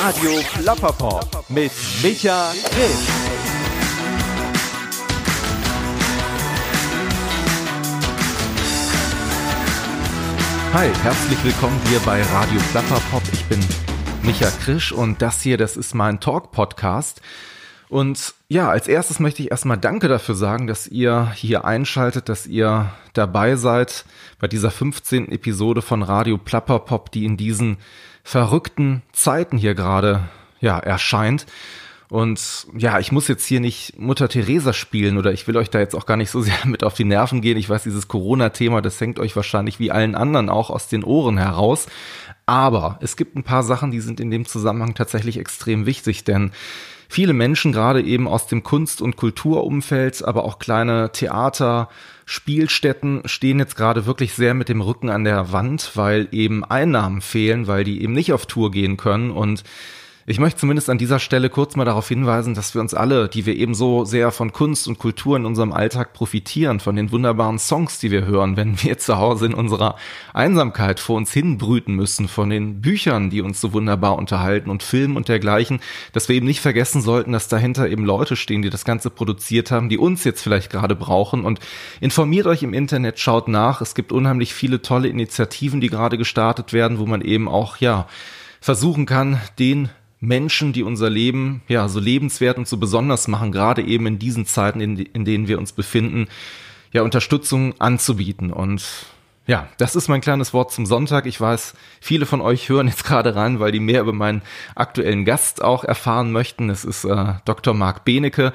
Radio Plapperpop mit Micha Grimm. Hi, herzlich willkommen hier bei Radio Plapperpop. Ich bin Micha Krisch und das hier, das ist mein Talk-Podcast. Und ja, als erstes möchte ich erstmal Danke dafür sagen, dass ihr hier einschaltet, dass ihr dabei seid bei dieser 15. Episode von Radio Plapperpop, die in diesen verrückten Zeiten hier gerade ja erscheint. Und ja, ich muss jetzt hier nicht Mutter Teresa spielen oder ich will euch da jetzt auch gar nicht so sehr mit auf die Nerven gehen. Ich weiß, dieses Corona-Thema, das hängt euch wahrscheinlich wie allen anderen auch aus den Ohren heraus. Aber es gibt ein paar Sachen, die sind in dem Zusammenhang tatsächlich extrem wichtig, denn viele Menschen, gerade eben aus dem Kunst- und Kulturumfeld, aber auch kleine Theater, Spielstätten stehen jetzt gerade wirklich sehr mit dem Rücken an der Wand, weil eben Einnahmen fehlen, weil die eben nicht auf Tour gehen können. Und ich möchte zumindest an dieser Stelle kurz mal darauf hinweisen, dass wir uns alle, die wir eben so sehr von Kunst und Kultur in unserem Alltag profitieren, von den wunderbaren Songs, die wir hören, wenn wir zu Hause in unserer Einsamkeit vor uns hinbrüten müssen, von den Büchern, die uns so wunderbar unterhalten und Filmen und dergleichen, dass wir eben nicht vergessen sollten, dass dahinter eben Leute stehen, die das Ganze produziert haben, die uns jetzt vielleicht gerade brauchen und informiert euch im Internet, schaut nach. Es gibt unheimlich viele tolle Initiativen, die gerade gestartet werden, wo man eben auch, ja, versuchen kann, den Menschen, die unser Leben ja so lebenswert und so besonders machen, gerade eben in diesen Zeiten, in, in denen wir uns befinden, ja Unterstützung anzubieten. Und ja, das ist mein kleines Wort zum Sonntag. Ich weiß, viele von euch hören jetzt gerade rein, weil die mehr über meinen aktuellen Gast auch erfahren möchten. Es ist äh, Dr. Marc Benecke.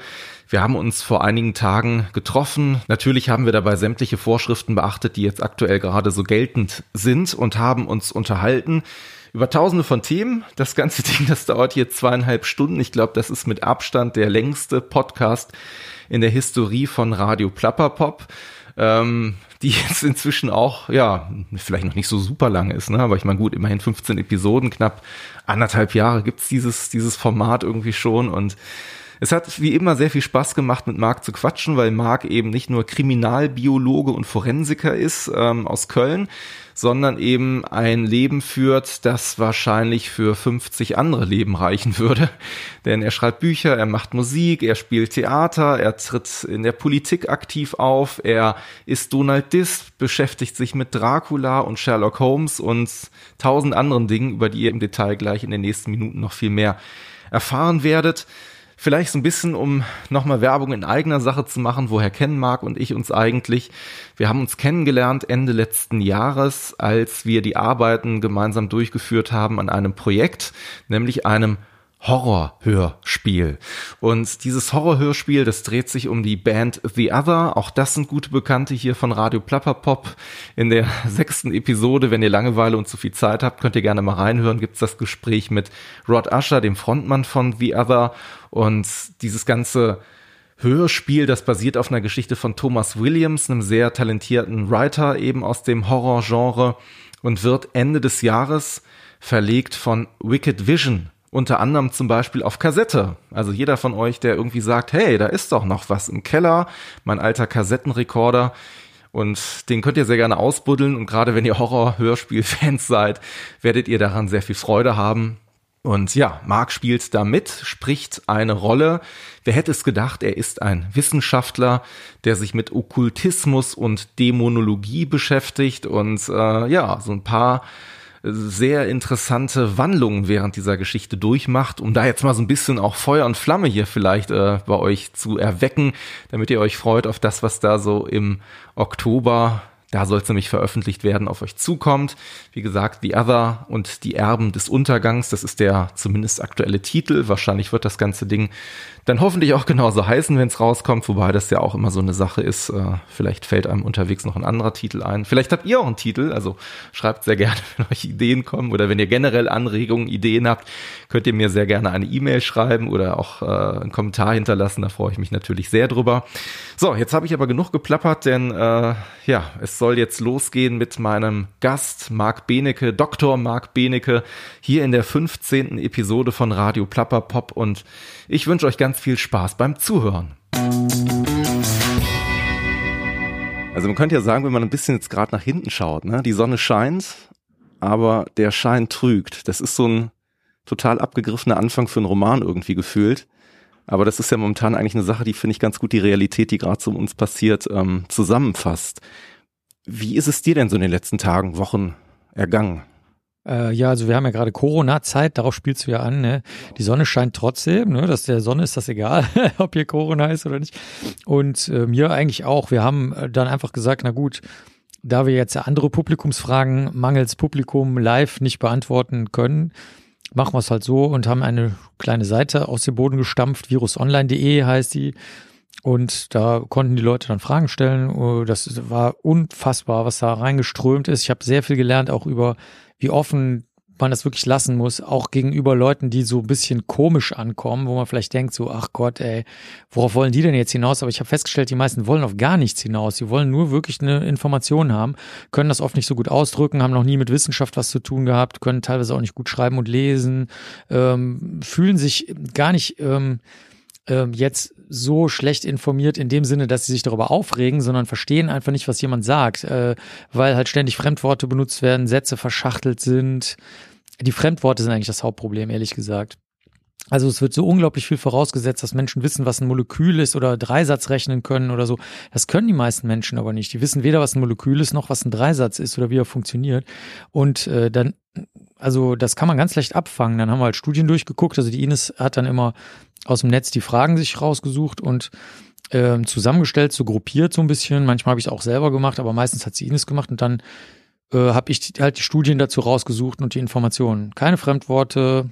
Wir haben uns vor einigen Tagen getroffen. Natürlich haben wir dabei sämtliche Vorschriften beachtet, die jetzt aktuell gerade so geltend sind und haben uns unterhalten über tausende von Themen. Das ganze Ding, das dauert hier zweieinhalb Stunden. Ich glaube, das ist mit Abstand der längste Podcast in der Historie von Radio Plapperpop. Ähm, die jetzt inzwischen auch, ja, vielleicht noch nicht so super lang ist, ne? aber ich meine, gut, immerhin 15 Episoden, knapp anderthalb Jahre gibt's dieses, dieses Format irgendwie schon und es hat wie immer sehr viel Spaß gemacht, mit Marc zu quatschen, weil Marc eben nicht nur Kriminalbiologe und Forensiker ist ähm, aus Köln, sondern eben ein Leben führt, das wahrscheinlich für 50 andere Leben reichen würde. Denn er schreibt Bücher, er macht Musik, er spielt Theater, er tritt in der Politik aktiv auf, er ist Donald Diss, beschäftigt sich mit Dracula und Sherlock Holmes und tausend anderen Dingen, über die ihr im Detail gleich in den nächsten Minuten noch viel mehr erfahren werdet. Vielleicht so ein bisschen, um nochmal Werbung in eigener Sache zu machen, woher kennen Marc und ich uns eigentlich. Wir haben uns kennengelernt Ende letzten Jahres, als wir die Arbeiten gemeinsam durchgeführt haben an einem Projekt, nämlich einem Horrorhörspiel. Und dieses Horrorhörspiel, das dreht sich um die Band The Other. Auch das sind gute Bekannte hier von Radio Plapperpop. In der sechsten Episode, wenn ihr Langeweile und zu viel Zeit habt, könnt ihr gerne mal reinhören, gibt's das Gespräch mit Rod Usher, dem Frontmann von The Other. Und dieses ganze Hörspiel, das basiert auf einer Geschichte von Thomas Williams, einem sehr talentierten Writer eben aus dem Horrorgenre und wird Ende des Jahres verlegt von Wicked Vision unter anderem zum Beispiel auf Kassette. Also jeder von euch, der irgendwie sagt, hey, da ist doch noch was im Keller, mein alter Kassettenrekorder. Und den könnt ihr sehr gerne ausbuddeln. Und gerade wenn ihr Horror-Hörspiel-Fans seid, werdet ihr daran sehr viel Freude haben. Und ja, Mark spielt da mit, spricht eine Rolle. Wer hätte es gedacht, er ist ein Wissenschaftler, der sich mit Okkultismus und Dämonologie beschäftigt und äh, ja, so ein paar sehr interessante Wandlungen während dieser Geschichte durchmacht, um da jetzt mal so ein bisschen auch Feuer und Flamme hier vielleicht äh, bei euch zu erwecken, damit ihr euch freut auf das, was da so im Oktober da soll es nämlich veröffentlicht werden, auf euch zukommt. Wie gesagt, The Other und die Erben des Untergangs, das ist der zumindest aktuelle Titel. Wahrscheinlich wird das ganze Ding dann hoffentlich auch genauso heißen, wenn es rauskommt, wobei das ja auch immer so eine Sache ist. Äh, vielleicht fällt einem unterwegs noch ein anderer Titel ein. Vielleicht habt ihr auch einen Titel, also schreibt sehr gerne, wenn euch Ideen kommen oder wenn ihr generell Anregungen, Ideen habt, könnt ihr mir sehr gerne eine E-Mail schreiben oder auch äh, einen Kommentar hinterlassen. Da freue ich mich natürlich sehr drüber. So, jetzt habe ich aber genug geplappert, denn äh, ja, es soll jetzt losgehen mit meinem Gast Marc Benecke, Dr. Marc Benecke, hier in der 15. Episode von Radio Plapper Pop und ich wünsche euch ganz viel Spaß beim Zuhören. Also man könnte ja sagen, wenn man ein bisschen jetzt gerade nach hinten schaut, ne? die Sonne scheint, aber der Schein trügt. Das ist so ein total abgegriffener Anfang für einen Roman irgendwie gefühlt. Aber das ist ja momentan eigentlich eine Sache, die finde ich ganz gut die Realität, die gerade so um uns passiert, ähm, zusammenfasst. Wie ist es dir denn so in den letzten Tagen, Wochen ergangen? Äh, ja, also wir haben ja gerade Corona-Zeit, darauf spielst du ja an. Ne? Die Sonne scheint trotzdem, ne? dass der Sonne ist das egal, ob hier Corona ist oder nicht. Und äh, mir eigentlich auch. Wir haben äh, dann einfach gesagt, na gut, da wir jetzt andere Publikumsfragen mangels Publikum live nicht beantworten können, machen wir es halt so und haben eine kleine Seite aus dem Boden gestampft, virusonline.de heißt die. Und da konnten die Leute dann Fragen stellen. Oh, das war unfassbar, was da reingeströmt ist. Ich habe sehr viel gelernt, auch über wie offen man das wirklich lassen muss, auch gegenüber Leuten, die so ein bisschen komisch ankommen, wo man vielleicht denkt, so, ach Gott, ey, worauf wollen die denn jetzt hinaus? Aber ich habe festgestellt, die meisten wollen auf gar nichts hinaus. Sie wollen nur wirklich eine Information haben, können das oft nicht so gut ausdrücken, haben noch nie mit Wissenschaft was zu tun gehabt, können teilweise auch nicht gut schreiben und lesen, ähm, fühlen sich gar nicht ähm, ähm, jetzt so schlecht informiert in dem Sinne, dass sie sich darüber aufregen, sondern verstehen einfach nicht, was jemand sagt, äh, weil halt ständig Fremdworte benutzt werden, Sätze verschachtelt sind. Die Fremdworte sind eigentlich das Hauptproblem, ehrlich gesagt. Also es wird so unglaublich viel vorausgesetzt, dass Menschen wissen, was ein Molekül ist oder Dreisatz rechnen können oder so. Das können die meisten Menschen aber nicht. Die wissen weder, was ein Molekül ist, noch was ein Dreisatz ist oder wie er funktioniert. Und äh, dann, also das kann man ganz leicht abfangen. Dann haben wir halt Studien durchgeguckt. Also die Ines hat dann immer aus dem Netz die Fragen sich rausgesucht und äh, zusammengestellt, so gruppiert so ein bisschen. Manchmal habe ich es auch selber gemacht, aber meistens hat sie Ines gemacht und dann äh, habe ich die, halt die Studien dazu rausgesucht und die Informationen. Keine Fremdworte,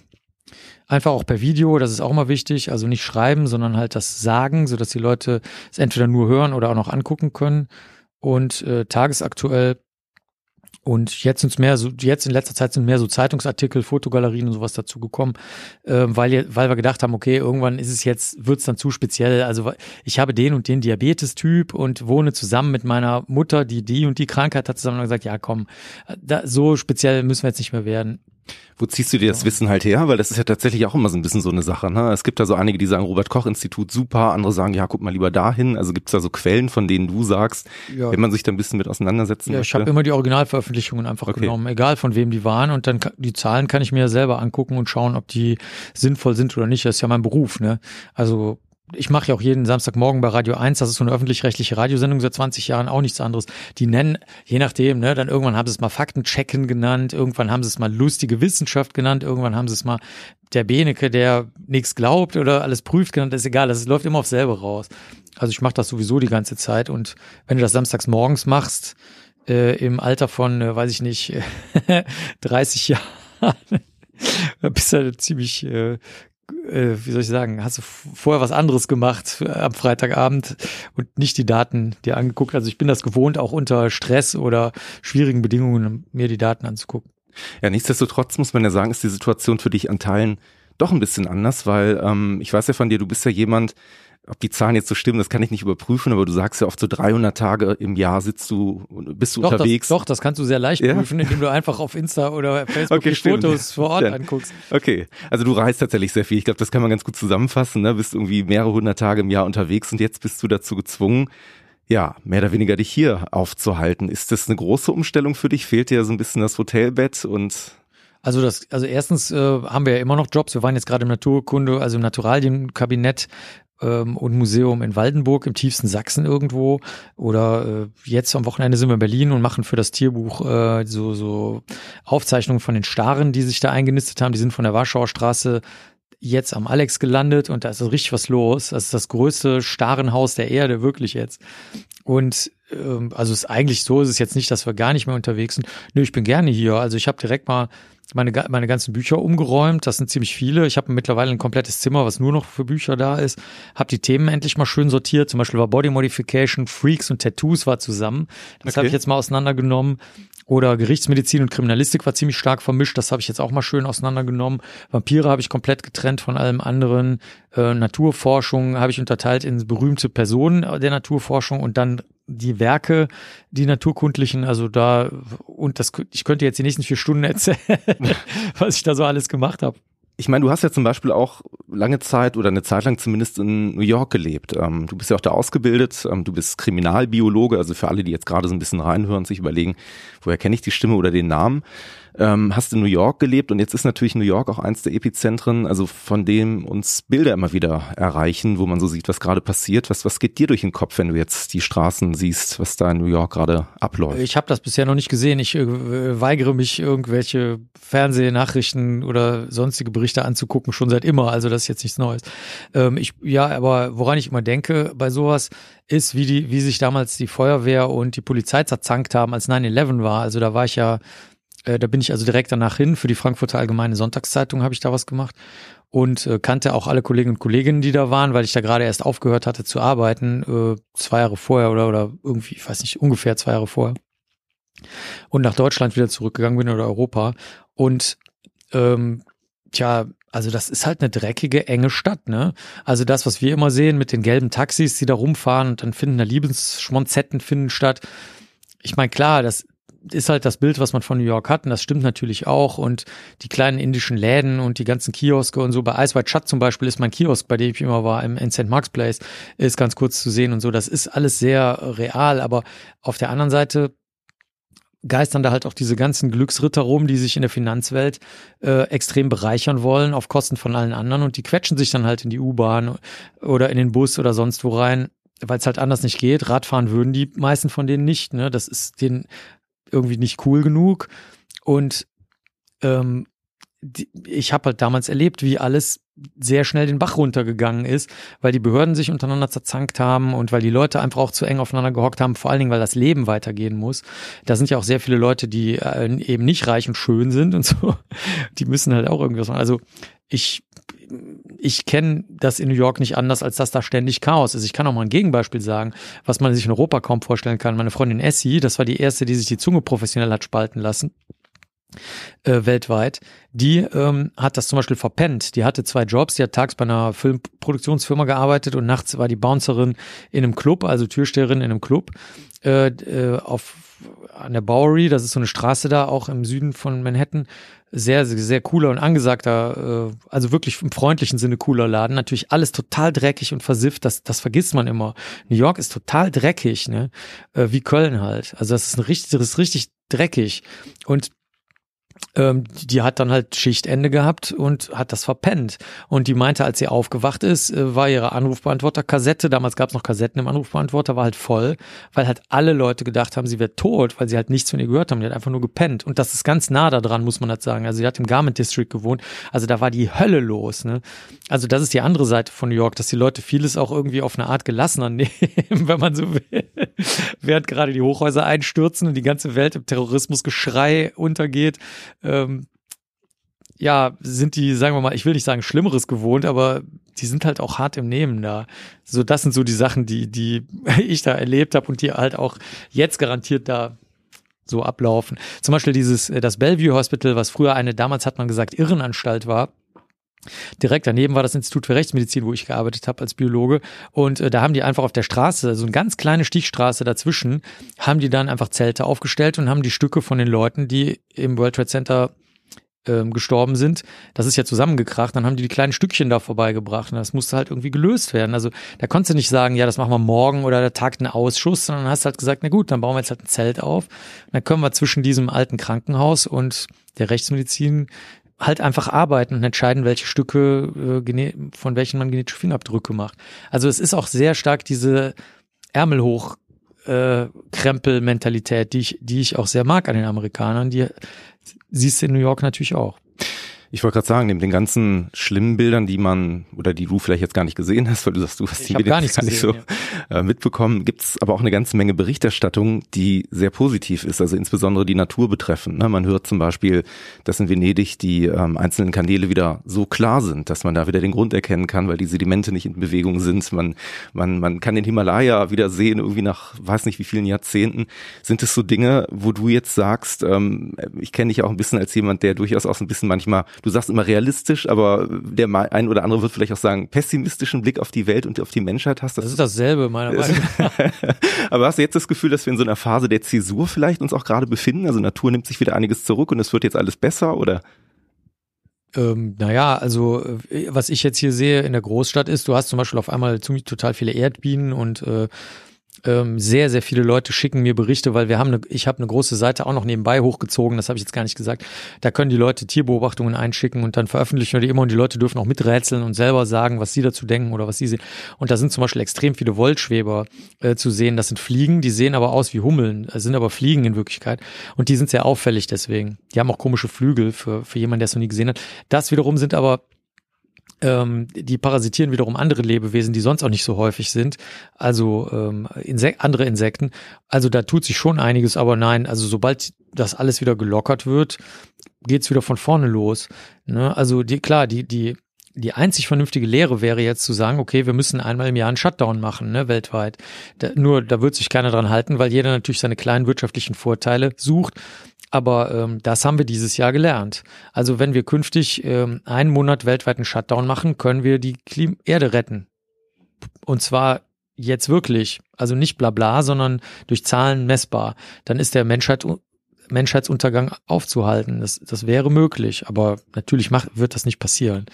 einfach auch per Video, das ist auch mal wichtig. Also nicht schreiben, sondern halt das sagen, sodass die Leute es entweder nur hören oder auch noch angucken können. Und äh, tagesaktuell und jetzt sind mehr so, jetzt in letzter Zeit sind mehr so Zeitungsartikel, Fotogalerien und sowas dazu gekommen, äh, weil, weil wir gedacht haben, okay, irgendwann ist es jetzt, wird es dann zu speziell. Also ich habe den und den Diabetes-Typ und wohne zusammen mit meiner Mutter, die die und die Krankheit hat, zusammen gesagt, ja komm, da, so speziell müssen wir jetzt nicht mehr werden. Wo ziehst du dir das Wissen halt her? Weil das ist ja tatsächlich auch immer so ein bisschen so eine Sache. Ne? Es gibt da so einige, die sagen, Robert-Koch-Institut super, andere sagen, ja, guck mal lieber dahin. Also gibt es da so Quellen, von denen du sagst, ja. wenn man sich da ein bisschen mit auseinandersetzen Ja, möchte? ich habe immer die Originalveröffentlichungen einfach okay. genommen, egal von wem die waren. Und dann die Zahlen kann ich mir ja selber angucken und schauen, ob die sinnvoll sind oder nicht. Das ist ja mein Beruf. Ne? Also ich mache ja auch jeden Samstagmorgen bei Radio 1, das ist so eine öffentlich-rechtliche Radiosendung seit 20 Jahren, auch nichts anderes. Die nennen, je nachdem, ne, dann irgendwann haben sie es mal Faktenchecken genannt, irgendwann haben sie es mal lustige Wissenschaft genannt, irgendwann haben sie es mal der Beneke, der nichts glaubt oder alles prüft genannt, ist egal, das läuft immer auf selber raus. Also ich mache das sowieso die ganze Zeit und wenn du das samstags morgens machst, äh, im Alter von, äh, weiß ich nicht, 30 Jahren, bist du ziemlich äh, äh, wie soll ich sagen, hast du vorher was anderes gemacht am Freitagabend und nicht die Daten dir angeguckt. Also ich bin das gewohnt, auch unter Stress oder schwierigen Bedingungen mir die Daten anzugucken. Ja, nichtsdestotrotz muss man ja sagen, ist die Situation für dich an Teilen doch ein bisschen anders, weil ähm, ich weiß ja von dir, du bist ja jemand, ob die Zahlen jetzt so stimmen, das kann ich nicht überprüfen, aber du sagst ja oft so 300 Tage im Jahr sitzt du, bist du doch, unterwegs. Das, doch, das kannst du sehr leicht ja? prüfen, indem du einfach auf Insta oder Facebook okay, die stimmt. Fotos vor Ort ja. anguckst. Okay, also du reist tatsächlich sehr viel. Ich glaube, das kann man ganz gut zusammenfassen. Ne? Bist irgendwie mehrere hundert Tage im Jahr unterwegs und jetzt bist du dazu gezwungen, ja, mehr oder weniger dich hier aufzuhalten. Ist das eine große Umstellung für dich? Fehlt dir so ein bisschen das Hotelbett und also das, also erstens äh, haben wir ja immer noch Jobs. Wir waren jetzt gerade im Naturkunde, also im Naturalienkabinett ähm, und Museum in Waldenburg im tiefsten Sachsen irgendwo. Oder äh, jetzt am Wochenende sind wir in Berlin und machen für das Tierbuch äh, so, so Aufzeichnungen von den Staren, die sich da eingenistet haben. Die sind von der Warschauer Straße jetzt am Alex gelandet und da ist richtig was los. Das ist das größte Starenhaus der Erde, wirklich jetzt. Und ähm, also ist eigentlich so, ist es jetzt nicht, dass wir gar nicht mehr unterwegs sind. Nö, ich bin gerne hier. Also ich habe direkt mal meine, meine ganzen Bücher umgeräumt. Das sind ziemlich viele. Ich habe mittlerweile ein komplettes Zimmer, was nur noch für Bücher da ist. Habe die Themen endlich mal schön sortiert. Zum Beispiel war Body Modification, Freaks und Tattoos war zusammen. Das okay. habe ich jetzt mal auseinandergenommen. Oder Gerichtsmedizin und Kriminalistik war ziemlich stark vermischt. Das habe ich jetzt auch mal schön auseinandergenommen. Vampire habe ich komplett getrennt von allem anderen. Äh, Naturforschung habe ich unterteilt in berühmte Personen der Naturforschung und dann die Werke, die naturkundlichen, also da, und das, ich könnte jetzt die nächsten vier Stunden erzählen, was ich da so alles gemacht habe. Ich meine, du hast ja zum Beispiel auch lange Zeit oder eine Zeit lang zumindest in New York gelebt. Ähm, du bist ja auch da ausgebildet, ähm, du bist Kriminalbiologe, also für alle, die jetzt gerade so ein bisschen reinhören, sich überlegen, woher kenne ich die Stimme oder den Namen ähm, hast in New York gelebt und jetzt ist natürlich New York auch eins der Epizentren, also von dem uns Bilder immer wieder erreichen, wo man so sieht, was gerade passiert. Was, was geht dir durch den Kopf, wenn du jetzt die Straßen siehst, was da in New York gerade abläuft? Ich habe das bisher noch nicht gesehen. Ich äh, weigere mich, irgendwelche Fernsehnachrichten oder sonstige Berichte anzugucken, schon seit immer. Also das ist jetzt nichts Neues. Ähm, ich, ja, aber woran ich immer denke bei sowas, ist, wie die, wie sich damals die Feuerwehr und die Polizei zerzankt haben, als 9-11 war. Also da war ich ja äh, da bin ich also direkt danach hin. Für die Frankfurter Allgemeine Sonntagszeitung habe ich da was gemacht und äh, kannte auch alle Kolleginnen und Kollegen, die da waren, weil ich da gerade erst aufgehört hatte zu arbeiten, äh, zwei Jahre vorher oder, oder irgendwie, ich weiß nicht, ungefähr zwei Jahre vorher. Und nach Deutschland wieder zurückgegangen bin oder Europa. Und ähm, tja, also das ist halt eine dreckige, enge Stadt, ne? Also das, was wir immer sehen mit den gelben Taxis, die da rumfahren und dann finden da Liebensschmonzetten finden statt. Ich meine, klar, das ist halt das Bild, was man von New York hat, und das stimmt natürlich auch. Und die kleinen indischen Läden und die ganzen Kioske und so. Bei Ice White Shut zum Beispiel ist mein Kiosk, bei dem ich immer war, im, in St. Mark's Place, ist ganz kurz zu sehen und so. Das ist alles sehr real, aber auf der anderen Seite geistern da halt auch diese ganzen Glücksritter rum, die sich in der Finanzwelt äh, extrem bereichern wollen auf Kosten von allen anderen und die quetschen sich dann halt in die U-Bahn oder in den Bus oder sonst wo rein, weil es halt anders nicht geht. Radfahren würden die meisten von denen nicht. Ne? Das ist denen irgendwie nicht cool genug. Und ähm, ich habe halt damals erlebt, wie alles sehr schnell den Bach runtergegangen ist, weil die Behörden sich untereinander zerzankt haben und weil die Leute einfach auch zu eng aufeinander gehockt haben, vor allen Dingen, weil das Leben weitergehen muss. Da sind ja auch sehr viele Leute, die äh, eben nicht reich und schön sind und so. Die müssen halt auch irgendwas machen. Also ich ich kenne das in New York nicht anders, als dass da ständig Chaos ist. Ich kann auch mal ein Gegenbeispiel sagen, was man sich in Europa kaum vorstellen kann. Meine Freundin Essie, das war die erste, die sich die Zunge professionell hat spalten lassen. Äh, weltweit, die ähm, hat das zum Beispiel verpennt. Die hatte zwei Jobs, die hat tags bei einer Filmproduktionsfirma gearbeitet und nachts war die Bouncerin in einem Club, also Türsteherin in einem Club äh, äh, auf an der Bowery, das ist so eine Straße da auch im Süden von Manhattan, sehr, sehr, sehr cooler und angesagter, äh, also wirklich im freundlichen Sinne cooler Laden. Natürlich alles total dreckig und versifft, das, das vergisst man immer. New York ist total dreckig, ne? Äh, wie Köln halt. Also das ist ein richtig, das ist richtig dreckig. Und ähm, die hat dann halt Schichtende gehabt und hat das verpennt. Und die meinte, als sie aufgewacht ist, äh, war ihre Anrufbeantworter-Kassette, damals gab es noch Kassetten im Anrufbeantworter, war halt voll, weil halt alle Leute gedacht haben, sie wäre tot, weil sie halt nichts von ihr gehört haben. Die hat einfach nur gepennt. Und das ist ganz nah da dran, muss man halt sagen. Also sie hat im Garment District gewohnt. Also da war die Hölle los. Ne? Also das ist die andere Seite von New York, dass die Leute vieles auch irgendwie auf eine Art gelassener nehmen, wenn man so will. Während gerade die Hochhäuser einstürzen und die ganze Welt im Terrorismusgeschrei untergeht, ähm, ja, sind die, sagen wir mal, ich will nicht sagen Schlimmeres gewohnt, aber die sind halt auch hart im Nehmen da. So, das sind so die Sachen, die, die ich da erlebt habe und die halt auch jetzt garantiert da so ablaufen. Zum Beispiel dieses, äh, das Bellevue Hospital, was früher eine, damals hat man gesagt, Irrenanstalt war. Direkt daneben war das Institut für Rechtsmedizin, wo ich gearbeitet habe als Biologe. Und äh, da haben die einfach auf der Straße, so also eine ganz kleine Stichstraße dazwischen, haben die dann einfach Zelte aufgestellt und haben die Stücke von den Leuten, die im World Trade Center ähm, gestorben sind, das ist ja zusammengekracht, dann haben die die kleinen Stückchen da vorbeigebracht und das musste halt irgendwie gelöst werden. Also da konntest du nicht sagen, ja, das machen wir morgen oder der Tag einen Ausschuss, sondern hast halt gesagt, na gut, dann bauen wir jetzt halt ein Zelt auf dann können wir zwischen diesem alten Krankenhaus und der Rechtsmedizin halt einfach arbeiten und entscheiden, welche Stücke äh, von welchen man genetische Fingerabdrücke macht. Also es ist auch sehr stark diese Ärmel hoch äh, Krempel-Mentalität, die ich, die ich auch sehr mag an den Amerikanern, die siehst du in New York natürlich auch. Ich wollte gerade sagen, neben den ganzen schlimmen Bildern, die man oder die du vielleicht jetzt gar nicht gesehen hast, weil du sagst, du hast die gar, nicht, gar nicht so ja. äh, mitbekommen, gibt's aber auch eine ganze Menge Berichterstattung, die sehr positiv ist, also insbesondere die Natur betreffend. Ne? Man hört zum Beispiel, dass in Venedig die ähm, einzelnen Kanäle wieder so klar sind, dass man da wieder den Grund erkennen kann, weil die Sedimente nicht in Bewegung sind. Man, man, man kann den Himalaya wieder sehen, irgendwie nach weiß nicht wie vielen Jahrzehnten. Sind es so Dinge, wo du jetzt sagst, ähm, ich kenne dich auch ein bisschen als jemand, der durchaus auch so ein bisschen manchmal du sagst immer realistisch, aber der ein oder andere wird vielleicht auch sagen, pessimistischen Blick auf die Welt und auf die Menschheit hast. Das, das ist dasselbe, meiner Meinung nach. aber hast du jetzt das Gefühl, dass wir in so einer Phase der Zäsur vielleicht uns auch gerade befinden? Also Natur nimmt sich wieder einiges zurück und es wird jetzt alles besser oder? Ähm, naja, also äh, was ich jetzt hier sehe in der Großstadt ist, du hast zum Beispiel auf einmal ziemlich total viele Erdbienen und äh, ähm, sehr, sehr viele Leute schicken mir Berichte, weil wir haben eine, ich habe eine große Seite auch noch nebenbei hochgezogen, das habe ich jetzt gar nicht gesagt. Da können die Leute Tierbeobachtungen einschicken und dann veröffentlichen wir die immer und die Leute dürfen auch miträtseln und selber sagen, was sie dazu denken oder was sie sehen. Und da sind zum Beispiel extrem viele Wollschweber äh, zu sehen. Das sind Fliegen, die sehen aber aus wie Hummeln, äh, sind aber Fliegen in Wirklichkeit. Und die sind sehr auffällig deswegen. Die haben auch komische Flügel für, für jemanden, der es noch nie gesehen hat. Das wiederum sind aber ähm, die parasitieren wiederum andere Lebewesen, die sonst auch nicht so häufig sind, also ähm, Insek andere Insekten. Also da tut sich schon einiges, aber nein, also sobald das alles wieder gelockert wird, geht's wieder von vorne los. Ne? Also die, klar, die, die, die einzig vernünftige Lehre wäre jetzt zu sagen, okay, wir müssen einmal im Jahr einen Shutdown machen, ne, weltweit. Da, nur da wird sich keiner dran halten, weil jeder natürlich seine kleinen wirtschaftlichen Vorteile sucht. Aber ähm, das haben wir dieses Jahr gelernt. Also wenn wir künftig ähm, einen Monat weltweiten Shutdown machen, können wir die Klim Erde retten. Und zwar jetzt wirklich. Also nicht bla bla, sondern durch Zahlen messbar. Dann ist der Menschheit, Menschheitsuntergang aufzuhalten. Das, das wäre möglich. Aber natürlich macht, wird das nicht passieren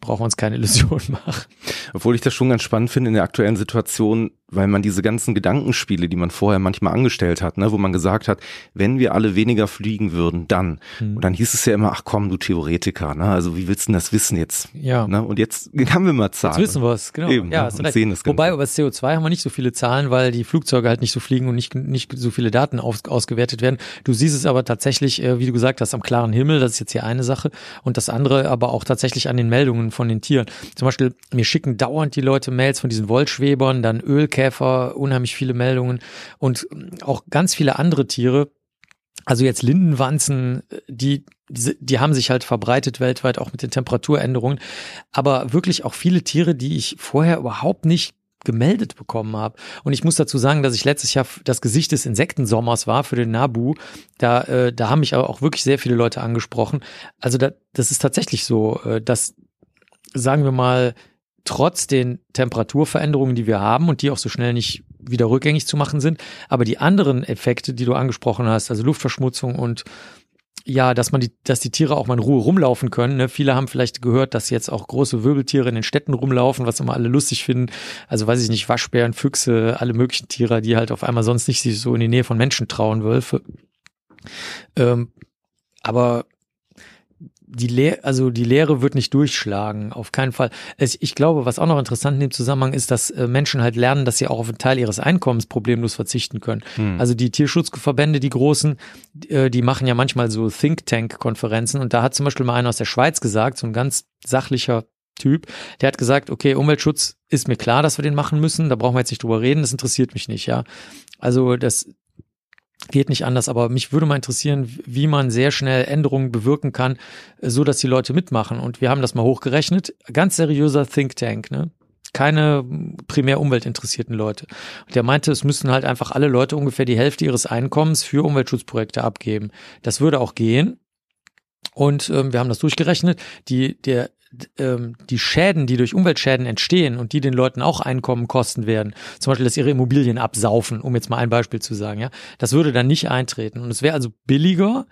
brauchen wir uns keine Illusionen machen. Obwohl ich das schon ganz spannend finde in der aktuellen Situation, weil man diese ganzen Gedankenspiele, die man vorher manchmal angestellt hat, ne, wo man gesagt hat, wenn wir alle weniger fliegen würden, dann. Hm. Und dann hieß es ja immer, ach komm, du Theoretiker, ne? Also wie willst du denn das wissen jetzt? Ja. Ne? Und jetzt haben wir mal Zahlen. Jetzt wissen wir es, genau. Eben, ja, ne? und sehen das Wobei über das CO2 haben wir nicht so viele Zahlen, weil die Flugzeuge halt nicht so fliegen und nicht, nicht so viele Daten aus, ausgewertet werden. Du siehst es aber tatsächlich, äh, wie du gesagt hast, am klaren Himmel, das ist jetzt hier eine Sache. Und das andere aber auch tatsächlich an den Meldungen von den Tieren. Zum Beispiel, mir schicken dauernd die Leute Mails von diesen Wollschwebern, dann Ölkäfer, unheimlich viele Meldungen und auch ganz viele andere Tiere. Also jetzt Lindenwanzen, die, die, die haben sich halt verbreitet weltweit, auch mit den Temperaturänderungen. Aber wirklich auch viele Tiere, die ich vorher überhaupt nicht gemeldet bekommen habe. Und ich muss dazu sagen, dass ich letztes Jahr das Gesicht des Insektensommers war für den Nabu. Da, äh, da haben mich aber auch wirklich sehr viele Leute angesprochen. Also da, das ist tatsächlich so, äh, dass sagen wir mal, trotz den Temperaturveränderungen, die wir haben und die auch so schnell nicht wieder rückgängig zu machen sind, aber die anderen Effekte, die du angesprochen hast, also Luftverschmutzung und ja, dass man die, dass die Tiere auch mal in Ruhe rumlaufen können. Ne? Viele haben vielleicht gehört, dass jetzt auch große Wirbeltiere in den Städten rumlaufen, was immer alle lustig finden. Also weiß ich nicht, Waschbären, Füchse, alle möglichen Tiere, die halt auf einmal sonst nicht sich so in die Nähe von Menschen trauen, Wölfe. Ähm, aber die Lehre, also die Lehre wird nicht durchschlagen, auf keinen Fall. Ich glaube, was auch noch interessant in dem Zusammenhang ist, dass äh, Menschen halt lernen, dass sie auch auf einen Teil ihres Einkommens problemlos verzichten können. Hm. Also die Tierschutzverbände, die großen, äh, die machen ja manchmal so Think Tank Konferenzen und da hat zum Beispiel mal einer aus der Schweiz gesagt, so ein ganz sachlicher Typ, der hat gesagt, okay, Umweltschutz ist mir klar, dass wir den machen müssen, da brauchen wir jetzt nicht drüber reden, das interessiert mich nicht, ja. Also das, geht nicht anders, aber mich würde mal interessieren, wie man sehr schnell Änderungen bewirken kann, so dass die Leute mitmachen. Und wir haben das mal hochgerechnet. Ganz seriöser Think Tank, ne? Keine primär umweltinteressierten Leute. Und der meinte, es müssten halt einfach alle Leute ungefähr die Hälfte ihres Einkommens für Umweltschutzprojekte abgeben. Das würde auch gehen. Und ähm, wir haben das durchgerechnet. Die, der ähm, die Schäden, die durch Umweltschäden entstehen und die den Leuten auch Einkommen kosten werden, zum Beispiel, dass ihre Immobilien absaufen, um jetzt mal ein Beispiel zu sagen, ja, das würde dann nicht eintreten. Und es wäre also billiger,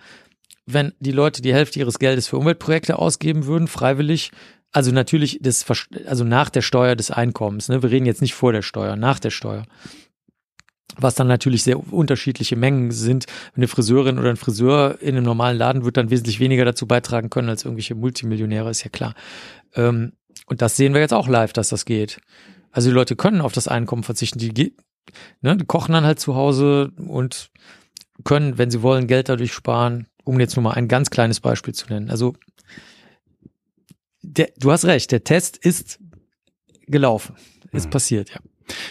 wenn die Leute die Hälfte ihres Geldes für Umweltprojekte ausgeben würden, freiwillig. Also natürlich das, also nach der Steuer des Einkommens. Ne? Wir reden jetzt nicht vor der Steuer, nach der Steuer was dann natürlich sehr unterschiedliche Mengen sind. Eine Friseurin oder ein Friseur in einem normalen Laden wird dann wesentlich weniger dazu beitragen können als irgendwelche Multimillionäre, ist ja klar. Ähm, und das sehen wir jetzt auch live, dass das geht. Also die Leute können auf das Einkommen verzichten. Die, ne, die kochen dann halt zu Hause und können, wenn sie wollen, Geld dadurch sparen, um jetzt nur mal ein ganz kleines Beispiel zu nennen. Also der, du hast recht, der Test ist gelaufen, ist mhm. passiert, ja.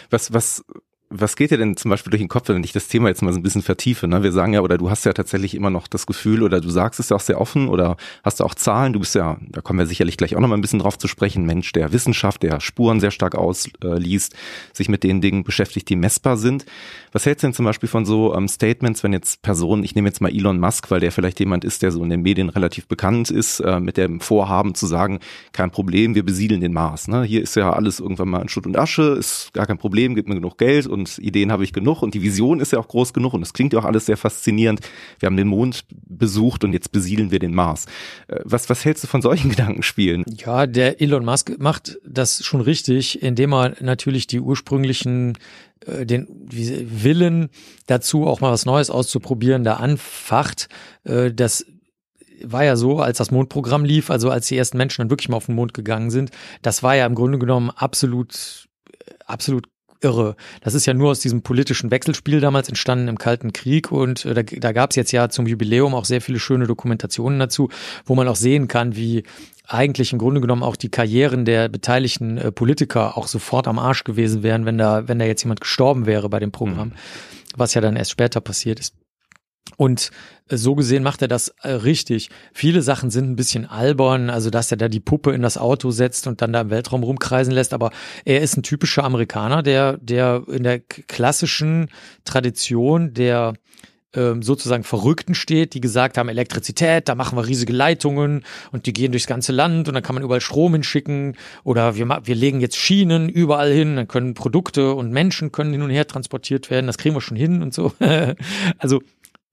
Was, was was geht dir denn zum Beispiel durch den Kopf, wenn ich das Thema jetzt mal so ein bisschen vertiefe? Ne? Wir sagen ja, oder du hast ja tatsächlich immer noch das Gefühl, oder du sagst es ja auch sehr offen, oder hast du auch Zahlen, du bist ja, da kommen wir sicherlich gleich auch noch mal ein bisschen drauf zu sprechen, Mensch, der Wissenschaft, der Spuren sehr stark ausliest, sich mit den Dingen beschäftigt, die messbar sind. Was hältst du denn zum Beispiel von so ähm, Statements, wenn jetzt Personen, ich nehme jetzt mal Elon Musk, weil der vielleicht jemand ist, der so in den Medien relativ bekannt ist, äh, mit dem Vorhaben zu sagen, kein Problem, wir besiedeln den Mars. Ne? Hier ist ja alles irgendwann mal in Schutt und Asche, ist gar kein Problem, gibt mir genug Geld und Ideen habe ich genug und die Vision ist ja auch groß genug und es klingt ja auch alles sehr faszinierend. Wir haben den Mond besucht und jetzt besiedeln wir den Mars. Äh, was, was hältst du von solchen Gedankenspielen? Ja, der Elon Musk macht das schon richtig, indem er natürlich die ursprünglichen äh, den Willen dazu, auch mal was Neues auszuprobieren, da anfacht. Äh, das war ja so, als das Mondprogramm lief, also als die ersten Menschen dann wirklich mal auf den Mond gegangen sind, das war ja im Grunde genommen absolut, absolut irre. Das ist ja nur aus diesem politischen Wechselspiel damals entstanden im Kalten Krieg und äh, da, da gab es jetzt ja zum Jubiläum auch sehr viele schöne Dokumentationen dazu, wo man auch sehen kann, wie eigentlich im Grunde genommen auch die Karrieren der beteiligten äh, Politiker auch sofort am Arsch gewesen wären, wenn da, wenn da jetzt jemand gestorben wäre bei dem Programm, mhm. was ja dann erst später passiert ist. Und äh, so gesehen macht er das äh, richtig. Viele Sachen sind ein bisschen albern, also dass er da die Puppe in das Auto setzt und dann da im Weltraum rumkreisen lässt, aber er ist ein typischer Amerikaner, der, der in der klassischen Tradition der ähm, sozusagen Verrückten steht, die gesagt haben, Elektrizität, da machen wir riesige Leitungen und die gehen durchs ganze Land und dann kann man überall Strom hinschicken oder wir, wir legen jetzt Schienen überall hin, dann können Produkte und Menschen können hin und her transportiert werden, das kriegen wir schon hin und so. also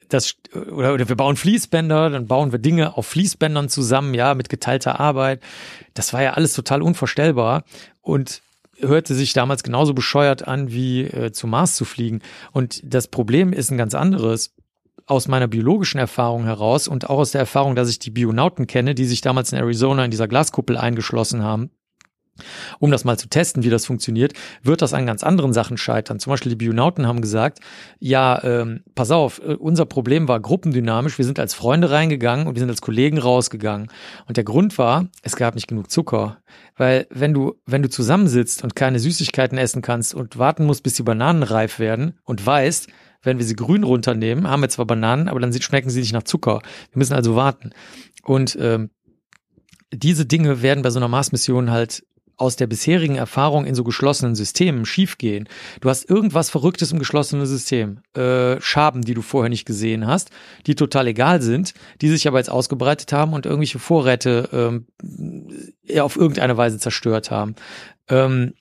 das, oder, oder wir bauen Fließbänder, dann bauen wir Dinge auf Fließbändern zusammen, ja, mit geteilter Arbeit. Das war ja alles total unvorstellbar und hörte sich damals genauso bescheuert an, wie äh, zum Mars zu fliegen. Und das Problem ist ein ganz anderes. Aus meiner biologischen Erfahrung heraus und auch aus der Erfahrung, dass ich die Bionauten kenne, die sich damals in Arizona in dieser Glaskuppel eingeschlossen haben, um das mal zu testen, wie das funktioniert, wird das an ganz anderen Sachen scheitern. Zum Beispiel die Bionauten haben gesagt, ja, ähm, pass auf, äh, unser Problem war gruppendynamisch. Wir sind als Freunde reingegangen und wir sind als Kollegen rausgegangen. Und der Grund war, es gab nicht genug Zucker. Weil wenn du, wenn du zusammensitzt und keine Süßigkeiten essen kannst und warten musst, bis die Bananen reif werden und weißt, wenn wir sie grün runternehmen, haben wir zwar Bananen, aber dann schmecken sie nicht nach Zucker. Wir müssen also warten. Und ähm, diese Dinge werden bei so einer Mars-Mission halt aus der bisherigen Erfahrung in so geschlossenen Systemen schiefgehen. Du hast irgendwas Verrücktes im geschlossenen System. Äh, Schaben, die du vorher nicht gesehen hast, die total egal sind, die sich aber jetzt ausgebreitet haben und irgendwelche Vorräte ähm, auf irgendeine Weise zerstört haben. Ähm,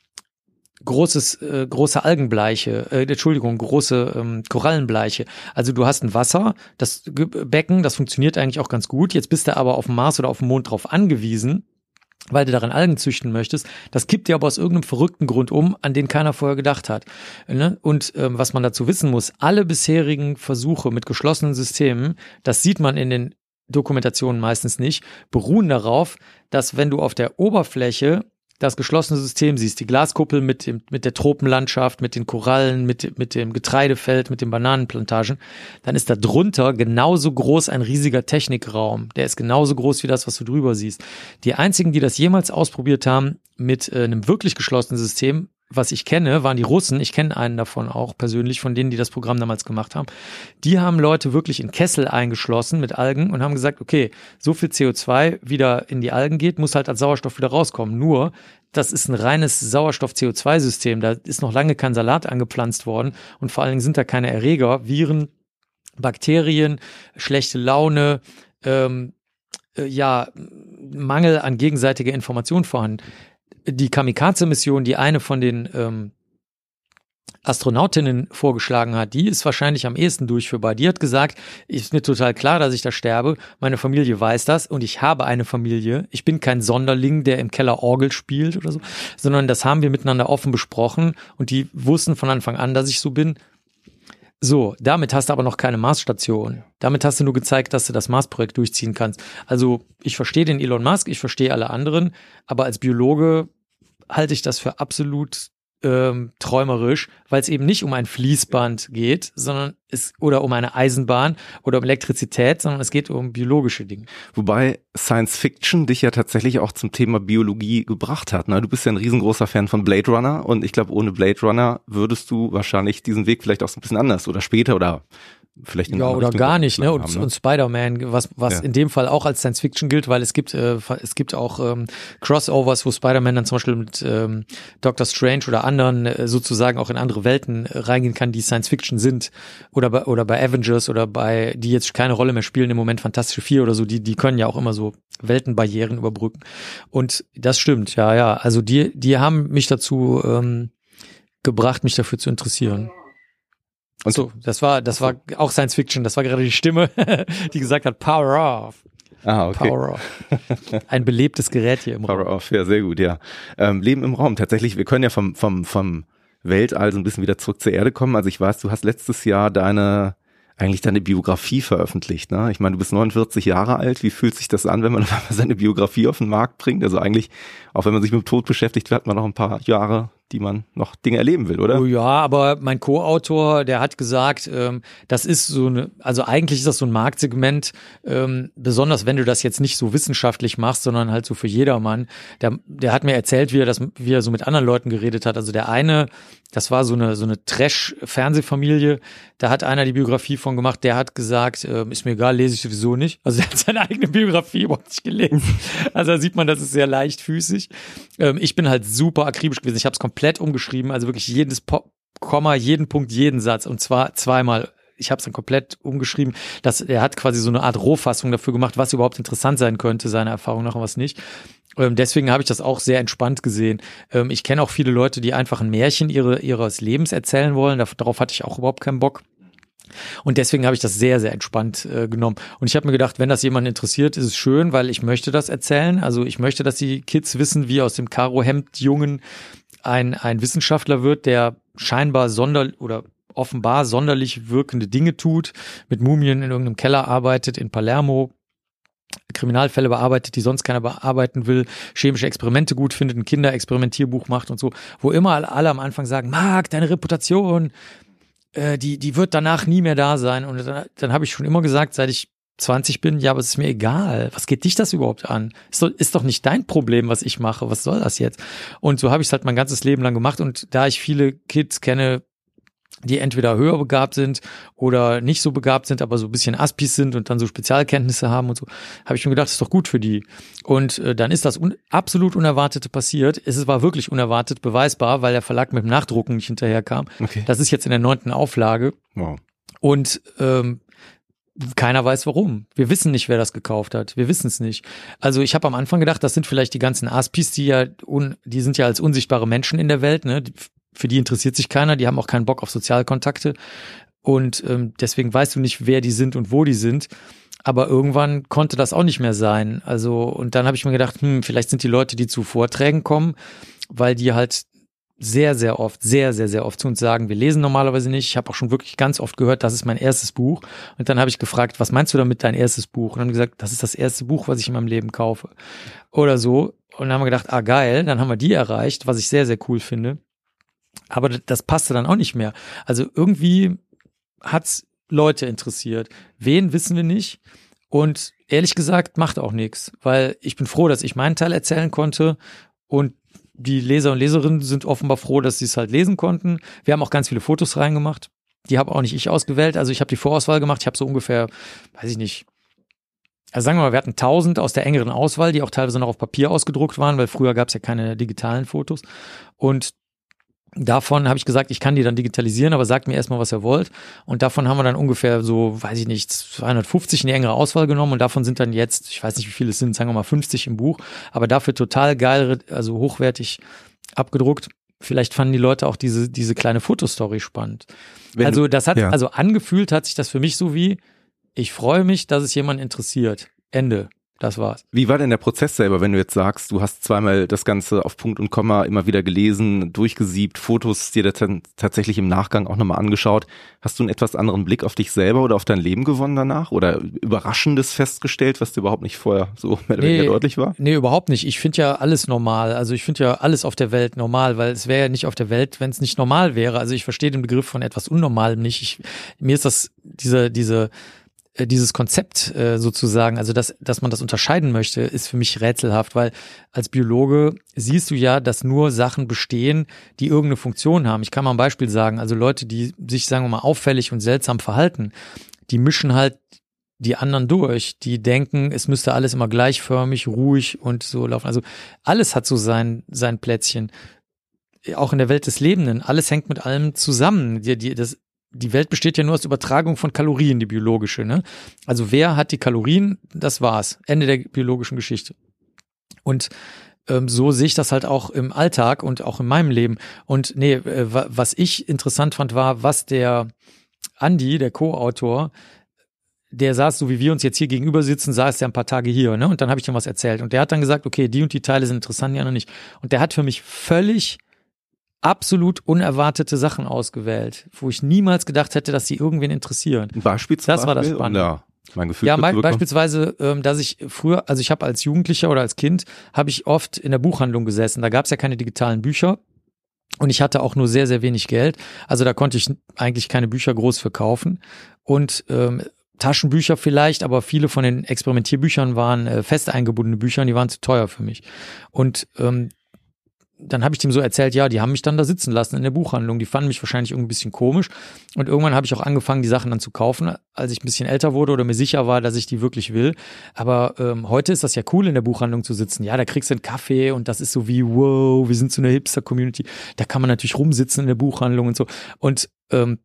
großes, äh, große Algenbleiche, äh, Entschuldigung, große ähm, Korallenbleiche. Also du hast ein Wasser, das Becken, das funktioniert eigentlich auch ganz gut. Jetzt bist du aber auf dem Mars oder auf dem Mond drauf angewiesen, weil du daran Algen züchten möchtest. Das kippt dir aber aus irgendeinem verrückten Grund um, an den keiner vorher gedacht hat. Ne? Und ähm, was man dazu wissen muss, alle bisherigen Versuche mit geschlossenen Systemen, das sieht man in den Dokumentationen meistens nicht, beruhen darauf, dass wenn du auf der Oberfläche das geschlossene System siehst, die Glaskuppel mit, dem, mit der Tropenlandschaft, mit den Korallen, mit, mit dem Getreidefeld, mit den Bananenplantagen, dann ist da drunter genauso groß ein riesiger Technikraum. Der ist genauso groß wie das, was du drüber siehst. Die einzigen, die das jemals ausprobiert haben mit äh, einem wirklich geschlossenen System, was ich kenne, waren die Russen. Ich kenne einen davon auch persönlich, von denen, die das Programm damals gemacht haben. Die haben Leute wirklich in Kessel eingeschlossen mit Algen und haben gesagt, okay, so viel CO2 wieder in die Algen geht, muss halt als Sauerstoff wieder rauskommen. Nur, das ist ein reines Sauerstoff-CO2-System. Da ist noch lange kein Salat angepflanzt worden und vor allen Dingen sind da keine Erreger, Viren, Bakterien, schlechte Laune, ähm, äh, ja, Mangel an gegenseitiger Information vorhanden die Kamikaze-Mission, die eine von den ähm, Astronautinnen vorgeschlagen hat, die ist wahrscheinlich am ehesten durchführbar. Die hat gesagt, ist mir total klar, dass ich da sterbe. Meine Familie weiß das und ich habe eine Familie. Ich bin kein Sonderling, der im Keller Orgel spielt oder so, sondern das haben wir miteinander offen besprochen und die wussten von Anfang an, dass ich so bin. So, damit hast du aber noch keine Marsstation. Damit hast du nur gezeigt, dass du das Mars-Projekt durchziehen kannst. Also, ich verstehe den Elon Musk, ich verstehe alle anderen, aber als Biologe halte ich das für absolut ähm, träumerisch, weil es eben nicht um ein Fließband geht, sondern es oder um eine Eisenbahn oder um Elektrizität, sondern es geht um biologische Dinge. Wobei Science Fiction dich ja tatsächlich auch zum Thema Biologie gebracht hat. Ne? Du bist ja ein riesengroßer Fan von Blade Runner und ich glaube, ohne Blade Runner würdest du wahrscheinlich diesen Weg vielleicht auch so ein bisschen anders oder später oder vielleicht in ja oder Richtung gar nicht ne und, haben, ne? und Spider-Man was was ja. in dem Fall auch als Science Fiction gilt weil es gibt äh, es gibt auch ähm, Crossovers wo Spider-Man dann zum Beispiel mit ähm, Doctor Strange oder anderen äh, sozusagen auch in andere Welten äh, reingehen kann die Science Fiction sind oder bei oder bei Avengers oder bei die jetzt keine Rolle mehr spielen im Moment Fantastische Vier oder so die die können ja auch immer so Weltenbarrieren überbrücken und das stimmt ja ja also die die haben mich dazu ähm, gebracht, mich dafür zu interessieren. Und so, das war, das war auch Science Fiction. Das war gerade die Stimme, die gesagt hat, Power off. Ah, okay. Power off. Ein belebtes Gerät hier im Power Raum. off, ja, sehr gut, ja. Ähm, Leben im Raum, tatsächlich, wir können ja vom, vom, vom Weltall so ein bisschen wieder zurück zur Erde kommen. Also ich weiß, du hast letztes Jahr deine eigentlich deine Biografie veröffentlicht. Ne? Ich meine, du bist 49 Jahre alt. Wie fühlt sich das an, wenn man seine Biografie auf den Markt bringt? Also eigentlich, auch wenn man sich mit dem Tod beschäftigt, hat man noch ein paar Jahre die man noch Dinge erleben will, oder? Oh ja, aber mein Co-Autor, der hat gesagt, ähm, das ist so eine, also eigentlich ist das so ein Marktsegment, ähm, besonders wenn du das jetzt nicht so wissenschaftlich machst, sondern halt so für jedermann. Der, der hat mir erzählt, wie er das, wie er so mit anderen Leuten geredet hat. Also der eine, das war so eine so eine Trash-Fernsehfamilie. Da hat einer die Biografie von gemacht. Der hat gesagt, äh, ist mir egal, lese ich sowieso nicht. Also er hat seine eigene Biografie überhaupt nicht gelesen. Also da sieht man, das ist sehr leichtfüßig. Ähm, ich bin halt super akribisch gewesen. Ich habe es komplett umgeschrieben, also wirklich jedes po Komma, jeden Punkt, jeden Satz und zwar zweimal ich habe es dann komplett umgeschrieben. dass er hat quasi so eine Art Rohfassung dafür gemacht, was überhaupt interessant sein könnte, seiner Erfahrung nach und was nicht. Ähm, deswegen habe ich das auch sehr entspannt gesehen. Ähm, ich kenne auch viele Leute, die einfach ein Märchen ihre, ihres Lebens erzählen wollen. Darauf hatte ich auch überhaupt keinen Bock. Und deswegen habe ich das sehr, sehr entspannt äh, genommen. Und ich habe mir gedacht, wenn das jemand interessiert, ist es schön, weil ich möchte das erzählen. Also ich möchte, dass die Kids wissen, wie aus dem Karo-Hemd-Jungen ein, ein Wissenschaftler wird, der scheinbar sonder oder offenbar sonderlich wirkende Dinge tut, mit Mumien in irgendeinem Keller arbeitet in Palermo, Kriminalfälle bearbeitet, die sonst keiner bearbeiten will, chemische Experimente gut findet, ein Kinderexperimentierbuch macht und so, wo immer alle am Anfang sagen, Marc, deine Reputation, äh, die, die wird danach nie mehr da sein. Und dann, dann habe ich schon immer gesagt, seit ich 20 bin, ja, aber es ist mir egal. Was geht dich das überhaupt an? Ist doch, ist doch nicht dein Problem, was ich mache. Was soll das jetzt? Und so habe ich es halt mein ganzes Leben lang gemacht. Und da ich viele Kids kenne, die entweder höher begabt sind oder nicht so begabt sind, aber so ein bisschen Aspis sind und dann so Spezialkenntnisse haben und so, habe ich mir gedacht, das ist doch gut für die. Und äh, dann ist das un absolut Unerwartete passiert. Es war wirklich unerwartet beweisbar, weil der Verlag mit dem Nachdrucken nicht hinterherkam. Okay. Das ist jetzt in der neunten Auflage. Wow. Und ähm, keiner weiß warum. Wir wissen nicht, wer das gekauft hat. Wir wissen es nicht. Also ich habe am Anfang gedacht, das sind vielleicht die ganzen Aspis, die ja un, die sind ja als unsichtbare Menschen in der Welt, ne? Für die interessiert sich keiner, die haben auch keinen Bock auf Sozialkontakte. Und ähm, deswegen weißt du nicht, wer die sind und wo die sind. Aber irgendwann konnte das auch nicht mehr sein. Also, und dann habe ich mir gedacht, hm, vielleicht sind die Leute, die zu Vorträgen kommen, weil die halt sehr, sehr oft, sehr, sehr, sehr oft zu uns sagen, wir lesen normalerweise nicht. Ich habe auch schon wirklich ganz oft gehört, das ist mein erstes Buch. Und dann habe ich gefragt, was meinst du damit dein erstes Buch? Und dann gesagt, das ist das erste Buch, was ich in meinem Leben kaufe. Oder so. Und dann haben wir gedacht, ah geil, dann haben wir die erreicht, was ich sehr, sehr cool finde. Aber das passte dann auch nicht mehr. Also irgendwie hat's Leute interessiert. Wen wissen wir nicht. Und ehrlich gesagt, macht auch nichts, weil ich bin froh, dass ich meinen Teil erzählen konnte und die Leser und Leserinnen sind offenbar froh, dass sie es halt lesen konnten. Wir haben auch ganz viele Fotos reingemacht. Die habe auch nicht ich ausgewählt. Also ich habe die Vorauswahl gemacht. Ich habe so ungefähr, weiß ich nicht, also sagen wir mal, wir hatten 1000 aus der engeren Auswahl, die auch teilweise noch auf Papier ausgedruckt waren, weil früher gab es ja keine digitalen Fotos. Und Davon habe ich gesagt, ich kann die dann digitalisieren, aber sagt mir erstmal, was ihr wollt. Und davon haben wir dann ungefähr so, weiß ich nicht, 250 in die engere Auswahl genommen und davon sind dann jetzt, ich weiß nicht, wie viele es sind, sagen wir mal 50 im Buch, aber dafür total geil, also hochwertig abgedruckt. Vielleicht fanden die Leute auch diese, diese kleine Fotostory spannend. Wenn also das hat, ja. also angefühlt hat sich das für mich so wie, ich freue mich, dass es jemand interessiert. Ende. Das war's. Wie war denn der Prozess selber, wenn du jetzt sagst, du hast zweimal das Ganze auf Punkt und Komma immer wieder gelesen, durchgesiebt, Fotos dir dann tatsächlich im Nachgang auch nochmal angeschaut. Hast du einen etwas anderen Blick auf dich selber oder auf dein Leben gewonnen danach? Oder Überraschendes festgestellt, was dir überhaupt nicht vorher so mehr oder weniger deutlich war? Nee, überhaupt nicht. Ich finde ja alles normal. Also ich finde ja alles auf der Welt normal, weil es wäre ja nicht auf der Welt, wenn es nicht normal wäre. Also ich verstehe den Begriff von etwas Unnormalem nicht. Ich, mir ist das, diese, diese, dieses Konzept äh, sozusagen, also dass, dass man das unterscheiden möchte, ist für mich rätselhaft, weil als Biologe siehst du ja, dass nur Sachen bestehen, die irgendeine Funktion haben. Ich kann mal ein Beispiel sagen, also Leute, die sich, sagen wir mal, auffällig und seltsam verhalten, die mischen halt die anderen durch, die denken, es müsste alles immer gleichförmig, ruhig und so laufen. Also alles hat so sein, sein Plätzchen auch in der Welt des Lebenden, alles hängt mit allem zusammen. Die, die, das, die Welt besteht ja nur aus Übertragung von Kalorien, die biologische. Ne? Also wer hat die Kalorien? Das war's. Ende der biologischen Geschichte. Und ähm, so sehe ich das halt auch im Alltag und auch in meinem Leben. Und nee, äh, was ich interessant fand, war, was der Andi, der Co-Autor, der saß, so wie wir uns jetzt hier gegenüber sitzen, saß der ein paar Tage hier, ne? Und dann habe ich ihm was erzählt. Und der hat dann gesagt, okay, die und die Teile sind interessant, die anderen nicht. Und der hat für mich völlig absolut unerwartete Sachen ausgewählt, wo ich niemals gedacht hätte, dass sie irgendwen interessieren. Beispielsweise. Das war das Spannende. Ja, mein Gefühl. Ja, me beispielsweise, ähm, dass ich früher, also ich habe als Jugendlicher oder als Kind, habe ich oft in der Buchhandlung gesessen. Da gab es ja keine digitalen Bücher. Und ich hatte auch nur sehr, sehr wenig Geld. Also da konnte ich eigentlich keine Bücher groß verkaufen. Und ähm, Taschenbücher vielleicht, aber viele von den Experimentierbüchern waren äh, fest eingebundene Bücher und die waren zu teuer für mich. Und ähm, dann habe ich dem so erzählt, ja, die haben mich dann da sitzen lassen in der Buchhandlung. Die fanden mich wahrscheinlich irgendwie ein bisschen komisch. Und irgendwann habe ich auch angefangen, die Sachen dann zu kaufen, als ich ein bisschen älter wurde oder mir sicher war, dass ich die wirklich will. Aber ähm, heute ist das ja cool, in der Buchhandlung zu sitzen. Ja, da kriegst du einen Kaffee und das ist so wie, wow, wir sind so eine Hipster-Community. Da kann man natürlich rumsitzen in der Buchhandlung und so. Und ähm,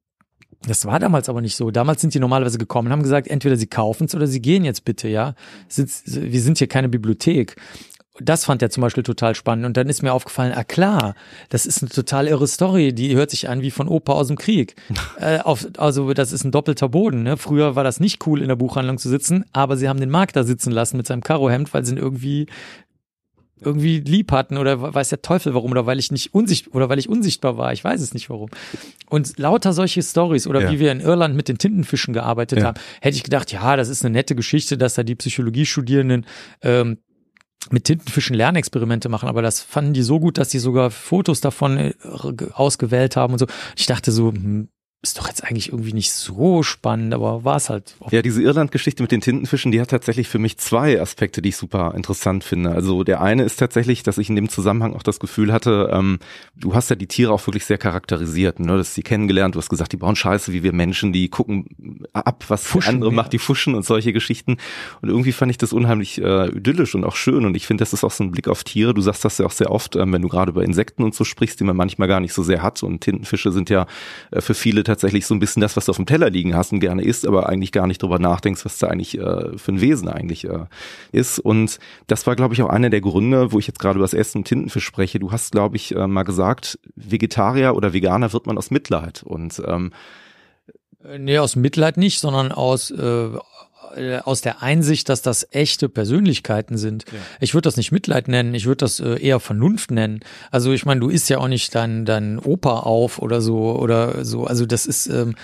das war damals aber nicht so. Damals sind die normalerweise gekommen und haben gesagt, entweder sie kaufen es oder sie gehen jetzt bitte, ja. wir sind hier keine Bibliothek das fand er zum Beispiel total spannend. Und dann ist mir aufgefallen, ah klar, das ist eine total irre Story, die hört sich an wie von Opa aus dem Krieg. äh, auf, also das ist ein doppelter Boden. Ne? Früher war das nicht cool, in der Buchhandlung zu sitzen, aber sie haben den Markt da sitzen lassen mit seinem Karohemd, weil sie ihn irgendwie irgendwie lieb hatten oder weiß der Teufel warum oder weil ich nicht unsichtbar oder weil ich unsichtbar war, ich weiß es nicht warum. Und lauter solche Stories oder ja. wie wir in Irland mit den Tintenfischen gearbeitet ja. haben, hätte ich gedacht, ja, das ist eine nette Geschichte, dass da die Psychologiestudierenden ähm, mit Tintenfischen Lernexperimente machen, aber das fanden die so gut, dass die sogar Fotos davon äh, ausgewählt haben und so. Ich dachte so, hm, ist doch jetzt eigentlich irgendwie nicht so spannend, aber war es halt. Ja, diese Irland-Geschichte mit den Tintenfischen, die hat tatsächlich für mich zwei Aspekte, die ich super interessant finde. Also der eine ist tatsächlich, dass ich in dem Zusammenhang auch das Gefühl hatte, ähm, du hast ja die Tiere auch wirklich sehr charakterisiert. Ne? Du hast sie kennengelernt, du hast gesagt, die bauen Scheiße wie wir Menschen, die gucken ab, was fuschen, andere ja. macht, die fuschen und solche Geschichten. Und irgendwie fand ich das unheimlich äh, idyllisch und auch schön. Und ich finde, das ist auch so ein Blick auf Tiere. Du sagst das ja auch sehr oft, ähm, wenn du gerade über Insekten und so sprichst, die man manchmal gar nicht so sehr hat. Und Tintenfische sind ja äh, für viele tatsächlich so ein bisschen das, was du auf dem Teller liegen hast und gerne isst, aber eigentlich gar nicht drüber nachdenkst, was da eigentlich äh, für ein Wesen eigentlich äh, ist. Und das war, glaube ich, auch einer der Gründe, wo ich jetzt gerade über das Essen und Tintenfisch spreche. Du hast, glaube ich, äh, mal gesagt, Vegetarier oder Veganer wird man aus Mitleid. Und ähm, Nee, aus Mitleid nicht, sondern aus äh, äh, aus der Einsicht, dass das echte Persönlichkeiten sind. Ja. Ich würde das nicht Mitleid nennen, ich würde das äh, eher Vernunft nennen. Also ich meine, du isst ja auch nicht dein, dein Opa auf oder so oder so. Also das ist ähm,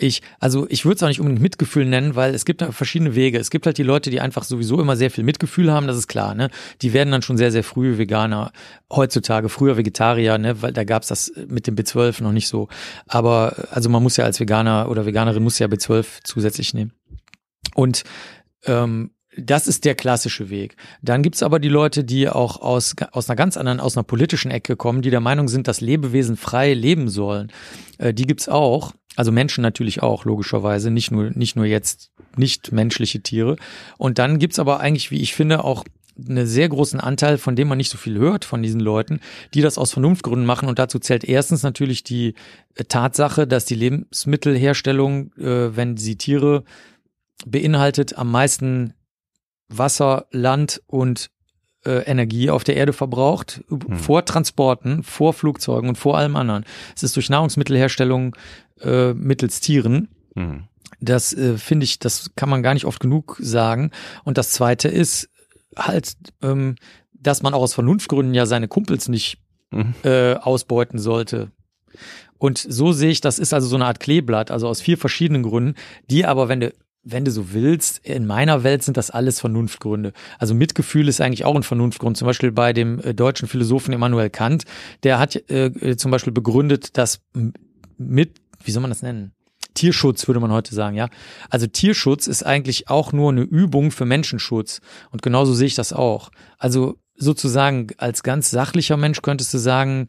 ich, also ich würde es auch nicht unbedingt Mitgefühl nennen, weil es gibt verschiedene Wege. Es gibt halt die Leute, die einfach sowieso immer sehr viel Mitgefühl haben, das ist klar, ne? Die werden dann schon sehr, sehr früh Veganer, heutzutage, früher Vegetarier, ne? Weil da gab's das mit dem B12 noch nicht so. Aber also man muss ja als Veganer oder Veganerin muss ja B12 zusätzlich nehmen. Und ähm, das ist der klassische Weg. Dann gibt's aber die Leute, die auch aus, aus einer ganz anderen, aus einer politischen Ecke kommen, die der Meinung sind, dass Lebewesen frei leben sollen. Äh, die gibt's auch. Also Menschen natürlich auch, logischerweise. Nicht nur, nicht nur jetzt nicht menschliche Tiere. Und dann gibt's aber eigentlich, wie ich finde, auch einen sehr großen Anteil, von dem man nicht so viel hört von diesen Leuten, die das aus Vernunftgründen machen. Und dazu zählt erstens natürlich die Tatsache, dass die Lebensmittelherstellung, äh, wenn sie Tiere beinhaltet am meisten Wasser, Land und äh, Energie auf der Erde verbraucht, hm. vor Transporten, vor Flugzeugen und vor allem anderen. Es ist durch Nahrungsmittelherstellung äh, mittels Tieren. Hm. Das äh, finde ich, das kann man gar nicht oft genug sagen. Und das Zweite ist halt, ähm, dass man auch aus Vernunftgründen ja seine Kumpels nicht mhm. äh, ausbeuten sollte. Und so sehe ich, das ist also so eine Art Kleeblatt, also aus vier verschiedenen Gründen, die aber, wenn du wenn du so willst, in meiner Welt sind das alles Vernunftgründe. Also Mitgefühl ist eigentlich auch ein Vernunftgrund. Zum Beispiel bei dem äh, deutschen Philosophen Immanuel Kant, der hat äh, äh, zum Beispiel begründet, dass mit, wie soll man das nennen? Tierschutz würde man heute sagen, ja. Also Tierschutz ist eigentlich auch nur eine Übung für Menschenschutz. Und genauso sehe ich das auch. Also sozusagen als ganz sachlicher Mensch könntest du sagen,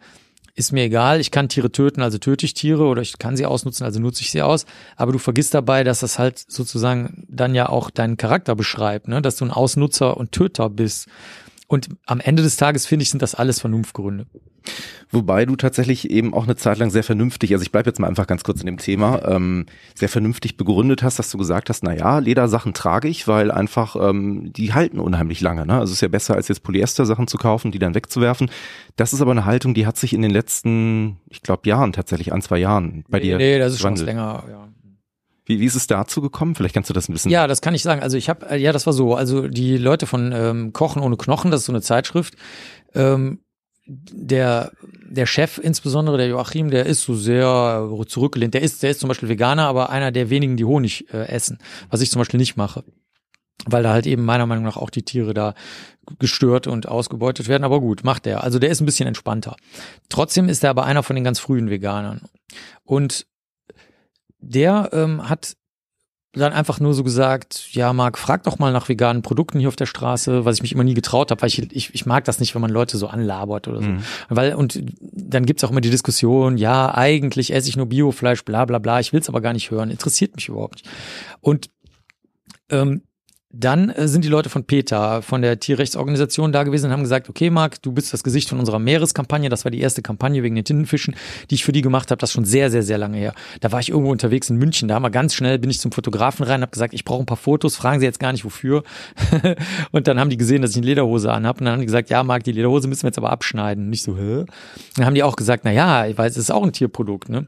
ist mir egal, ich kann Tiere töten, also töte ich Tiere oder ich kann sie ausnutzen, also nutze ich sie aus. Aber du vergisst dabei, dass das halt sozusagen dann ja auch deinen Charakter beschreibt, ne? dass du ein Ausnutzer und Töter bist. Und am Ende des Tages finde ich, sind das alles Vernunftgründe. Wobei du tatsächlich eben auch eine Zeit lang sehr vernünftig, also ich bleibe jetzt mal einfach ganz kurz in dem Thema, ähm, sehr vernünftig begründet hast, dass du gesagt hast, na ja, Ledersachen trage ich, weil einfach ähm, die halten unheimlich lange. Ne? Also es ist ja besser, als jetzt Polyester-Sachen zu kaufen, die dann wegzuwerfen. Das ist aber eine Haltung, die hat sich in den letzten, ich glaube, Jahren tatsächlich, ein, zwei Jahren bei nee, dir. Nee, das ist schon länger, ja. Wie, wie ist es dazu gekommen? Vielleicht kannst du das ein bisschen. Ja, das kann ich sagen. Also ich habe, ja, das war so. Also die Leute von ähm, Kochen ohne Knochen, das ist so eine Zeitschrift. Ähm, der, der Chef insbesondere, der Joachim, der ist so sehr zurückgelehnt. Der ist, der ist zum Beispiel Veganer, aber einer der wenigen, die Honig äh, essen, was ich zum Beispiel nicht mache. Weil da halt eben meiner Meinung nach auch die Tiere da gestört und ausgebeutet werden. Aber gut, macht er. Also der ist ein bisschen entspannter. Trotzdem ist er aber einer von den ganz frühen Veganern. Und der ähm, hat dann einfach nur so gesagt, ja, Marc, frag doch mal nach veganen Produkten hier auf der Straße, was ich mich immer nie getraut habe, weil ich, ich, ich mag das nicht, wenn man Leute so anlabert oder so. Mhm. Weil, und dann gibt's auch immer die Diskussion, ja, eigentlich esse ich nur Biofleisch, bla bla bla, ich will's aber gar nicht hören, interessiert mich überhaupt nicht. Und ähm, dann äh, sind die Leute von PETA, von der Tierrechtsorganisation da gewesen und haben gesagt, okay, Marc, du bist das Gesicht von unserer Meereskampagne. Das war die erste Kampagne wegen den Tintenfischen, die ich für die gemacht habe. Das ist schon sehr, sehr, sehr lange her. Da war ich irgendwo unterwegs in München. Da haben wir ganz schnell, bin ich zum Fotografen rein, habe gesagt, ich brauche ein paar Fotos, fragen Sie jetzt gar nicht wofür. und dann haben die gesehen, dass ich eine Lederhose anhabe. Und dann haben die gesagt, ja, Marc, die Lederhose müssen wir jetzt aber abschneiden. nicht so, hä? Dann haben die auch gesagt, na ja, ich weiß, es ist auch ein Tierprodukt, ne?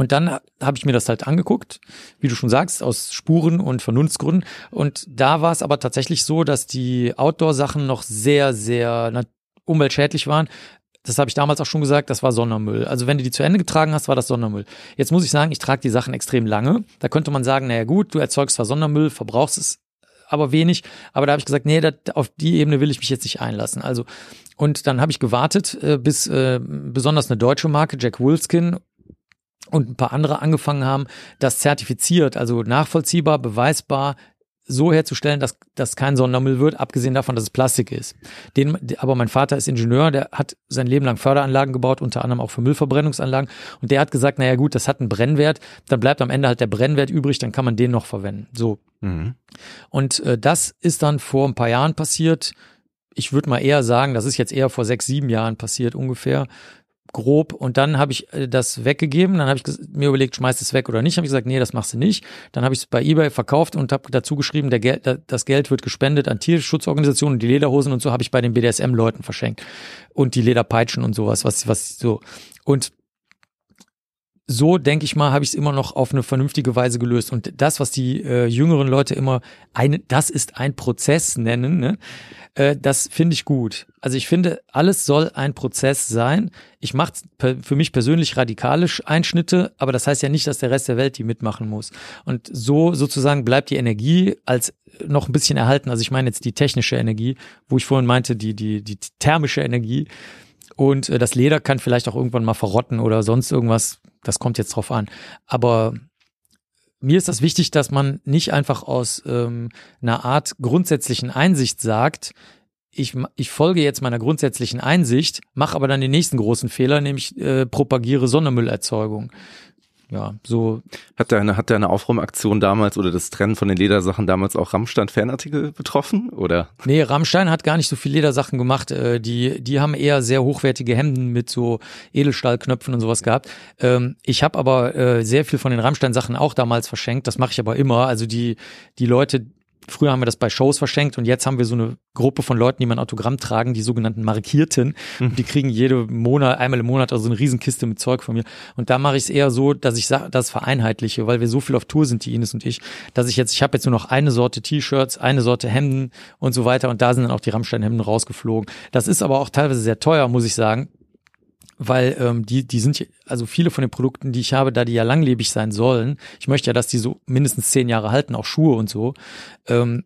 Und dann habe ich mir das halt angeguckt, wie du schon sagst, aus Spuren und Vernunftsgründen. Und da war es aber tatsächlich so, dass die Outdoor-Sachen noch sehr, sehr umweltschädlich waren. Das habe ich damals auch schon gesagt, das war Sondermüll. Also wenn du die zu Ende getragen hast, war das Sondermüll. Jetzt muss ich sagen, ich trage die Sachen extrem lange. Da könnte man sagen, naja gut, du erzeugst zwar Sondermüll, verbrauchst es aber wenig. Aber da habe ich gesagt, nee, dat, auf die Ebene will ich mich jetzt nicht einlassen. Also und dann habe ich gewartet, äh, bis äh, besonders eine deutsche Marke, Jack Wolfskin und ein paar andere angefangen haben, das zertifiziert, also nachvollziehbar, beweisbar so herzustellen, dass das kein Sondermüll wird, abgesehen davon, dass es Plastik ist. Den, aber mein Vater ist Ingenieur, der hat sein Leben lang Förderanlagen gebaut, unter anderem auch für Müllverbrennungsanlagen. Und der hat gesagt, naja gut, das hat einen Brennwert, dann bleibt am Ende halt der Brennwert übrig, dann kann man den noch verwenden. So. Mhm. Und äh, das ist dann vor ein paar Jahren passiert. Ich würde mal eher sagen, das ist jetzt eher vor sechs, sieben Jahren passiert ungefähr grob und dann habe ich äh, das weggegeben, dann habe ich mir überlegt, schmeiß es weg oder nicht, habe ich gesagt, nee, das machst du nicht. Dann habe ich es bei eBay verkauft und habe dazu geschrieben, der Geld, das Geld wird gespendet an Tierschutzorganisationen die Lederhosen und so habe ich bei den BDSM Leuten verschenkt. Und die Lederpeitschen und sowas, was was so. Und so denke ich mal, habe ich es immer noch auf eine vernünftige Weise gelöst. Und das, was die äh, jüngeren Leute immer eine, das ist ein Prozess nennen, ne? äh, das finde ich gut. Also ich finde, alles soll ein Prozess sein. Ich mache für mich persönlich radikalisch Einschnitte, aber das heißt ja nicht, dass der Rest der Welt die mitmachen muss. Und so sozusagen bleibt die Energie als noch ein bisschen erhalten. Also ich meine jetzt die technische Energie, wo ich vorhin meinte, die, die, die thermische Energie. Und äh, das Leder kann vielleicht auch irgendwann mal verrotten oder sonst irgendwas das kommt jetzt drauf an. Aber mir ist das wichtig, dass man nicht einfach aus ähm, einer Art grundsätzlichen Einsicht sagt, ich, ich folge jetzt meiner grundsätzlichen Einsicht, mache aber dann den nächsten großen Fehler, nämlich äh, propagiere Sondermüllerzeugung ja, so. Hat deine, hat deine Aufräumaktion damals oder das Trennen von den Ledersachen damals auch Rammstein-Fanartikel betroffen, oder? Nee, Rammstein hat gar nicht so viel Ledersachen gemacht. Äh, die, die haben eher sehr hochwertige Hemden mit so Edelstahlknöpfen und sowas gehabt. Ähm, ich habe aber äh, sehr viel von den Rammstein-Sachen auch damals verschenkt. Das mache ich aber immer. Also die, die Leute, Früher haben wir das bei Shows verschenkt und jetzt haben wir so eine Gruppe von Leuten, die mein Autogramm tragen, die sogenannten Markierten. Mhm. Und die kriegen jede Monat, einmal im Monat also eine Riesenkiste mit Zeug von mir. Und da mache ich es eher so, dass ich das vereinheitliche, weil wir so viel auf Tour sind, die Ines und ich, dass ich jetzt, ich habe jetzt nur noch eine Sorte T-Shirts, eine Sorte Hemden und so weiter. Und da sind dann auch die Rammstein-Hemden rausgeflogen. Das ist aber auch teilweise sehr teuer, muss ich sagen weil ähm, die, die sind, also viele von den Produkten, die ich habe, da die ja langlebig sein sollen, ich möchte ja, dass die so mindestens zehn Jahre halten, auch Schuhe und so, ähm,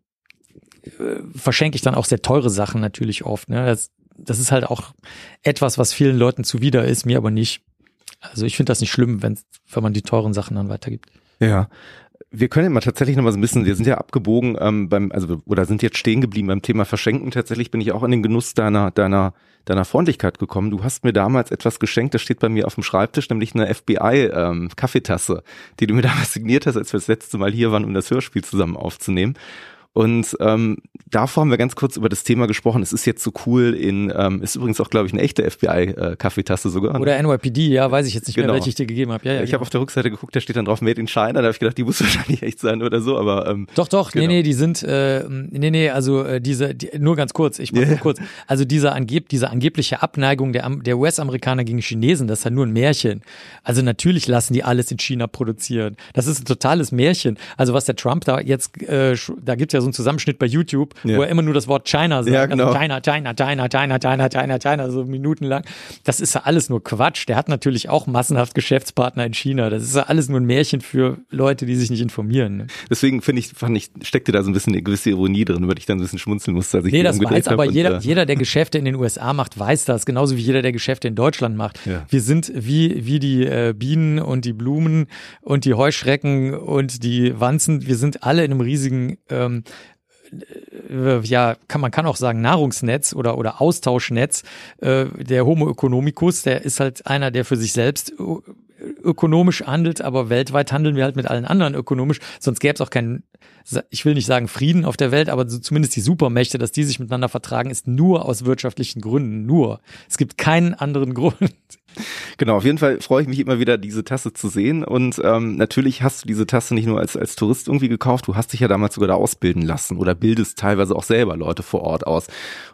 äh, verschenke ich dann auch sehr teure Sachen natürlich oft. Ne? Das, das ist halt auch etwas, was vielen Leuten zuwider ist, mir aber nicht. Also ich finde das nicht schlimm, wenn, wenn man die teuren Sachen dann weitergibt. Ja, wir können ja mal tatsächlich noch mal so ein bisschen, wir sind ja abgebogen ähm, beim, also oder sind jetzt stehen geblieben beim Thema Verschenken. Tatsächlich bin ich auch in den Genuss deiner, deiner, deiner Freundlichkeit gekommen. Du hast mir damals etwas geschenkt, das steht bei mir auf dem Schreibtisch, nämlich eine FBI-Kaffeetasse, ähm, die du mir damals signiert hast, als wir das letzte Mal hier waren, um das Hörspiel zusammen aufzunehmen. Und ähm, davor haben wir ganz kurz über das Thema gesprochen. Es ist jetzt so cool in, ähm, ist übrigens auch, glaube ich, eine echte FBI-Kaffeetasse äh, sogar. Oder NYPD, ja, weiß ich jetzt nicht genau. mehr, welche ich dir gegeben habe. Ja, ja, ich genau. habe auf der Rückseite geguckt, da steht dann drauf Made in China. Da habe ich gedacht, die muss wahrscheinlich echt sein oder so, aber ähm, Doch, doch, genau. nee, nee, die sind, äh, nee, nee, also äh, diese, die, nur ganz kurz, ich mach yeah. nur kurz. Also diese, angeb diese angebliche Abneigung der, der US-Amerikaner gegen Chinesen, das ist ja nur ein Märchen. Also natürlich lassen die alles in China produzieren. Das ist ein totales Märchen. Also was der Trump da jetzt, äh, da gibt's ja so einen Zusammenschnitt bei YouTube, ja. wo er immer nur das Wort China sagt. Ja, also genau. Also China, China, China, China, China, China, China, so minutenlang. Das ist ja alles nur Quatsch. Der hat natürlich auch massenhaft Geschäftspartner in China. Das ist ja alles nur ein Märchen für Leute, die sich nicht informieren. Ne? Deswegen finde ich, fand ich, steckte da so ein bisschen eine gewisse Ironie drin, die ich dann ein bisschen schmunzeln musste. Als ich nee, das weiß aber jeder, und, jeder, der Geschäfte in den USA macht, weiß das. Genauso wie jeder, der Geschäfte in Deutschland macht. Ja. Wir sind wie, wie die äh, Bienen und die Blumen und die Heuschrecken und die Wanzen. Wir sind alle in einem riesigen ähm, äh, ja, kann man kann auch sagen Nahrungsnetz oder oder Austauschnetz. Äh, der Homo economicus, der ist halt einer, der für sich selbst äh, ökonomisch handelt, aber weltweit handeln wir halt mit allen anderen ökonomisch. Sonst gäbe es auch keinen, ich will nicht sagen Frieden auf der Welt, aber zumindest die Supermächte, dass die sich miteinander vertragen, ist nur aus wirtschaftlichen Gründen. Nur. Es gibt keinen anderen Grund. Genau, auf jeden Fall freue ich mich immer wieder, diese Tasse zu sehen. Und ähm, natürlich hast du diese Tasse nicht nur als, als Tourist irgendwie gekauft, du hast dich ja damals sogar da ausbilden lassen oder bildest teilweise auch selber Leute vor Ort aus.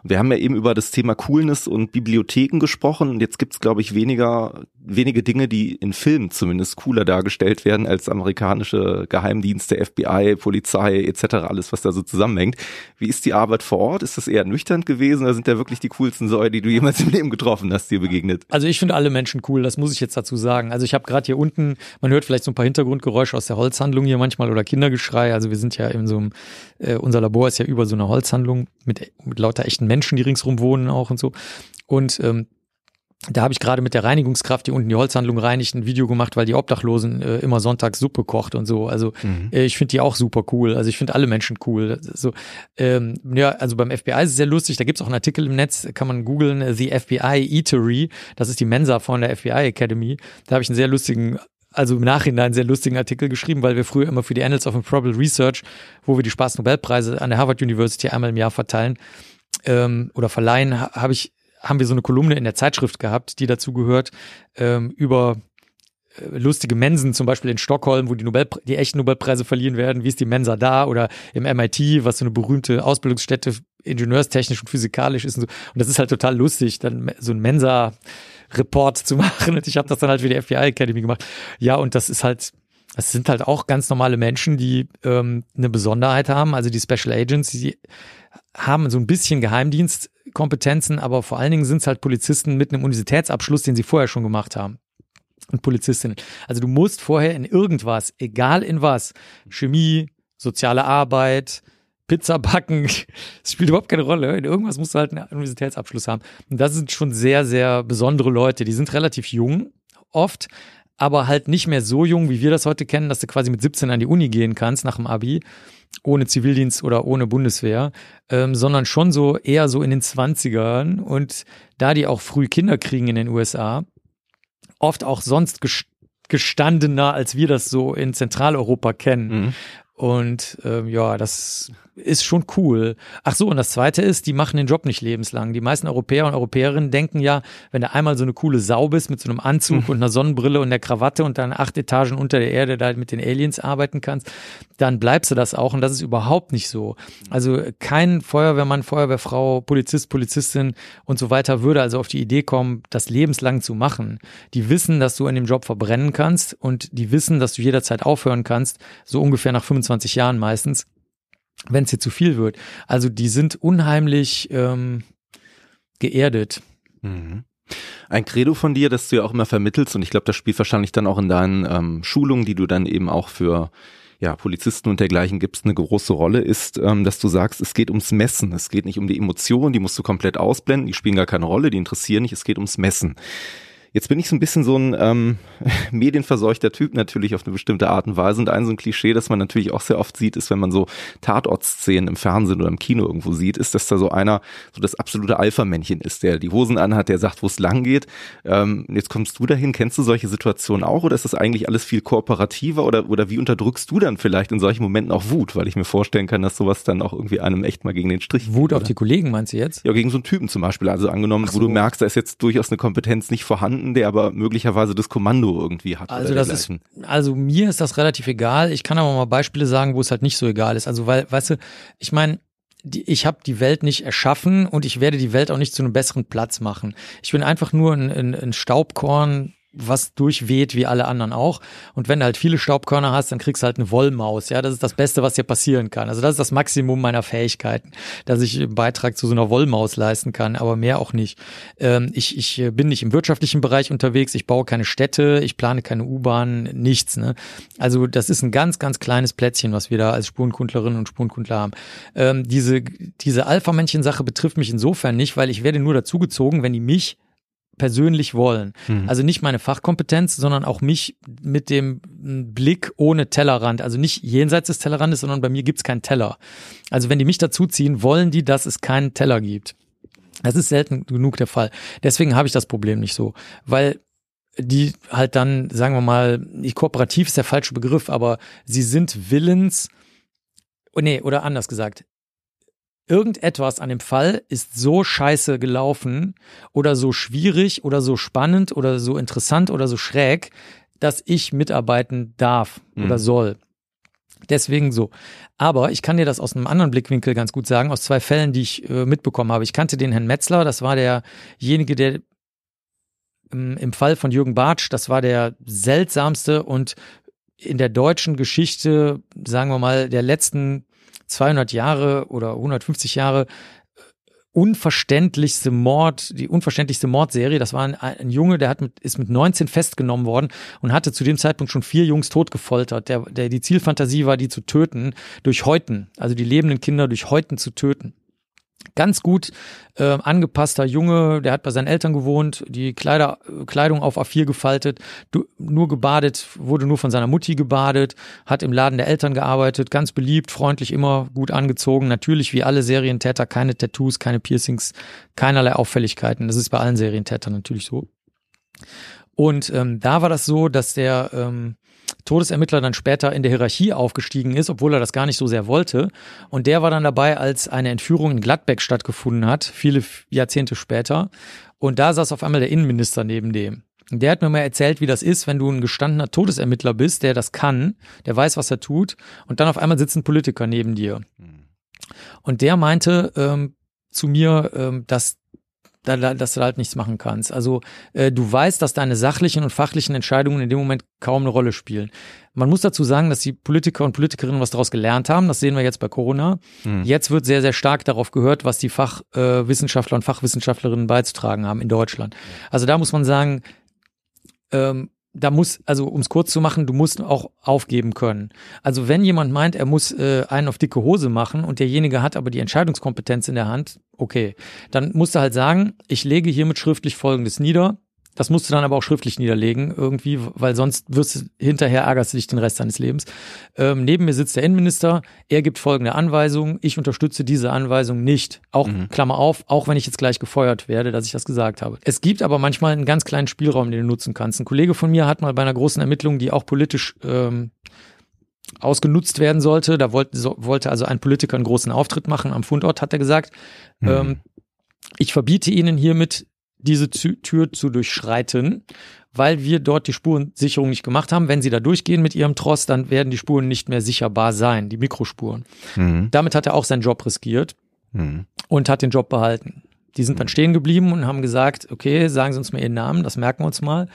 Und wir haben ja eben über das Thema Coolness und Bibliotheken gesprochen und jetzt gibt's glaube ich, weniger, wenige Dinge, die in Filmen zumindest cooler dargestellt werden als amerikanische Geheimdienste, FBI, Polizei etc., alles, was da so zusammenhängt. Wie ist die Arbeit vor Ort? Ist das eher nüchtern gewesen oder sind da wirklich die coolsten Säue, die du jemals im Leben getroffen hast, dir begegnet? Also ich finde alle Menschen cool, das muss ich jetzt dazu sagen. Also ich habe gerade hier unten, man hört vielleicht so ein paar Hintergrundgeräusche aus der Holzhandlung hier manchmal oder Kindergeschrei. Also wir sind ja in so einem, äh, unser Labor ist ja über so einer Holzhandlung mit, mit lauter echten Menschen, die ringsrum wohnen auch und so. Und ähm, da habe ich gerade mit der Reinigungskraft, die unten die Holzhandlung reinigt, ein Video gemacht, weil die Obdachlosen äh, immer sonntags Suppe kocht und so. Also mhm. äh, ich finde die auch super cool. Also ich finde alle Menschen cool. So, ähm, ja, also beim FBI ist es sehr lustig. Da gibt's auch einen Artikel im Netz, kann man googeln, äh, The FBI Eatery. Das ist die Mensa von der FBI Academy. Da habe ich einen sehr lustigen also im Nachhinein einen sehr lustigen Artikel geschrieben, weil wir früher immer für die Annals of Improbable Research, wo wir die Spaß-Nobelpreise an der Harvard University einmal im Jahr verteilen ähm, oder verleihen, habe ich haben wir so eine Kolumne in der Zeitschrift gehabt, die dazu gehört, ähm, über äh, lustige Mensen, zum Beispiel in Stockholm, wo die, Nobel, die echten Nobelpreise verliehen werden. Wie ist die Mensa da? Oder im MIT, was so eine berühmte Ausbildungsstätte ingenieurstechnisch und physikalisch ist. Und, so. und das ist halt total lustig, dann so ein Mensa Report zu machen. Und ich habe das dann halt für die FBI Academy gemacht. Ja, und das ist halt, es sind halt auch ganz normale Menschen, die ähm, eine Besonderheit haben. Also die Special Agents, die haben so ein bisschen Geheimdienst Kompetenzen, aber vor allen Dingen sind es halt Polizisten mit einem Universitätsabschluss, den sie vorher schon gemacht haben. Und Polizistinnen. Also du musst vorher in irgendwas, egal in was, Chemie, soziale Arbeit, Pizza backen, es spielt überhaupt keine Rolle. In irgendwas musst du halt einen Universitätsabschluss haben. Und das sind schon sehr, sehr besondere Leute. Die sind relativ jung, oft, aber halt nicht mehr so jung, wie wir das heute kennen, dass du quasi mit 17 an die Uni gehen kannst nach dem Abi ohne Zivildienst oder ohne Bundeswehr, ähm, sondern schon so eher so in den Zwanzigern und da die auch früh Kinder kriegen in den USA, oft auch sonst gestandener, als wir das so in Zentraleuropa kennen. Mhm. Und ähm, ja, das ist schon cool. Ach so, und das zweite ist, die machen den Job nicht lebenslang. Die meisten Europäer und Europäerinnen denken ja, wenn du einmal so eine coole Sau bist mit so einem Anzug mhm. und einer Sonnenbrille und der Krawatte und dann acht Etagen unter der Erde da mit den Aliens arbeiten kannst, dann bleibst du das auch. Und das ist überhaupt nicht so. Also kein Feuerwehrmann, Feuerwehrfrau, Polizist, Polizistin und so weiter würde also auf die Idee kommen, das lebenslang zu machen. Die wissen, dass du in dem Job verbrennen kannst und die wissen, dass du jederzeit aufhören kannst, so ungefähr nach 25 Jahren meistens wenn es dir zu viel wird. Also die sind unheimlich ähm, geerdet. Mhm. Ein Credo von dir, das du ja auch immer vermittelst, und ich glaube, das spielt wahrscheinlich dann auch in deinen ähm, Schulungen, die du dann eben auch für ja, Polizisten und dergleichen gibst, eine große Rolle, ist, ähm, dass du sagst, es geht ums Messen. Es geht nicht um die Emotionen, die musst du komplett ausblenden, die spielen gar keine Rolle, die interessieren nicht, es geht ums Messen. Jetzt bin ich so ein bisschen so ein ähm, medienverseuchter Typ natürlich auf eine bestimmte Art und Weise. Und ein so ein Klischee, das man natürlich auch sehr oft sieht, ist, wenn man so Tatortszenen im Fernsehen oder im Kino irgendwo sieht, ist, dass da so einer so das absolute Alpha-Männchen ist, der die Hosen anhat, der sagt, wo es lang geht. Ähm, jetzt kommst du dahin, kennst du solche Situationen auch oder ist das eigentlich alles viel kooperativer oder, oder wie unterdrückst du dann vielleicht in solchen Momenten auch Wut? Weil ich mir vorstellen kann, dass sowas dann auch irgendwie einem echt mal gegen den Strich Wut auf die Kollegen, meinst du jetzt? Ja, gegen so einen Typen zum Beispiel. Also angenommen, so. wo du merkst, da ist jetzt durchaus eine Kompetenz nicht vorhanden jemanden, der aber möglicherweise das Kommando irgendwie hat. Also das ist, also mir ist das relativ egal. Ich kann aber mal Beispiele sagen, wo es halt nicht so egal ist. Also weil, weißt du, ich meine, ich habe die Welt nicht erschaffen und ich werde die Welt auch nicht zu einem besseren Platz machen. Ich bin einfach nur ein, ein, ein Staubkorn was durchweht wie alle anderen auch. Und wenn du halt viele Staubkörner hast, dann kriegst du halt eine Wollmaus. Ja, das ist das Beste, was dir passieren kann. Also das ist das Maximum meiner Fähigkeiten, dass ich einen Beitrag zu so einer Wollmaus leisten kann, aber mehr auch nicht. Ähm, ich, ich bin nicht im wirtschaftlichen Bereich unterwegs. Ich baue keine Städte. Ich plane keine U-Bahn, nichts. Ne? Also das ist ein ganz, ganz kleines Plätzchen, was wir da als Spurenkundlerinnen und Spurenkundler haben. Ähm, diese, diese Alpha-Männchen-Sache betrifft mich insofern nicht, weil ich werde nur dazugezogen, wenn die mich persönlich wollen. Mhm. Also nicht meine Fachkompetenz, sondern auch mich mit dem Blick ohne Tellerrand. Also nicht jenseits des Tellerrandes, sondern bei mir gibt's keinen Teller. Also wenn die mich dazuziehen, wollen die, dass es keinen Teller gibt. Das ist selten genug der Fall. Deswegen habe ich das Problem nicht so, weil die halt dann, sagen wir mal, nicht kooperativ ist der falsche Begriff, aber sie sind willens, oh nee, oder anders gesagt, irgendetwas an dem Fall ist so scheiße gelaufen oder so schwierig oder so spannend oder so interessant oder so schräg, dass ich mitarbeiten darf mhm. oder soll. Deswegen so. Aber ich kann dir das aus einem anderen Blickwinkel ganz gut sagen, aus zwei Fällen, die ich äh, mitbekommen habe. Ich kannte den Herrn Metzler, das war derjenige, der im, im Fall von Jürgen Bartsch, das war der seltsamste und in der deutschen Geschichte, sagen wir mal, der letzten 200 Jahre oder 150 Jahre äh, unverständlichste Mord, die unverständlichste Mordserie. Das war ein, ein Junge, der hat mit, ist mit 19 festgenommen worden und hatte zu dem Zeitpunkt schon vier Jungs totgefoltert. Der, der, die Zielfantasie war, die zu töten durch Häuten, also die lebenden Kinder durch Häuten zu töten ganz gut äh, angepasster Junge, der hat bei seinen Eltern gewohnt, die Kleider, Kleidung auf A4 gefaltet, du, nur gebadet, wurde nur von seiner Mutti gebadet, hat im Laden der Eltern gearbeitet, ganz beliebt, freundlich, immer gut angezogen, natürlich wie alle Serientäter keine Tattoos, keine Piercings, keinerlei Auffälligkeiten. Das ist bei allen Serientätern natürlich so. Und ähm, da war das so, dass der ähm, Todesermittler dann später in der Hierarchie aufgestiegen ist, obwohl er das gar nicht so sehr wollte. Und der war dann dabei, als eine Entführung in Gladbeck stattgefunden hat, viele Jahrzehnte später. Und da saß auf einmal der Innenminister neben dem. Und der hat mir mal erzählt, wie das ist, wenn du ein gestandener Todesermittler bist, der das kann, der weiß, was er tut, und dann auf einmal sitzt ein Politiker neben dir. Und der meinte ähm, zu mir, ähm, dass da, da, dass du da halt nichts machen kannst. Also äh, du weißt, dass deine sachlichen und fachlichen Entscheidungen in dem Moment kaum eine Rolle spielen. Man muss dazu sagen, dass die Politiker und Politikerinnen was daraus gelernt haben. Das sehen wir jetzt bei Corona. Hm. Jetzt wird sehr, sehr stark darauf gehört, was die Fachwissenschaftler äh, und Fachwissenschaftlerinnen beizutragen haben in Deutschland. Also da muss man sagen, ähm, da muss, also um es kurz zu machen, du musst auch aufgeben können. Also wenn jemand meint, er muss äh, einen auf dicke Hose machen und derjenige hat aber die Entscheidungskompetenz in der Hand, okay, dann musst du halt sagen, ich lege hiermit schriftlich Folgendes nieder. Das musst du dann aber auch schriftlich niederlegen, irgendwie, weil sonst wirst du hinterher ärgerst du dich den Rest deines Lebens. Ähm, neben mir sitzt der Innenminister, er gibt folgende Anweisung, ich unterstütze diese Anweisung nicht. Auch, mhm. Klammer auf, auch wenn ich jetzt gleich gefeuert werde, dass ich das gesagt habe. Es gibt aber manchmal einen ganz kleinen Spielraum, den du nutzen kannst. Ein Kollege von mir hat mal bei einer großen Ermittlung, die auch politisch ähm, ausgenutzt werden sollte. Da wollte, so, wollte also ein Politiker einen großen Auftritt machen am Fundort, hat er gesagt. Mhm. Ähm, ich verbiete Ihnen hiermit diese Tür zu durchschreiten, weil wir dort die Spurensicherung nicht gemacht haben. Wenn sie da durchgehen mit ihrem Tross, dann werden die Spuren nicht mehr sicherbar sein, die Mikrospuren. Mhm. Damit hat er auch seinen Job riskiert mhm. und hat den Job behalten. Die sind dann stehen geblieben und haben gesagt, okay, sagen Sie uns mal Ihren Namen, das merken wir uns mal.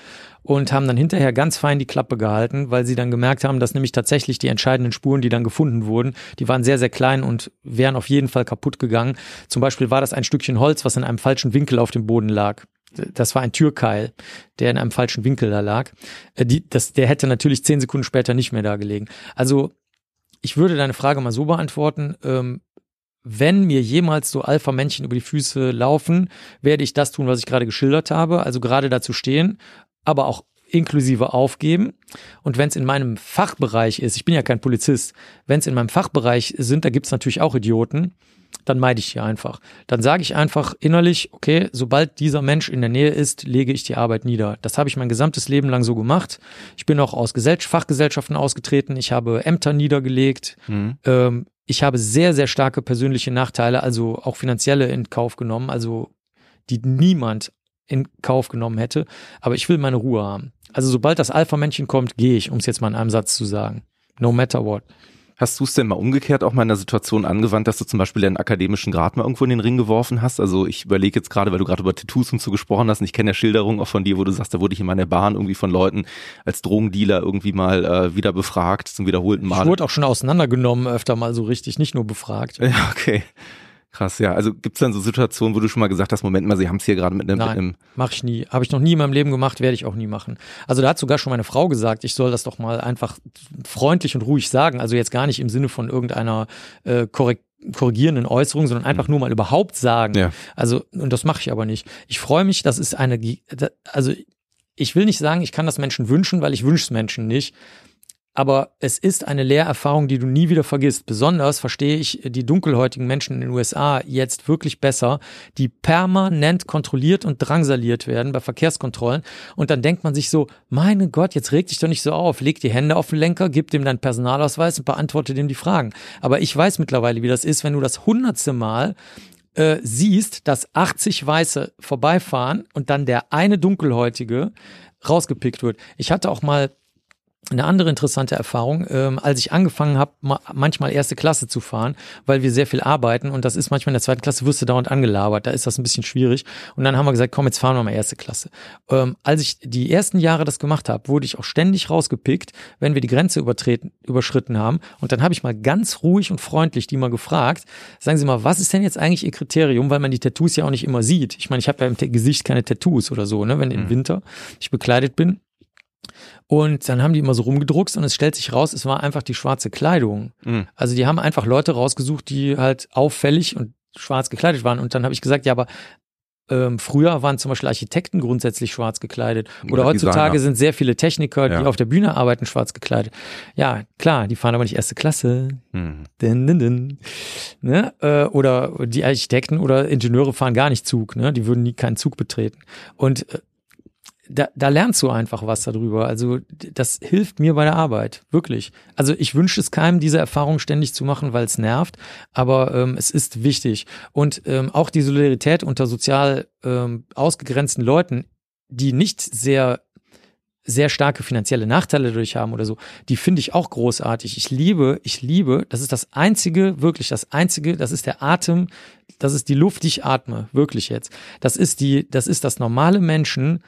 Und haben dann hinterher ganz fein die Klappe gehalten, weil sie dann gemerkt haben, dass nämlich tatsächlich die entscheidenden Spuren, die dann gefunden wurden, die waren sehr, sehr klein und wären auf jeden Fall kaputt gegangen. Zum Beispiel war das ein Stückchen Holz, was in einem falschen Winkel auf dem Boden lag. Das war ein Türkeil, der in einem falschen Winkel da lag. Äh, die, das, der hätte natürlich zehn Sekunden später nicht mehr da gelegen. Also ich würde deine Frage mal so beantworten. Ähm, wenn mir jemals so Alpha-Männchen über die Füße laufen, werde ich das tun, was ich gerade geschildert habe, also gerade dazu stehen, aber auch inklusive aufgeben. Und wenn es in meinem Fachbereich ist, ich bin ja kein Polizist, wenn es in meinem Fachbereich sind, da gibt es natürlich auch Idioten, dann meide ich die einfach. Dann sage ich einfach innerlich, okay, sobald dieser Mensch in der Nähe ist, lege ich die Arbeit nieder. Das habe ich mein gesamtes Leben lang so gemacht. Ich bin auch aus Gesell Fachgesellschaften ausgetreten, ich habe Ämter niedergelegt. Mhm. Ähm, ich habe sehr, sehr starke persönliche Nachteile, also auch finanzielle in Kauf genommen, also die niemand in Kauf genommen hätte. Aber ich will meine Ruhe haben. Also sobald das Alpha-Männchen kommt, gehe ich, um es jetzt mal in einem Satz zu sagen. No matter what. Hast du es denn mal umgekehrt auch mal in der Situation angewandt, dass du zum Beispiel deinen akademischen Grad mal irgendwo in den Ring geworfen hast? Also ich überlege jetzt gerade, weil du gerade über Tattoos und so gesprochen hast, und ich kenne ja Schilderungen auch von dir, wo du sagst, da wurde ich in meiner Bahn irgendwie von Leuten als Drogendealer irgendwie mal äh, wieder befragt, zum wiederholten Mal. Ich wurde auch schon auseinandergenommen, öfter mal so richtig, nicht nur befragt. Ja, okay. Krass, ja. Also gibt es dann so Situationen, wo du schon mal gesagt hast, Moment mal, sie haben es hier gerade mit einem... Nein, mit mach ich nie. Habe ich noch nie in meinem Leben gemacht, werde ich auch nie machen. Also da hat sogar schon meine Frau gesagt, ich soll das doch mal einfach freundlich und ruhig sagen. Also jetzt gar nicht im Sinne von irgendeiner äh, korrekt korrigierenden Äußerung, sondern einfach mhm. nur mal überhaupt sagen. Ja. Also, und das mache ich aber nicht. Ich freue mich, das ist eine, also ich will nicht sagen, ich kann das Menschen wünschen, weil ich wünsche es Menschen nicht aber es ist eine Lehrerfahrung, die du nie wieder vergisst. Besonders verstehe ich die dunkelhäutigen Menschen in den USA jetzt wirklich besser, die permanent kontrolliert und drangsaliert werden bei Verkehrskontrollen. Und dann denkt man sich so, meine Gott, jetzt reg dich doch nicht so auf, leg die Hände auf den Lenker, gib dem deinen Personalausweis und beantworte dem die Fragen. Aber ich weiß mittlerweile, wie das ist, wenn du das hundertste Mal äh, siehst, dass 80 Weiße vorbeifahren und dann der eine Dunkelhäutige rausgepickt wird. Ich hatte auch mal eine andere interessante Erfahrung, ähm, als ich angefangen habe, ma manchmal erste Klasse zu fahren, weil wir sehr viel arbeiten und das ist manchmal in der zweiten Klasse, wirst du dauernd angelabert, da ist das ein bisschen schwierig. Und dann haben wir gesagt, komm, jetzt fahren wir mal erste Klasse. Ähm, als ich die ersten Jahre das gemacht habe, wurde ich auch ständig rausgepickt, wenn wir die Grenze übertreten, überschritten haben. Und dann habe ich mal ganz ruhig und freundlich die mal gefragt, sagen Sie mal, was ist denn jetzt eigentlich Ihr Kriterium, weil man die Tattoos ja auch nicht immer sieht. Ich meine, ich habe ja im Gesicht keine Tattoos oder so, ne, wenn im mhm. Winter ich bekleidet bin. Und dann haben die immer so rumgedruckst und es stellt sich raus, es war einfach die schwarze Kleidung. Mhm. Also die haben einfach Leute rausgesucht, die halt auffällig und schwarz gekleidet waren. Und dann habe ich gesagt, ja, aber ähm, früher waren zum Beispiel Architekten grundsätzlich schwarz gekleidet. Oder, Oder heutzutage Designer. sind sehr viele Techniker, ja. die auf der Bühne arbeiten, schwarz gekleidet. Ja, klar, die fahren aber nicht erste Klasse. Hm. Din, din, din. Ne? Äh, oder die Architekten oder Ingenieure fahren gar nicht Zug. Ne? Die würden nie keinen Zug betreten. Und äh, da, da lernst du einfach was darüber. Also das hilft mir bei der Arbeit, wirklich. Also ich wünsche es keinem, diese Erfahrung ständig zu machen, weil es nervt, aber ähm, es ist wichtig. Und ähm, auch die Solidarität unter sozial ähm, ausgegrenzten Leuten, die nicht sehr sehr starke finanzielle Nachteile dadurch haben oder so, die finde ich auch großartig. Ich liebe, ich liebe, das ist das einzige, wirklich das einzige, das ist der Atem, das ist die Luft, die ich atme, wirklich jetzt. Das ist die, das ist das normale Menschen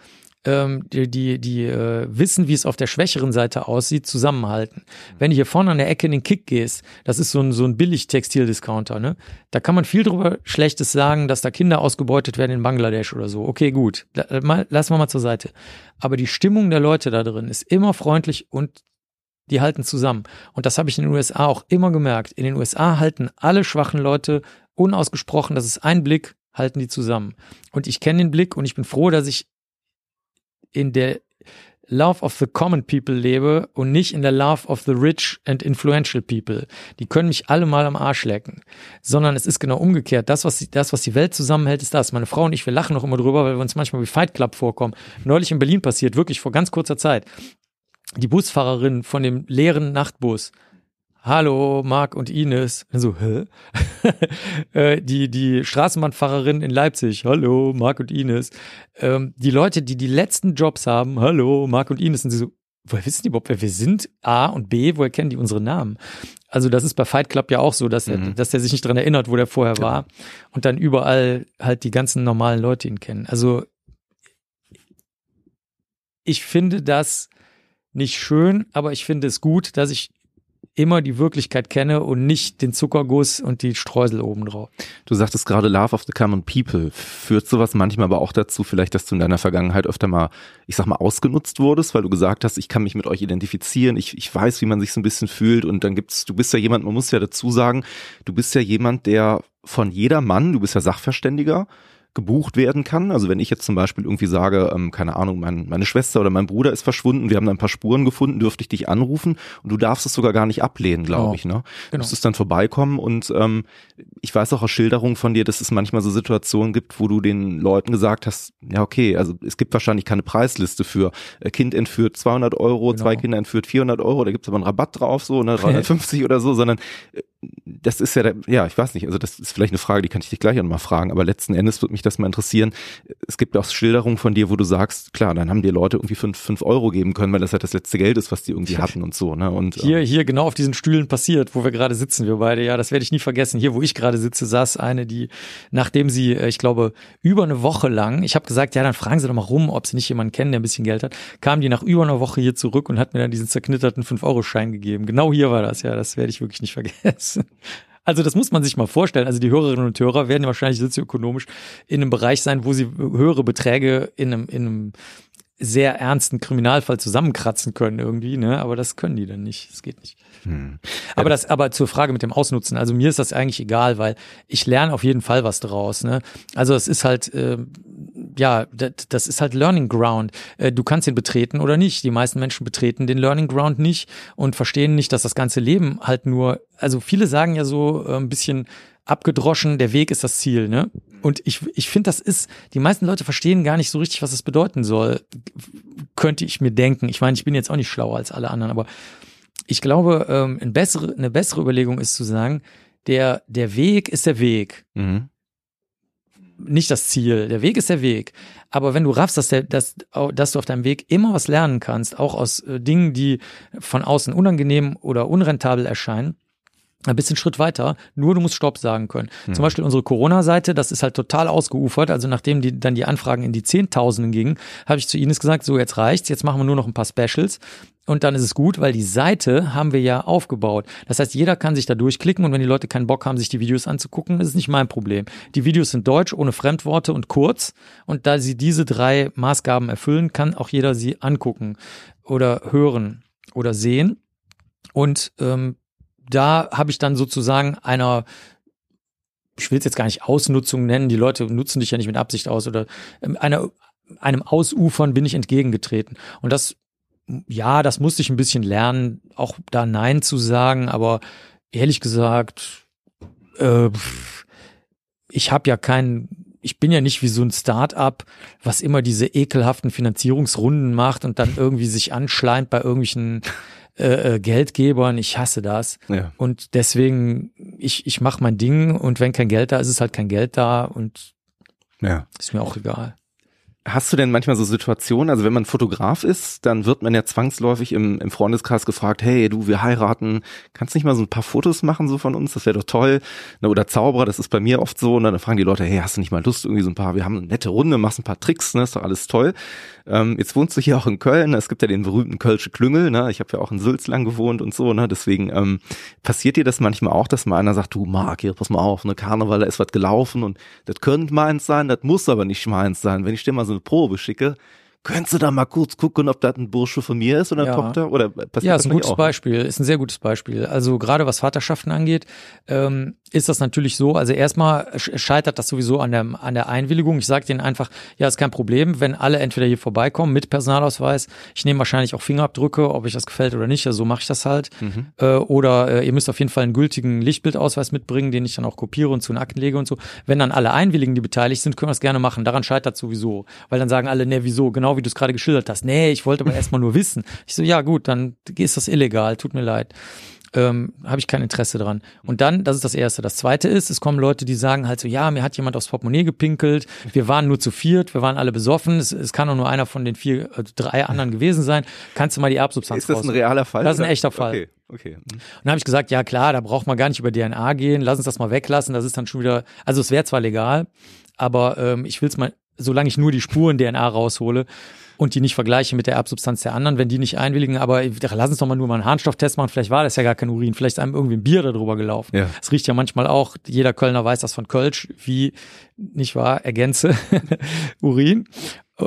ähm, die, die, die äh, wissen, wie es auf der schwächeren Seite aussieht, zusammenhalten. Wenn du hier vorne an der Ecke in den Kick gehst, das ist so ein, so ein Billig-Textil-Discounter, ne? Da kann man viel drüber Schlechtes sagen, dass da Kinder ausgebeutet werden in Bangladesch oder so. Okay, gut. Mal, lassen wir mal zur Seite. Aber die Stimmung der Leute da drin ist immer freundlich und die halten zusammen. Und das habe ich in den USA auch immer gemerkt. In den USA halten alle schwachen Leute unausgesprochen, das ist ein Blick, halten die zusammen. Und ich kenne den Blick und ich bin froh, dass ich in der Love of the Common People lebe und nicht in der Love of the Rich and Influential People. Die können mich alle mal am Arsch lecken. Sondern es ist genau umgekehrt. Das, was die, das, was die Welt zusammenhält, ist das. Meine Frau und ich, wir lachen noch immer drüber, weil wir uns manchmal wie Fight Club vorkommen. Neulich in Berlin passiert, wirklich vor ganz kurzer Zeit. Die Busfahrerin von dem leeren Nachtbus Hallo, Marc und Ines. So, hä? Äh, die, die Straßenbahnfahrerin in Leipzig. Hallo, Marc und Ines. Ähm, die Leute, die die letzten Jobs haben. Hallo, Marc und Ines. Und sie so, woher wissen die überhaupt, wer wir sind? A und B, woher kennen die unsere Namen? Also das ist bei Fight Club ja auch so, dass er, mhm. dass er sich nicht dran erinnert, wo der vorher ja. war. Und dann überall halt die ganzen normalen Leute ihn kennen. Also ich finde das nicht schön, aber ich finde es gut, dass ich immer die Wirklichkeit kenne und nicht den Zuckerguss und die Streusel obendrauf. Du sagtest gerade Love of the Common People. Führt sowas manchmal aber auch dazu, vielleicht, dass du in deiner Vergangenheit öfter mal, ich sag mal, ausgenutzt wurdest, weil du gesagt hast, ich kann mich mit euch identifizieren, ich, ich weiß, wie man sich so ein bisschen fühlt und dann gibt's, du bist ja jemand, man muss ja dazu sagen, du bist ja jemand, der von jeder Mann, du bist ja Sachverständiger, gebucht werden kann. Also wenn ich jetzt zum Beispiel irgendwie sage, ähm, keine Ahnung, mein, meine Schwester oder mein Bruder ist verschwunden, wir haben da ein paar Spuren gefunden, dürfte ich dich anrufen und du darfst es sogar gar nicht ablehnen, glaube Oh, ich. Ne? Du genau. müsstest dann vorbeikommen und ähm, ich weiß auch aus Schilderungen von dir, dass es manchmal so Situationen gibt, wo du den Leuten gesagt hast, ja okay, also es gibt wahrscheinlich keine Preisliste für äh, Kind entführt 200 Euro, Genau. zwei Kinder entführt 400 Euro, da gibt es aber einen Rabatt drauf, so ne, 350 oder so, sondern äh, das ist ja, ja, ich weiß nicht, also das ist vielleicht eine Frage, die kann ich dich gleich auch noch mal fragen, aber letzten Endes würde mich das mal interessieren. Es gibt auch Schilderungen von dir, wo du sagst, klar, dann haben dir Leute irgendwie fünf, fünf Euro geben können, weil das halt das letzte Geld ist, was die irgendwie hatten und so, ne? Und Hier, hier genau auf diesen Stühlen passiert, wo wir gerade sitzen, wir beide. Ja, das werde ich nie vergessen. Hier, wo ich gerade sitze, saß eine, die, nachdem sie, äh, ich glaube, über eine Woche lang, ich habe gesagt, ja, dann fragen Sie doch mal rum, ob Sie nicht jemanden kennen, der ein bisschen Geld hat, kam die nach über einer Woche hier zurück und hat mir dann diesen zerknitterten 5-Euro-Schein gegeben. Genau hier war das, ja, das werde ich wirklich nicht vergessen. Also das muss man sich mal vorstellen. Also die Hörerinnen und Hörer werden ja wahrscheinlich sozioökonomisch in einem Bereich sein, wo sie höhere Beträge in einem, in einem sehr ernsten Kriminalfall zusammenkratzen können irgendwie, ne? Aber das können die dann nicht. Das geht nicht. Hm. Aber das, aber zur Frage mit dem Ausnutzen. Also mir ist das eigentlich egal, weil ich lerne auf jeden Fall was draus. Ne? Also es ist halt, äh, ja, das, das ist halt Learning Ground. Äh, du kannst ihn betreten oder nicht. Die meisten Menschen betreten den Learning Ground nicht und verstehen nicht, dass das ganze Leben halt nur. Also viele sagen ja so äh, ein bisschen abgedroschen, der Weg ist das Ziel, ne? Und ich, ich finde, das ist, die meisten Leute verstehen gar nicht so richtig, was es bedeuten soll. Könnte ich mir denken. Ich meine, ich bin jetzt auch nicht schlauer als alle anderen, aber ich glaube, ähm, ein bessere, eine bessere Überlegung ist zu sagen, der, der Weg ist der Weg, Mhm. Nicht das Ziel. Der Weg ist der Weg. Aber wenn du raffst, dass, der, dass, dass du auf deinem Weg immer was lernen kannst, auch aus äh, Dingen, die von außen unangenehm oder unrentabel erscheinen, ein bisschen Schritt weiter, nur du musst Stopp sagen können. Zum Beispiel unsere Corona-Seite, das ist halt total ausgeufert. Also nachdem die, dann die Anfragen in die Zehntausenden gingen, habe ich zu Ines gesagt, so jetzt reicht's, jetzt machen wir nur noch ein paar Specials. Und dann ist es gut, weil die Seite haben wir ja aufgebaut. Das heißt, jeder kann sich da durchklicken und wenn die Leute keinen Bock haben, sich die Videos anzugucken, ist es nicht mein Problem. Die Videos sind deutsch, ohne Fremdworte und kurz. Und da sie diese drei Maßgaben erfüllen, kann auch jeder sie angucken oder hören oder sehen. Und ähm, da habe ich dann sozusagen einer, ich will es jetzt gar nicht Ausnutzung nennen, die Leute nutzen dich ja nicht mit Absicht aus oder ähm, einer, einem Ausufern bin ich entgegengetreten. Und das, ja, das musste ich ein bisschen lernen, auch da Nein zu sagen, aber ehrlich gesagt, äh, ich habe ja keinen, ich bin ja nicht wie so ein Start-up, was immer diese ekelhaften Finanzierungsrunden macht und dann irgendwie sich anschleimt bei irgendwelchen äh, äh, Geldgebern. Ich hasse das. Ja. Und deswegen, ich, ich mache mein Ding und wenn kein Geld da ist, ist halt kein Geld da und ja. ist mir auch egal. Hast du denn manchmal so Situationen, also wenn man Fotograf ist, dann wird man ja zwangsläufig im, im Freundeskreis gefragt, hey du, wir heiraten, kannst nicht mal so ein paar Fotos machen so von uns, das wäre doch toll. Na, Oder Zauberer, das ist bei mir oft so, und dann fragen die Leute, hey, hast du nicht mal Lust, irgendwie so ein paar, wir haben eine nette Runde, machst ein paar Tricks, ne, ist doch alles toll. Ähm, jetzt wohnst du hier auch in Köln, es gibt ja den berühmten Kölsche Klüngel, ne, ich habe ja auch in Sülz lang gewohnt und so, ne, deswegen ähm, passiert dir das manchmal auch, dass mal einer sagt, du Marc, hier, pass mal auf, ne, Karneval, da ist was gelaufen und das könnte meins sein, das muss aber nicht meins sein. Wenn ich dir mal so eine Probe schicke, könntest du da mal kurz gucken, ob das ein Bursche von mir ist oder eine Ja. Tochter? Oder passiert Ja, ist ein gutes auch? Beispiel, ist ein sehr gutes Beispiel. Also gerade was Vaterschaften angeht, ähm, ist das natürlich so. Also erstmal sch- scheitert das sowieso an der, an der Einwilligung. Ich sage denen einfach, ja, ist kein Problem, wenn alle entweder hier vorbeikommen mit Personalausweis. Ich nehme wahrscheinlich auch Fingerabdrücke, ob euch das gefällt oder nicht. Also so mache ich das halt. Äh, oder äh, ihr müsst auf jeden Fall einen gültigen Lichtbildausweis mitbringen, den ich dann auch kopiere und zu den Akten lege und so. Wenn dann alle einwilligen, die beteiligt sind, können wir das gerne machen. Daran scheitert sowieso. Weil dann sagen alle, nee, wieso? Genau wie du es gerade geschildert hast. Nee, ich wollte aber erstmal nur wissen. Ich so, ja gut, dann ist das illegal, tut mir leid ähm, habe ich kein Interesse dran. Und dann, das ist das Erste. Das Zweite ist, es kommen Leute, die sagen halt so, ja, mir hat jemand aufs Portemonnaie gepinkelt, wir waren nur zu viert, wir waren alle besoffen, es, es kann auch nur einer von den vier, äh, drei anderen gewesen sein. Kannst du mal die Erbsubstanz Ist das ein raus- realer Fall? Das ist ein echter Fall. Okay, okay. Mhm. und dann habe ich gesagt, ja klar, da braucht man gar nicht über DNA gehen, lass uns das mal weglassen, das ist dann schon wieder, also es wäre zwar legal, aber ähm, ich will es mal solange ich nur die Spuren-DNA raushole und die nicht vergleiche mit der Erbsubstanz der anderen, wenn die nicht einwilligen, aber lass uns doch mal nur mal einen Harnstofftest machen, vielleicht war das ja gar kein Urin, vielleicht ist einem irgendwie ein Bier darüber gelaufen. Ja. Es riecht ja manchmal auch, jeder Kölner weiß das von Kölsch, wie, nicht wahr, ergänze Urin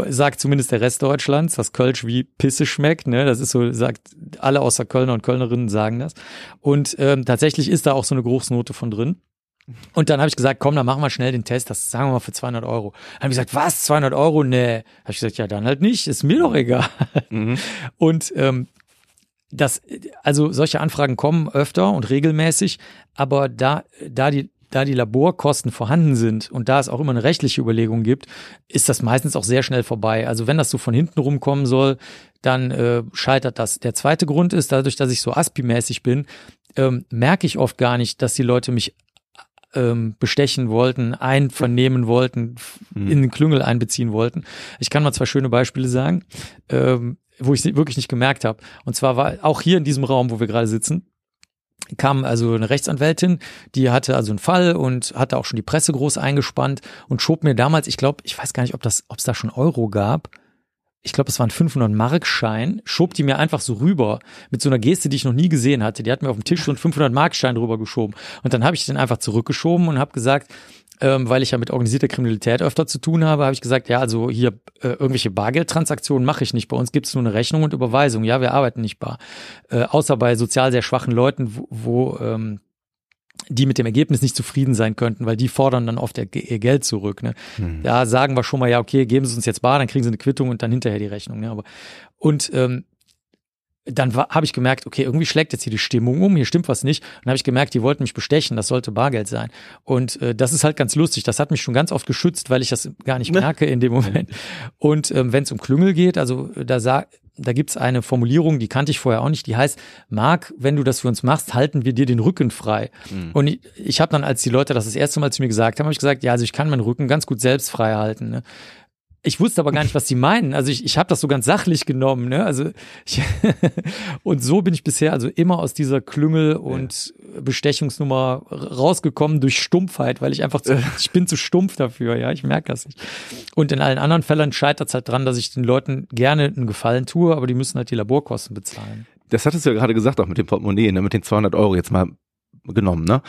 sagt zumindest der Rest Deutschlands, dass Kölsch wie Pisse schmeckt. Ne? Das ist so, sagt alle außer Kölner und Kölnerinnen sagen das. Und ähm, tatsächlich ist da auch so eine Geruchsnote von drin. Und dann habe ich gesagt, komm, dann machen wir schnell den Test, das sagen wir mal für 200 Euro. Dann habe ich gesagt, was, 200 Euro? Nee. Habe ich gesagt, ja, dann halt nicht, ist mir doch egal. Mhm. Und ähm, das, also solche Anfragen kommen öfter und regelmäßig, aber da, da die da die Laborkosten vorhanden sind und da es auch immer eine rechtliche Überlegung gibt, ist das meistens auch sehr schnell vorbei. Also wenn das so von hinten rumkommen soll, dann äh, scheitert das. Der zweite Grund ist, dadurch, dass ich so Aspi-mäßig bin, ähm, merke ich oft gar nicht, dass die Leute mich ähm, bestechen wollten, einvernehmen wollten, mhm. in den Klüngel einbeziehen wollten. Ich kann mal zwei schöne Beispiele sagen, ähm, wo ich wirklich nicht gemerkt habe. Und zwar war auch hier in diesem Raum, wo wir gerade sitzen, kam also eine Rechtsanwältin, die hatte also einen Fall und hatte auch schon die Presse groß eingespannt und schob mir damals, ich glaube, ich weiß gar nicht, ob das, ob es da schon Euro gab, ich glaube, es war ein 500 Mark Schein, schob die mir einfach so rüber mit so einer Geste, die ich noch nie gesehen hatte. Die hat mir auf dem Tisch so einen 500 Mark Schein drüber geschoben und dann habe ich den einfach zurückgeschoben und habe gesagt, ähm, weil ich ja mit organisierter Kriminalität öfter zu tun habe, habe ich gesagt, ja, also hier äh, irgendwelche Bargeldtransaktionen mache ich nicht. Bei uns gibt es nur eine Rechnung und Überweisung. Ja, wir arbeiten nicht bar. Äh, außer bei sozial sehr schwachen Leuten, wo, wo ähm, die mit dem Ergebnis nicht zufrieden sein könnten, weil die fordern dann oft ihr Geld zurück. Ne? Mhm. Da sagen wir schon mal, ja, okay, geben Sie uns jetzt bar, dann kriegen Sie eine Quittung und dann hinterher die Rechnung. Ne? Aber, und ähm, dann habe ich gemerkt, okay, irgendwie schlägt jetzt hier die Stimmung um, hier stimmt was nicht. Und dann habe ich gemerkt, die wollten mich bestechen, das sollte Bargeld sein. Und äh, das ist halt ganz lustig. Das hat mich schon ganz oft geschützt, weil ich das gar nicht merke in dem Moment. Und ähm, wenn es um Klüngel geht, also da sag, da gibt's eine Formulierung, die kannte ich vorher auch nicht, die heißt, Marc, wenn du das für uns machst, halten wir dir den Rücken frei. Mhm. Und ich, ich habe dann, als die Leute das das erste Mal zu mir gesagt haben, habe ich gesagt, ja, also ich kann meinen Rücken ganz gut selbst frei halten. Ne? Ich wusste aber gar nicht, was sie meinen. Also ich, ich habe das so ganz sachlich genommen. Ne? Also ich, und so bin ich bisher also immer aus dieser Klüngel und ja. Bestechungsnummer rausgekommen durch Stumpfheit, weil ich einfach zu, ich bin zu stumpf dafür. Ja, ich merke das nicht. Und in allen anderen Fällen scheitert es halt dran, dass ich den Leuten gerne einen Gefallen tue, aber die müssen halt die Laborkosten bezahlen. Das hattest du ja gerade gesagt, auch mit dem Portemonnaie, ne? mit den 200 Euro jetzt mal genommen. Ne?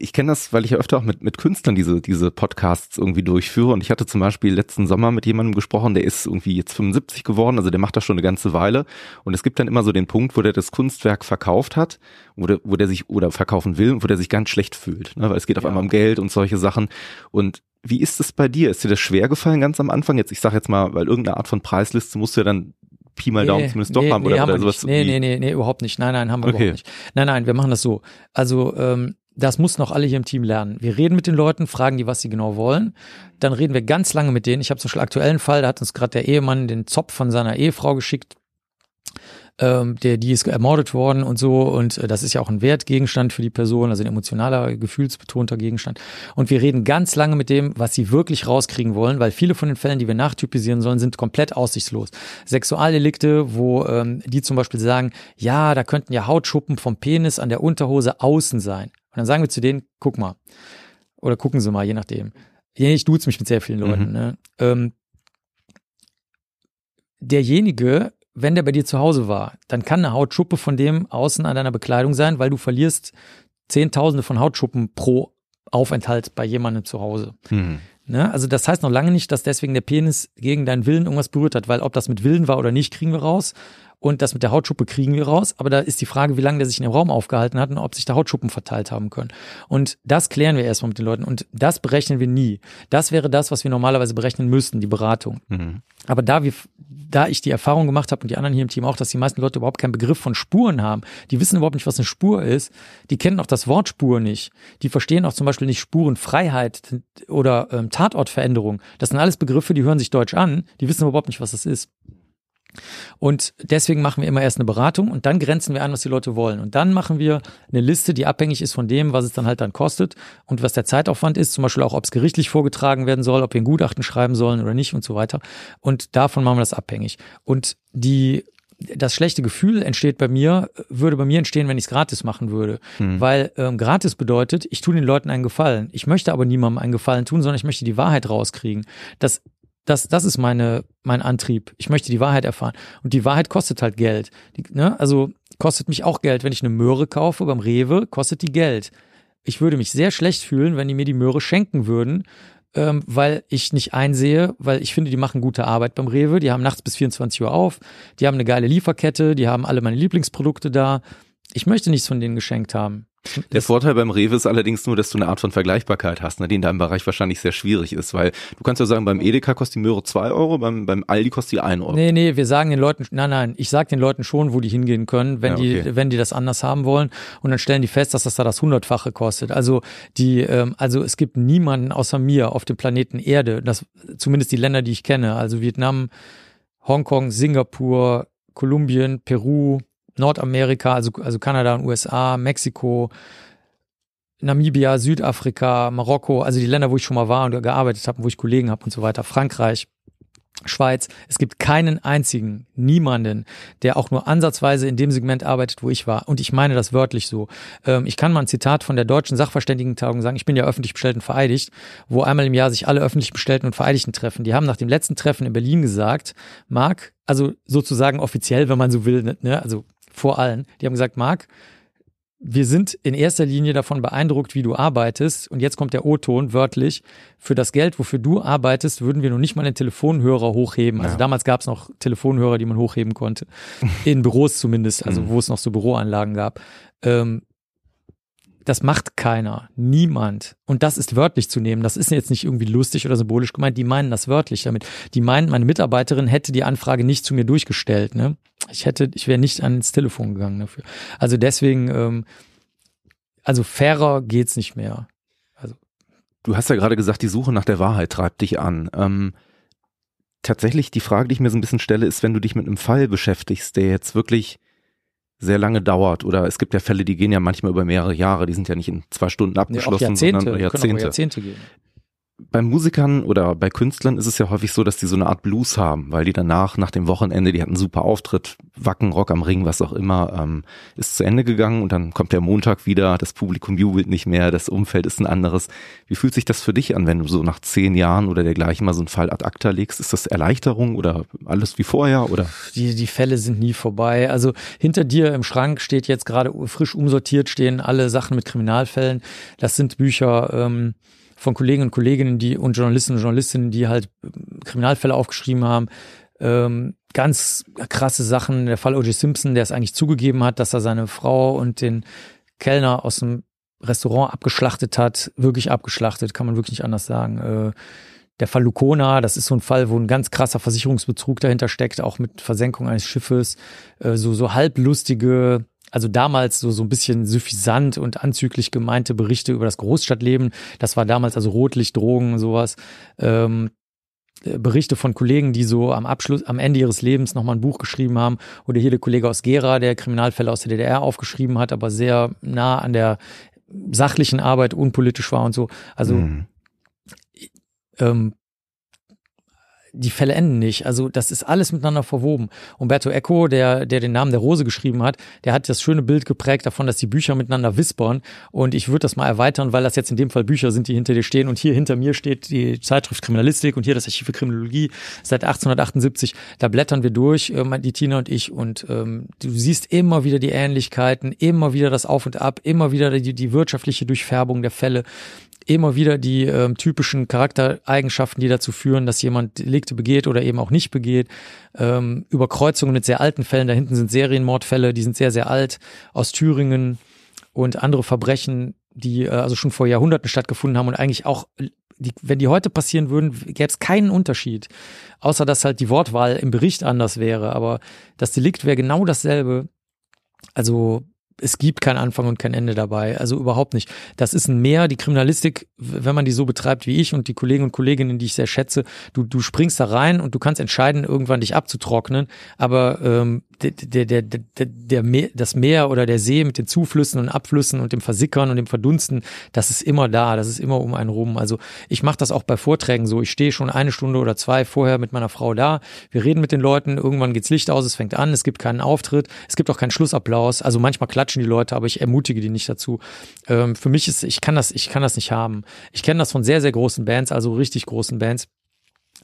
Ich kenne das, weil ich ja öfter auch mit, mit Künstlern diese, diese Podcasts irgendwie durchführe. Und ich hatte zum Beispiel letzten Sommer mit jemandem gesprochen, der ist irgendwie jetzt 75 geworden, also der macht das schon eine ganze Weile. Und es gibt dann immer so den Punkt, wo der das Kunstwerk verkauft hat, wo der, wo der sich oder verkaufen will und wo der sich ganz schlecht fühlt. Ne? Weil es geht auf ja. einmal um Geld und solche Sachen. Und wie ist es bei dir? Ist dir das schwer gefallen ganz am Anfang? Jetzt, ich sage jetzt mal, weil irgendeine Art von Preisliste musst du ja dann Pi mal Daumen zumindest doch nee, haben oder, nee, haben oder sowas. Nee, nee, nee, nee, überhaupt nicht. Nein, nein, haben wir okay. überhaupt nicht. Nein, nein, wir machen das so. Also ähm, das mussten auch alle hier im Team lernen. Wir reden mit den Leuten, fragen die, was sie genau wollen. Dann reden wir ganz lange mit denen. Ich habe zum Beispiel aktuellen Fall, da hat uns gerade der Ehemann den Zopf von seiner Ehefrau geschickt. Ähm, der, die ist ermordet worden und so. Und äh, das ist ja auch ein Wertgegenstand für die Person, also ein emotionaler, gefühlsbetonter Gegenstand. Und wir reden ganz lange mit dem, was sie wirklich rauskriegen wollen, weil viele von den Fällen, die wir nachtypisieren sollen, sind komplett aussichtslos. Sexualdelikte, wo ähm, die zum Beispiel sagen, ja, da könnten ja Hautschuppen vom Penis an der Unterhose außen sein. Und dann sagen wir zu denen, guck mal. Oder gucken Sie mal, je nachdem. Ich duze mich mit sehr vielen Leuten. Mhm. Ne? Ähm, derjenige, wenn der bei dir zu Hause war, dann kann eine Hautschuppe von dem außen an deiner Bekleidung sein, weil du verlierst Zehntausende von Hautschuppen pro Aufenthalt bei jemandem zu Hause. Mhm. Ne? Also das heißt noch lange nicht, dass deswegen der Penis gegen deinen Willen irgendwas berührt hat, weil ob das mit Willen war oder nicht, kriegen wir raus. Und das mit der Hautschuppe kriegen wir raus. Aber da ist die Frage, wie lange der sich in dem Raum aufgehalten hat und ob sich da Hautschuppen verteilt haben können. Und das klären wir erstmal mit den Leuten. Und das berechnen wir nie. Das wäre das, was wir normalerweise berechnen müssten, die Beratung. Mhm. Aber da wir, da ich die Erfahrung gemacht habe und die anderen hier im Team auch, dass die meisten Leute überhaupt keinen Begriff von Spuren haben, die wissen überhaupt nicht, was eine Spur ist, die kennen auch das Wort Spur nicht. Die verstehen auch zum Beispiel nicht Spurenfreiheit oder ähm, Tatortveränderung. Das sind alles Begriffe, die hören sich deutsch an, die wissen überhaupt nicht, was das ist. Und deswegen machen wir immer erst eine Beratung und dann grenzen wir an, was die Leute wollen. Und dann machen wir eine Liste, die abhängig ist von dem, was es dann halt dann kostet und was der Zeitaufwand ist, zum Beispiel auch, ob es gerichtlich vorgetragen werden soll, ob wir ein Gutachten schreiben sollen oder nicht und so weiter. Und davon machen wir das abhängig. Und die das schlechte Gefühl entsteht bei mir, würde bei mir entstehen, wenn ich es gratis machen würde. Hm. Weil ähm, gratis bedeutet, ich tue den Leuten einen Gefallen. Ich möchte aber niemandem einen Gefallen tun, sondern ich möchte die Wahrheit rauskriegen. Das Das, das ist meine, mein Antrieb. Ich möchte die Wahrheit erfahren. Und die Wahrheit kostet halt Geld. Die, ne? Also kostet mich auch Geld. Wenn ich eine Möhre kaufe beim Rewe, kostet die Geld. Ich würde mich sehr schlecht fühlen, wenn die mir die Möhre schenken würden, ähm, weil ich nicht einsehe, weil ich finde, die machen gute Arbeit beim Rewe. Die haben nachts bis 24 Uhr auf. Die haben eine geile Lieferkette. Die haben alle meine Lieblingsprodukte da. Ich möchte nichts von denen geschenkt haben. Der Vorteil beim Rewe ist allerdings nur, dass du eine Art von Vergleichbarkeit hast, ne, die in deinem Bereich wahrscheinlich sehr schwierig ist, weil du kannst ja sagen, beim Edeka kostet die Möhre zwei Euro, beim, beim Aldi kostet die ein Euro. Nee, nee, wir sagen den Leuten, nein, nein, ich sag den Leuten schon, wo die hingehen können, wenn ja, okay. die, wenn die das anders haben wollen und dann stellen die fest, dass das da das hundertfache kostet. Also die, ähm, also es gibt niemanden außer mir auf dem Planeten Erde, das, zumindest die Länder, die ich kenne, also Vietnam, Hongkong, Singapur, Kolumbien, Peru, Nordamerika, also, also Kanada und USA, Mexiko, Namibia, Südafrika, Marokko, also die Länder, wo ich schon mal war und gearbeitet habe, wo ich Kollegen habe und so weiter, Frankreich, Schweiz. Es gibt keinen einzigen, niemanden, der auch nur ansatzweise in dem Segment arbeitet, wo ich war. Und ich meine das wörtlich so. Ähm, ich kann mal ein Zitat von der deutschen Sachverständigentagung sagen. Ich bin ja öffentlich bestellt und vereidigt, wo einmal im Jahr sich alle öffentlich bestellten und Vereidigten treffen. Die haben nach dem letzten Treffen in Berlin gesagt, Marc, also sozusagen offiziell, wenn man so will, ne, also vor allen, die haben gesagt, Marc, wir sind in erster Linie davon beeindruckt, wie du arbeitest. Und jetzt kommt der O-Ton wörtlich. Für das Geld, wofür du arbeitest, würden wir noch nicht mal den Telefonhörer hochheben. Also ja. damals gab es noch Telefonhörer, die man hochheben konnte. In Büros zumindest, also mhm. wo es noch so Büroanlagen gab. Ähm, das macht keiner, niemand. Und das ist wörtlich zu nehmen. Das ist jetzt nicht irgendwie lustig oder symbolisch gemeint. Die meinen das wörtlich damit. Die meinen, meine Mitarbeiterin hätte die Anfrage nicht zu mir durchgestellt. Ne? Ich hätte, ich wäre nicht ans Telefon gegangen dafür. Also deswegen, ähm, also fairer geht's nicht mehr. Also du hast ja gerade gesagt, die Suche nach der Wahrheit treibt dich an. Ähm, tatsächlich die Frage, die ich mir so ein bisschen stelle, ist, wenn du dich mit einem Fall beschäftigst, der jetzt wirklich sehr lange dauert. Oder es gibt ja Fälle, die gehen ja manchmal über mehrere Jahre, die sind ja nicht in zwei Stunden abgeschlossen, ja, Jahrzehnte, sondern Jahrzehnte. Jahrzehnte gehen bei Musikern oder bei Künstlern ist es ja häufig so, dass die so eine Art Blues haben, weil die danach, nach dem Wochenende, die hatten einen super Auftritt, Wacken, Rock am Ring, was auch immer, ähm, ist zu Ende gegangen und dann kommt der Montag wieder, das Publikum jubelt nicht mehr, das Umfeld ist ein anderes. Wie fühlt sich das für dich an, wenn du so nach zehn Jahren oder dergleichen mal so einen Fall ad acta legst? Ist das Erleichterung oder alles wie vorher oder? Die, die Fälle sind nie vorbei. Also hinter dir im Schrank steht jetzt gerade frisch umsortiert stehen alle Sachen mit Kriminalfällen. Das sind Bücher, ähm, von Kollegen und Kolleginnen, die und Journalisten und Journalistinnen, die halt ähm, Kriminalfälle aufgeschrieben haben. Ähm, ganz krasse Sachen. Der Fall O.J. Simpson, der es eigentlich zugegeben hat, dass er seine Frau und den Kellner aus dem Restaurant abgeschlachtet hat, wirklich abgeschlachtet, kann man wirklich nicht anders sagen. Äh, der Fall Lucona, das ist so ein Fall, wo ein ganz krasser Versicherungsbetrug dahinter steckt, auch mit Versenkung eines Schiffes, äh, so, so halblustige also damals so, so ein bisschen suffisant und anzüglich gemeinte Berichte über das Großstadtleben. Das war damals also Rotlicht, Drogen, sowas. Ähm, äh, Berichte von Kollegen, die so am Abschluss, am Ende ihres Lebens nochmal ein Buch geschrieben haben. Oder hier der Kollege aus Gera, der Kriminalfälle aus der DDR aufgeschrieben hat, aber sehr nah an der sachlichen Arbeit unpolitisch war und so. Also mhm. ähm, die Fälle enden nicht. Also das ist alles miteinander verwoben. Umberto Eco, der, der den Namen der Rose geschrieben hat, der hat das schöne Bild geprägt davon, dass die Bücher miteinander wispern. Und ich würde das mal erweitern, weil das jetzt in dem Fall Bücher sind, die hinter dir stehen. Und hier hinter mir steht die Zeitschrift Kriminalistik und hier das Archiv für Kriminologie seit 1878. Da blättern wir durch, äh, die Tina und ich. Und ähm, du siehst immer wieder die Ähnlichkeiten, immer wieder das Auf und Ab, immer wieder die, die wirtschaftliche Durchfärbung der Fälle immer wieder die ähm, typischen Charaktereigenschaften, die dazu führen, dass jemand Delikte begeht oder eben auch nicht begeht. Ähm, Überkreuzungen mit sehr alten Fällen, da hinten sind Serienmordfälle, die sind sehr, sehr alt, aus Thüringen und andere Verbrechen, die äh, also schon vor Jahrhunderten stattgefunden haben und eigentlich auch die, wenn die heute passieren würden, gäbe es keinen Unterschied. Außer dass halt die Wortwahl im Bericht anders wäre. Aber das Delikt wäre genau dasselbe. Also es gibt kein Anfang und kein Ende dabei. Also überhaupt nicht. Das ist ein Meer. Die Kriminalistik, wenn man die so betreibt wie ich und die Kollegen und Kolleginnen, die ich sehr schätze, du, du springst da rein und du kannst entscheiden, irgendwann dich abzutrocknen. Aber ähm, der, der, der, der, der Meer, das Meer oder der See mit den Zuflüssen und Abflüssen und dem Versickern und dem Verdunsten, das ist immer da. Das ist immer um einen rum. Also ich mache das auch bei Vorträgen so. Ich stehe schon eine Stunde oder zwei vorher mit meiner Frau da. Wir reden mit den Leuten. Irgendwann geht's Licht aus. Es fängt an. Es gibt keinen Auftritt. Es gibt auch keinen Schlussapplaus. Also manchmal klatschen die Leute, aber ich ermutige die nicht dazu. Ähm, für mich ist, ich kann das, ich kann das nicht haben. Ich kenne das von sehr, sehr großen Bands, also richtig großen Bands.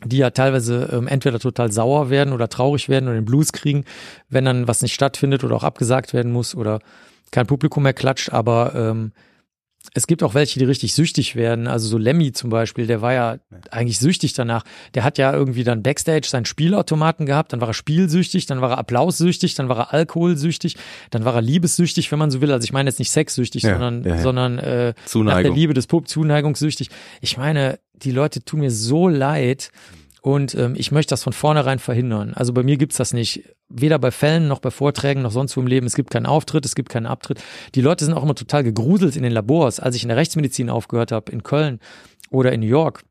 Die ja teilweise ähm, entweder total sauer werden oder traurig werden oder den Blues kriegen, wenn dann was nicht stattfindet oder auch abgesagt werden muss oder kein Publikum mehr klatscht, aber ähm, es gibt auch welche, die richtig süchtig werden. Also so Lemmy zum Beispiel, der war ja eigentlich süchtig danach. Der hat ja irgendwie dann Backstage seinen Spielautomaten gehabt, dann war er spielsüchtig, dann war er applaussüchtig, dann war er alkoholsüchtig, dann war er liebessüchtig, wenn man so will. Also ich meine jetzt nicht sexsüchtig, Ja, sondern, ja, ja. sondern äh, nach der. Liebe des Pub zuneigungssüchtig. Ich meine, die Leute tun mir so leid. Und ähm, ich möchte das von vornherein verhindern. Also bei mir gibt's das nicht. Weder bei Fällen noch bei Vorträgen noch sonst wo im Leben. Es gibt keinen Auftritt, es gibt keinen Abtritt. Die Leute sind auch immer total gegruselt in den Labors. Als ich in der Rechtsmedizin aufgehört habe, in Köln oder in New York,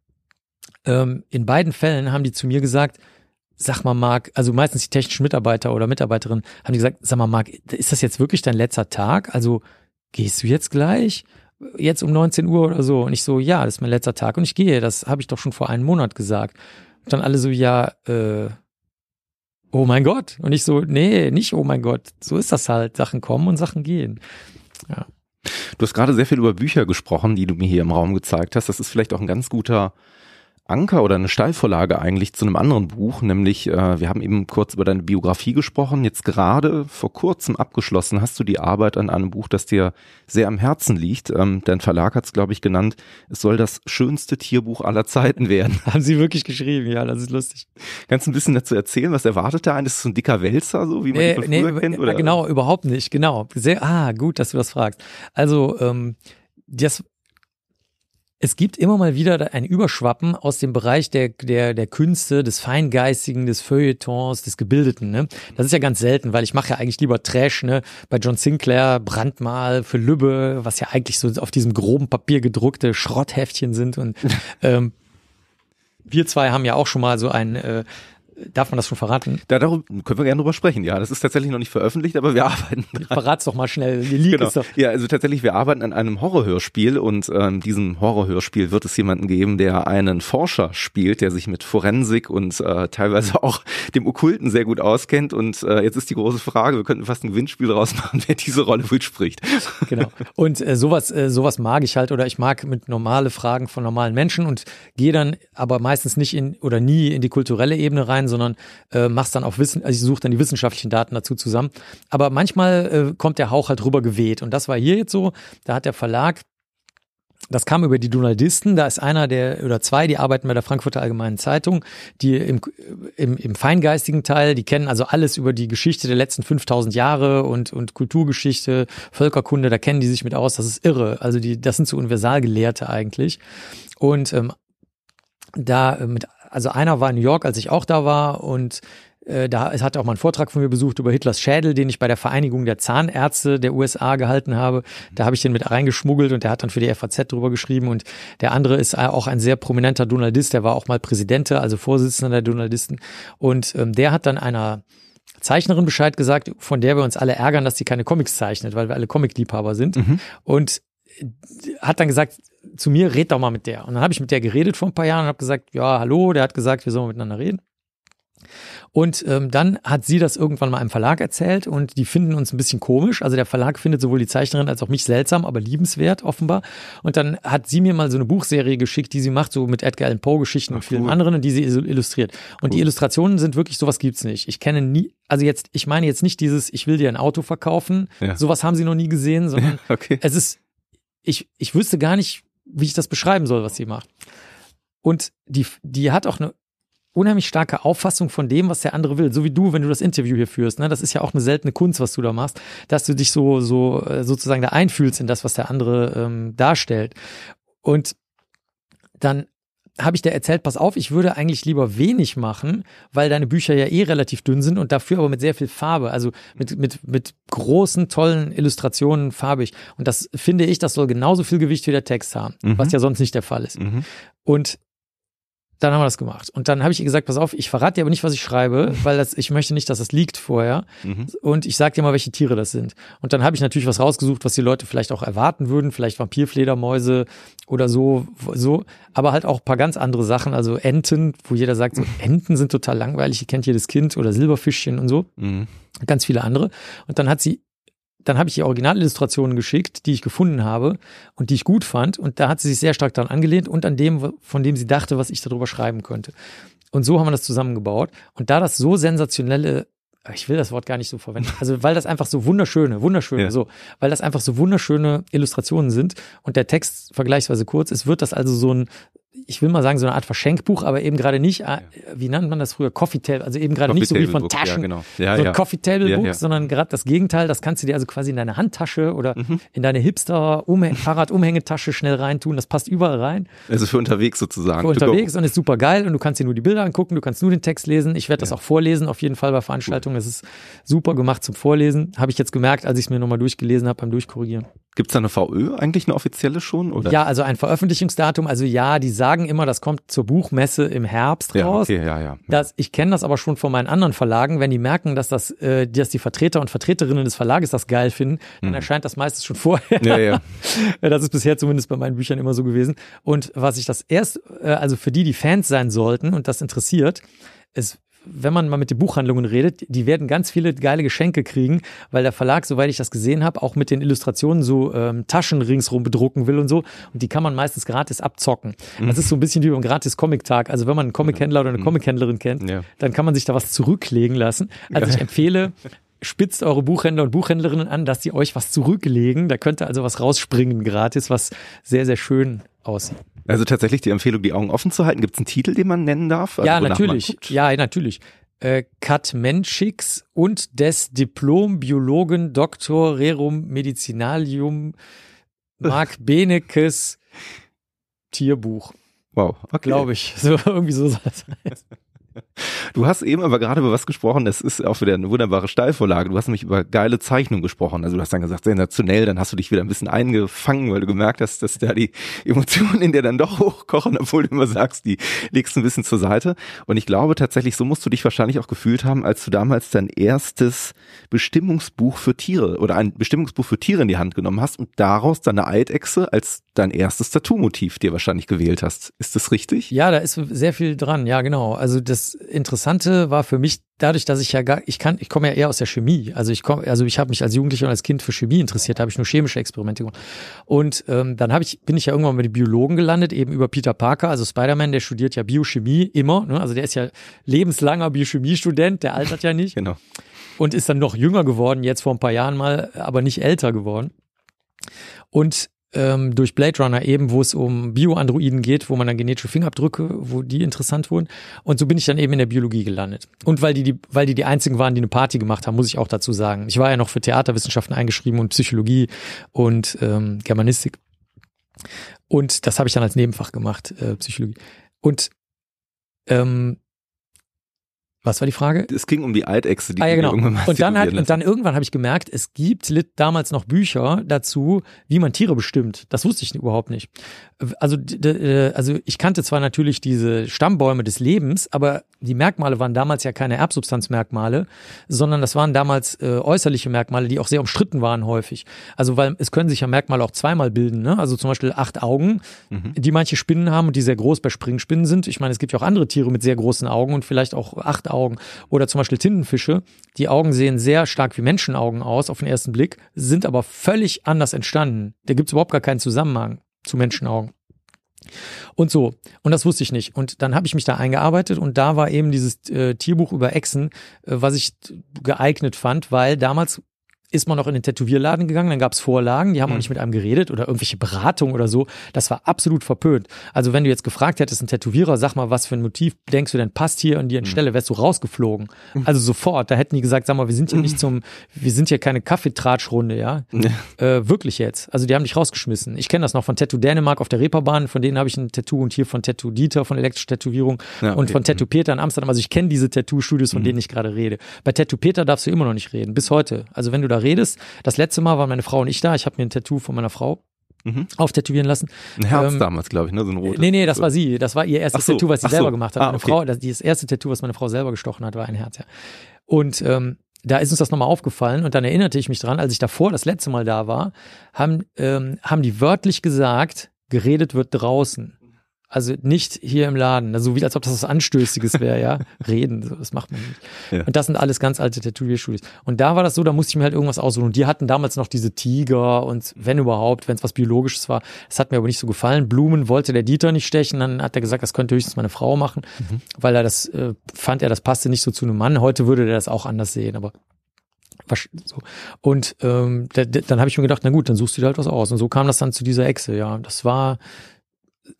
ähm, in beiden Fällen haben die zu mir gesagt, sag mal, Marc, also meistens die technischen Mitarbeiter oder Mitarbeiterinnen haben die gesagt, sag mal, Marc, ist das jetzt wirklich dein letzter Tag? Also gehst du jetzt gleich? Jetzt um 19 Uhr oder so? Und ich so, ja, das ist mein letzter Tag und ich gehe. Das habe ich doch schon vor einem Monat gesagt. Und dann alle so, ja, äh, oh mein Gott. Und ich so, nee, nicht oh mein Gott. So ist das halt. Sachen kommen und Sachen gehen. Du hast gerade sehr viel über Bücher gesprochen, die du mir hier im Raum gezeigt hast. Das ist vielleicht auch ein ganz guter Anker oder eine Steilvorlage eigentlich zu einem anderen Buch, nämlich äh, wir haben eben kurz über deine Biografie gesprochen. Jetzt gerade vor kurzem abgeschlossen hast du die Arbeit an einem Buch, das dir sehr am Herzen liegt. Ähm, dein Verlag hat es, glaube ich, genannt. Es soll das schönste Tierbuch aller Zeiten werden. Haben sie wirklich geschrieben? Ja, das ist lustig. Kannst du ein bisschen dazu erzählen? Was erwartet da einen? Ist es so ein dicker Wälzer, so wie man ihn von früher kennt? äh, genau, überhaupt nicht. Genau. Sehr, ah, gut, dass du das fragst. Also, ähm, das, es gibt immer mal wieder ein Überschwappen aus dem Bereich der, der, der Künste, des Feingeistigen, des Feuilletons, des Gebildeten. Ne? Das ist ja ganz selten, weil ich mache ja eigentlich lieber Trash, ne? Bei John Sinclair, Brandmal für Lübbe, was ja eigentlich so auf diesem groben Papier gedruckte Schrottheftchen sind. Und ähm, wir zwei haben ja auch schon mal so ein äh, Darf man das schon verraten? Da darüber können wir gerne drüber sprechen. Ja, das ist tatsächlich noch nicht veröffentlicht, aber wir arbeiten dran. Verrat's doch mal schnell. Die Leak Genau. ist doch. Ja, also tatsächlich, wir arbeiten an einem Horrorhörspiel und ähm, diesem Horrorhörspiel wird es jemanden geben, der einen Forscher spielt, der sich mit Forensik und äh, teilweise auch dem Okkulten sehr gut auskennt. Und äh, jetzt ist die große Frage, wir könnten fast ein Gewinnspiel draus machen, wer diese Rolle wohl spricht. Genau. Und äh, sowas, äh, sowas mag ich halt oder ich mag mit normale Fragen von normalen Menschen und gehe dann aber meistens nicht in oder nie in die kulturelle Ebene rein, sondern äh, mach's dann auch Wissen, also ich suche dann die wissenschaftlichen Daten dazu zusammen. Aber manchmal äh, kommt der Hauch halt rüber geweht und das war hier jetzt so. Da hat der Verlag das kam über die Donaldisten. Da ist einer der oder zwei, die arbeiten bei der Frankfurter Allgemeinen Zeitung, die im, im, im feingeistigen Teil, die kennen also alles über die Geschichte der letzten 5000 Jahre und, und Kulturgeschichte, Völkerkunde, da kennen die sich mit aus. Das ist irre. Also die, das sind so Universalgelehrte eigentlich. Und ähm, da äh, mit, also einer war in New York, als ich auch da war und äh, da es hat auch mal einen Vortrag von mir besucht über Hitlers Schädel, den ich bei der Vereinigung der Zahnärzte der USA gehalten habe. Da habe ich den mit reingeschmuggelt und der hat dann für die FAZ drüber geschrieben. Und der andere ist auch ein sehr prominenter Donaldist, der war auch mal Präsident, also Vorsitzender der Donaldisten. Und ähm, der hat dann einer Zeichnerin Bescheid gesagt, von der wir uns alle ärgern, dass sie keine Comics zeichnet, weil wir alle Comicliebhaber sind. Und hat dann gesagt zu mir, red doch mal mit der. Und dann habe ich mit der geredet vor ein paar Jahren und habe gesagt, ja, hallo, der hat gesagt, wir sollen miteinander reden. Und ähm, dann hat sie das irgendwann mal einem Verlag erzählt und die finden uns ein bisschen komisch. Also der Verlag findet sowohl die Zeichnerin als auch mich seltsam, aber liebenswert offenbar. Und dann hat sie mir mal so eine Buchserie geschickt, die sie macht, so mit Edgar Allan Poe Geschichten und vielen cool. anderen, und die sie illustriert. Und die Illustrationen sind wirklich, sowas gibt's nicht. Ich kenne nie, also jetzt, ich meine jetzt nicht dieses, ich will dir ein Auto verkaufen. Ja. Sowas haben sie noch nie gesehen, sondern Okay. es ist, ich, ich wüsste gar nicht, wie ich das beschreiben soll, was sie macht. Und die, die hat auch eine unheimlich starke Auffassung von dem, was der andere will. So wie du, wenn du das Interview hier führst. Ne? Das ist ja auch eine seltene Kunst, was du da machst, dass du dich so, so äh, sozusagen da einfühlst in das, was der andere ähm, darstellt. Und dann habe ich dir erzählt, pass auf, ich würde eigentlich lieber wenig machen, weil deine Bücher ja eh relativ dünn sind und dafür aber mit sehr viel Farbe, also mit, mit, mit großen, tollen Illustrationen farbig. Und das finde ich, das soll genauso viel Gewicht wie der Text haben, Mhm. was ja sonst nicht der Fall ist. Mhm. Und dann haben wir das gemacht. Und dann habe ich ihr gesagt, pass auf, ich verrate dir aber nicht, was ich schreibe, weil das, ich möchte nicht, dass das liegt vorher. Mhm. Und ich sag dir mal, welche Tiere das sind. Und dann habe ich natürlich was rausgesucht, was die Leute vielleicht auch erwarten würden, vielleicht Vampirfledermäuse oder so, so, aber halt auch ein paar ganz andere Sachen, also Enten, wo jeder sagt, so Enten sind total langweilig, ihr kennt jedes Kind oder Silberfischchen und so Mhm. ganz viele andere. Und dann hat sie, dann habe ich ihr Originalillustrationen geschickt, die ich gefunden habe und die ich gut fand. Und da hat sie sich sehr stark daran angelehnt und an dem, von dem sie dachte, was ich darüber schreiben könnte. Und so haben wir das zusammengebaut. Und da das so sensationelle ich will das Wort gar nicht so verwenden. Also weil das einfach so wunderschöne, wunderschöne, ja. so, weil das einfach so wunderschöne Illustrationen sind und der Text vergleichsweise kurz ist, wird das also so ein ich will mal sagen, so eine Art Verschenkbuch, aber eben gerade nicht, äh, wie nannte man das früher, Coffee Table, also eben gerade nicht so wie von Taschen, ja, genau. ja, so ja. Coffee Table ja, Book, sondern gerade das Gegenteil, das kannst du dir also quasi in deine Handtasche oder mhm. in deine Hipster Fahrradumhängetasche schnell reintun, das passt überall rein. Also für unterwegs sozusagen. Für unterwegs und ist super geil und du kannst dir nur die Bilder angucken, du kannst nur den Text lesen. Ich werde das auch vorlesen, auf jeden Fall bei Veranstaltungen. Es ist super gemacht zum Vorlesen. Habe ich jetzt gemerkt, als ich es mir nochmal durchgelesen habe beim Durchkorrigieren. Gibt es da eine VÖ eigentlich eine offizielle schon? Oder? Ja, also ein Veröffentlichungsdatum. Also ja, die sagen immer, das kommt zur Buchmesse im Herbst raus. Ja, okay, ja, ja. Das, ich kenne das aber schon von meinen anderen Verlagen. Wenn die merken, dass das, äh, dass die Vertreter und Vertreterinnen des Verlages das geil finden, dann mhm. erscheint das meistens schon vorher. Ja, ja. das ist bisher zumindest bei meinen Büchern immer so gewesen. Und was ich das erst, äh, also für die, die Fans sein sollten und das interessiert, es wenn man mal mit den Buchhandlungen redet, die werden ganz viele geile Geschenke kriegen, weil der Verlag, soweit ich das gesehen habe, auch mit den Illustrationen so ähm, Taschen ringsrum bedrucken will und so. Und die kann man meistens gratis abzocken. Mhm. Das ist so ein bisschen wie beim gratis Comic-Tag. Also wenn man einen Comic-Händler oder eine mhm. Comic-Händlerin kennt, ja. dann kann man sich da was zurücklegen lassen. Also ich empfehle, spitzt eure Buchhändler und Buchhändlerinnen an, dass die euch was zurücklegen. Da könnte also was rausspringen gratis, was sehr, sehr schön aussieht. Also tatsächlich die Empfehlung, die Augen offen zu halten. Gibt es einen Titel, den man nennen darf? Also ja, natürlich. Ja, natürlich. Äh, Kat Menschix und des Diplom-Biologen Dr. Rerum Medicinalium Mark Benekes Tierbuch. Wow, okay. Glaube ich. So, irgendwie so soll das heißen. Du hast eben aber gerade über was gesprochen, das ist auch wieder eine wunderbare Steilvorlage. Du hast nämlich über geile Zeichnungen gesprochen. Also du hast dann gesagt, sensationell, dann hast du dich wieder ein bisschen eingefangen, weil du gemerkt hast, dass da die Emotionen in dir dann doch hochkochen, obwohl du immer sagst, die legst ein bisschen zur Seite. Und ich glaube tatsächlich, so musst du dich wahrscheinlich auch gefühlt haben, als du damals dein erstes Bestimmungsbuch für Tiere oder ein Bestimmungsbuch für Tiere in die Hand genommen hast und daraus deine Eidechse als dein erstes Tattoo-Motiv dir wahrscheinlich gewählt hast. Ist das richtig? Ja, da ist sehr viel dran. Ja, genau. Also das Interessante war für mich dadurch, dass ich ja gar, ich kann, ich komme ja eher aus der Chemie. Also ich komme, also ich habe mich als Jugendlicher und als Kind für Chemie interessiert, habe ich nur chemische Experimente gemacht. Und ähm, dann habe ich, bin ich ja irgendwann mit den Biologen gelandet, eben über Peter Parker, also Spider-Man, der studiert ja Biochemie immer. Ne? Also der ist ja lebenslanger Biochemie-Student, der altert ja nicht. genau. Und ist dann noch jünger geworden, jetzt vor ein paar Jahren mal, aber nicht älter geworden. Und ähm, durch Blade Runner eben, wo es um Bioandroiden geht, wo man dann genetische Fingerabdrücke, wo die interessant wurden. Und so bin ich dann eben in der Biologie gelandet. Und weil die, die, weil die die einzigen waren, die eine Party gemacht haben, muss ich auch dazu sagen. Ich war ja noch für Theaterwissenschaften eingeschrieben und Psychologie und ähm, Germanistik. Und das habe ich dann als Nebenfach gemacht, äh, Psychologie. Und ähm, was war die Frage? Es ging um die Eidechse, die ah, ja, genau. irgendwann mal und dann hat, und dann irgendwann habe ich gemerkt, es gibt damals noch Bücher dazu, wie man Tiere bestimmt. Das wusste ich überhaupt nicht. Also, also ich kannte zwar natürlich diese Stammbäume des Lebens, aber die Merkmale waren damals ja keine Erbsubstanzmerkmale, sondern das waren damals äh, äußerliche Merkmale, die auch sehr umstritten waren häufig. Also weil es können sich ja Merkmale auch zweimal bilden. Ne? Also zum Beispiel acht Augen, mhm. die manche Spinnen haben und die sehr groß bei Springspinnen sind. Ich meine, es gibt ja auch andere Tiere mit sehr großen Augen und vielleicht auch acht Augen. Oder zum Beispiel Tintenfische. Die Augen sehen sehr stark wie Menschenaugen aus auf den ersten Blick, sind aber völlig anders entstanden. Da gibt es überhaupt gar keinen Zusammenhang zu Menschenaugen. Und so. Und das wusste ich nicht. Und dann habe ich mich da eingearbeitet und da war eben dieses äh, Tierbuch über Echsen, äh, was ich geeignet fand, weil damals ist man noch in den Tätowierladen gegangen, dann gab es Vorlagen, die haben mhm. auch nicht mit einem geredet oder irgendwelche Beratungen oder so. Das war absolut verpönt. Also wenn du jetzt gefragt hättest, ein Tätowierer, sag mal, was für ein Motiv denkst du denn passt hier an die mhm. Stelle, wärst du rausgeflogen. Mhm. Also sofort. Da hätten die gesagt, sag mal, wir sind hier nicht zum, wir sind hier keine Kaffeetratschrunde, ja. Äh, wirklich jetzt. Also die haben dich rausgeschmissen. Ich kenne das noch von Tattoo Dänemark auf der Reeperbahn, von denen habe ich ein Tattoo und hier von Tattoo Dieter von elektrischer Tätowierung ja, okay. und von Tattoo Peter in Amsterdam. Also ich kenne diese Tattoo-Studios, von denen ich gerade rede. Bei Tattoo Peter darfst du immer noch nicht reden, bis heute. Also wenn du da redest. Das letzte Mal waren meine Frau und ich da. Ich habe mir ein Tattoo von meiner Frau mhm. auftätowieren lassen. Ein Herz ähm, damals, glaube ich, ne? So ein rotes. Nee, nee, das war sie. Das war ihr erstes so. Tattoo, was sie selber gemacht hat. Ah, meine okay. Frau, das, das erste Tattoo, was meine Frau selber gestochen hat, war ein Herz, ja. Und ähm, da ist uns das nochmal aufgefallen und dann erinnerte ich mich dran, als ich davor das letzte Mal da war, haben, ähm, haben die wörtlich gesagt, geredet wird draußen. Also nicht hier im Laden, also wie als ob das was Anstößiges wäre, ja. Reden, so, das macht man nicht. Ja. Und das sind alles ganz alte Tätowierstudios. Und da war das so, da musste ich mir halt irgendwas aussuchen. Und die hatten damals noch diese Tiger und wenn überhaupt, wenn es was Biologisches war. Das hat mir aber nicht so gefallen. Blumen wollte der Dieter nicht stechen. Dann hat er gesagt, das könnte höchstens meine Frau machen, weil er das äh, fand er, das passte nicht so zu einem Mann. Heute würde der das auch anders sehen, aber so. Und ähm, da, da, dann habe ich mir gedacht, na gut, dann suchst du dir halt was aus. Und so kam das dann zu dieser Echse, ja. Das war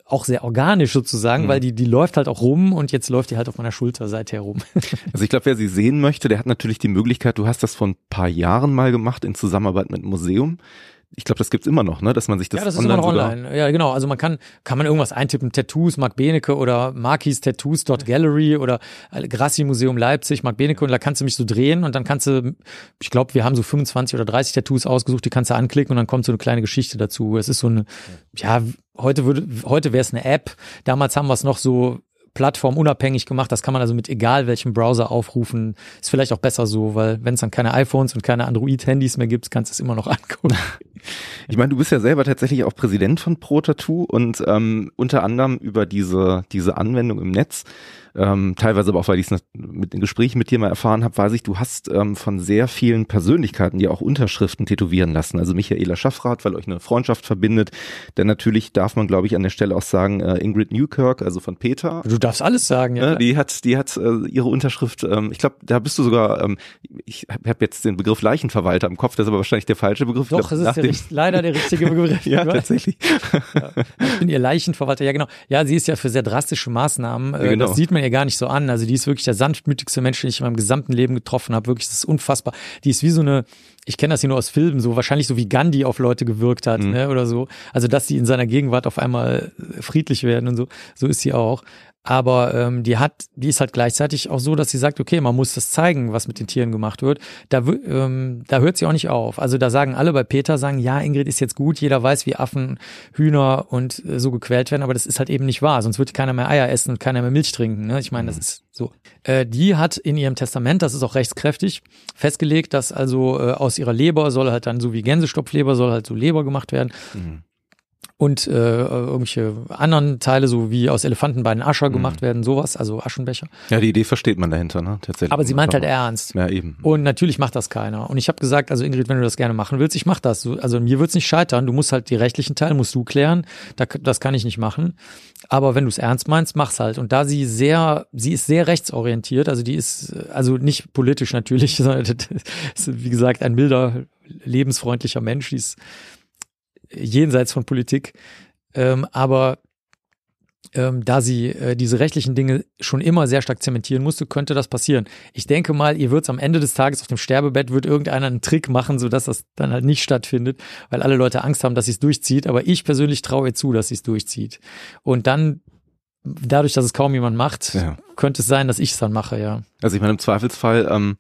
auch sehr organisch sozusagen, Mhm. weil die, die läuft halt auch rum und jetzt läuft die halt auf meiner Schulter seither rum. Also ich glaube, wer sie sehen möchte, der hat natürlich die Möglichkeit, du hast das vor ein paar Jahren mal gemacht in Zusammenarbeit mit einem Museum. Ich glaube, das gibt's immer noch, ne? dass man sich das, ja, das ist immer noch online. Ja, genau. Also man kann, kann man irgendwas eintippen, Tattoos, Mark Benecke oder Markis Tattoos dot Gallery oder äh, Grassi Museum Leipzig, Mark Benecke und da kannst du mich so drehen und dann kannst du, ich glaube, wir haben so 25 oder 30 Tattoos ausgesucht, die kannst du anklicken und dann kommt so eine kleine Geschichte dazu. Es ist so eine, ja, heute würde, heute wäre es eine App. Damals haben wir es noch so plattformunabhängig gemacht. Das kann man also mit egal welchem Browser aufrufen. Ist vielleicht auch besser so, weil wenn es dann keine iPhones und keine Android-Handys mehr gibt, kannst du es immer noch angucken. Ich meine, du bist ja selber tatsächlich auch Präsident von Pro Tattoo und ähm, unter anderem über diese, diese Anwendung im Netz, ähm, teilweise aber auch, weil ich es mit den Gesprächen mit dir mal erfahren habe, weiß ich, du hast ähm, von sehr vielen Persönlichkeiten dir auch Unterschriften tätowieren lassen. Also Michaela Schaffrath, weil euch eine Freundschaft verbindet. Denn natürlich darf man, glaube ich, an der Stelle auch sagen, äh, Ingrid Newkirk, also von Peter, Du darfst alles sagen, ja. Ne, die hat, die hat äh, ihre Unterschrift. Ähm, ich glaube, da bist du sogar. Ähm, ich habe hab jetzt den Begriff Leichenverwalter im Kopf. Das ist aber wahrscheinlich der falsche Begriff. Doch, glaub, es ist der, dem- leider der richtige Begriff. Ja, tatsächlich. Ich bin ihr Leichenverwalter. Ja, genau. Ja, sie ist ja für sehr drastische Maßnahmen. Äh, Ja, genau. Das sieht man ihr gar nicht so an. Also die ist wirklich der sanftmütigste Mensch, den ich in meinem gesamten Leben getroffen habe. Wirklich, das ist unfassbar. Die ist wie so eine, ich kenne das hier nur aus Filmen, so wahrscheinlich so wie Gandhi auf Leute gewirkt hat, Mhm. ne, oder so. Also, dass sie in seiner Gegenwart auf einmal friedlich werden und so. So ist sie auch. Aber ähm, die hat, die ist halt gleichzeitig auch so, dass sie sagt, okay, man muss das zeigen, was mit den Tieren gemacht wird. Da, ähm, da hört sie auch nicht auf. Also da sagen alle bei Peter, sagen, ja, Ingrid ist jetzt gut, jeder weiß, wie Affen, Hühner und äh, so gequält werden, aber das ist halt eben nicht wahr. Sonst wird keiner mehr Eier essen und keiner mehr Milch trinken. Ne? Ich meine, das ist so. Äh, die hat in ihrem Testament, das ist auch rechtskräftig, festgelegt, dass also äh, aus ihrer Leber soll halt dann so wie Gänsestopfleber soll halt so Leber gemacht werden und äh, irgendwelche anderen Teile, so wie aus Elefantenbeinen Ascher gemacht werden, sowas, also Aschenbecher. Ja, die Idee versteht man dahinter, ne? Tatsächlich. Aber sie meint halt ernst. Ja, eben. Und natürlich macht das keiner. Und ich habe gesagt, also Ingrid, wenn du das gerne machen willst, ich mach das. Also mir wird's nicht scheitern. Du musst halt die rechtlichen Teile musst du klären. Da, das kann ich nicht machen. Aber wenn du es ernst meinst, mach's halt. Und da sie sehr, sie ist sehr rechtsorientiert, also die ist, also nicht politisch natürlich, sondern ist, wie gesagt, ein milder, lebensfreundlicher Mensch, die ist jenseits von Politik. Ähm, aber ähm, da sie äh, diese rechtlichen Dinge schon immer sehr stark zementieren musste, könnte das passieren. Ich denke mal, ihr wird am Ende des Tages auf dem Sterbebett wird irgendeiner einen Trick machen, sodass das dann halt nicht stattfindet, weil alle Leute Angst haben, dass sie es durchzieht. Aber ich persönlich traue ihr zu, dass sie es durchzieht. Und dann, dadurch, dass es kaum jemand macht, Ja. könnte es sein, dass ich es dann mache, ja. Also ich meine, im Zweifelsfall, ähm,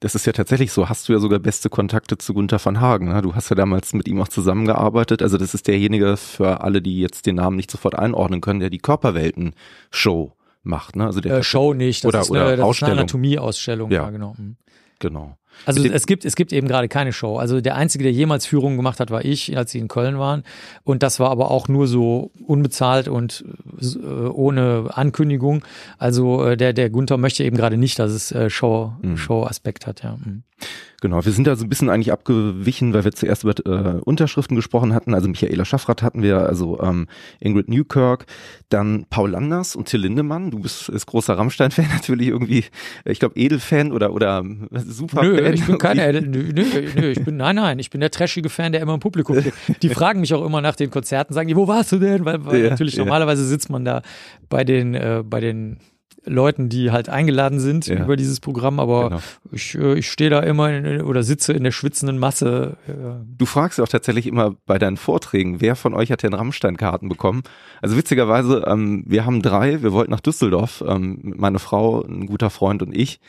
das ist ja tatsächlich so, hast du ja sogar beste Kontakte zu Gunther van Hagen. Ne? Du hast ja damals mit ihm auch zusammengearbeitet. Also das ist derjenige für alle, die jetzt den Namen nicht sofort einordnen können, der die Körperwelten-Show macht. Ne? Also der Äh, Show nicht, das Oder- ist eine, oder das Ausstellung. ist eine Anatomieausstellung, ja, Ja. genau. Mhm. Genau. Also es gibt, es gibt eben gerade keine Show. Also der Einzige, der jemals Führungen gemacht hat, war ich, als sie in Köln waren. Und das war aber auch nur so unbezahlt und äh, ohne Ankündigung. Also äh, der, der Gunther möchte eben gerade nicht, dass es äh, Show, Mhm. Show-Aspekt hat, ja. Mhm. Genau, wir sind da so ein bisschen eigentlich abgewichen, weil wir zuerst über äh, Unterschriften gesprochen hatten. Also Michaela Schaffrath hatten wir, also ähm, Ingrid Newkirk, dann Paul Landers und Till Lindemann. Du bist ist großer Rammstein-Fan natürlich irgendwie, ich glaube Edelfan oder oder super Nö, ich bin keine, nö, nö, nö, ich bin, nein, nein, ich bin der trashige Fan, der immer im Publikum. Die fragen mich auch immer nach den Konzerten, sagen die, wo warst du denn? Weil, weil Ja, natürlich ja. normalerweise sitzt man da bei den, äh, bei den Leuten, die halt eingeladen sind Ja. über dieses Programm, aber Genau. ich, äh, ich stehe da immer in, oder sitze in der schwitzenden Masse. Äh, Du fragst ja auch tatsächlich immer bei deinen Vorträgen, wer von euch hat denn Rammstein-Karten bekommen? Also witzigerweise, ähm, wir haben drei, wir wollten nach Düsseldorf, ähm, meine Frau, ein guter Freund und ich.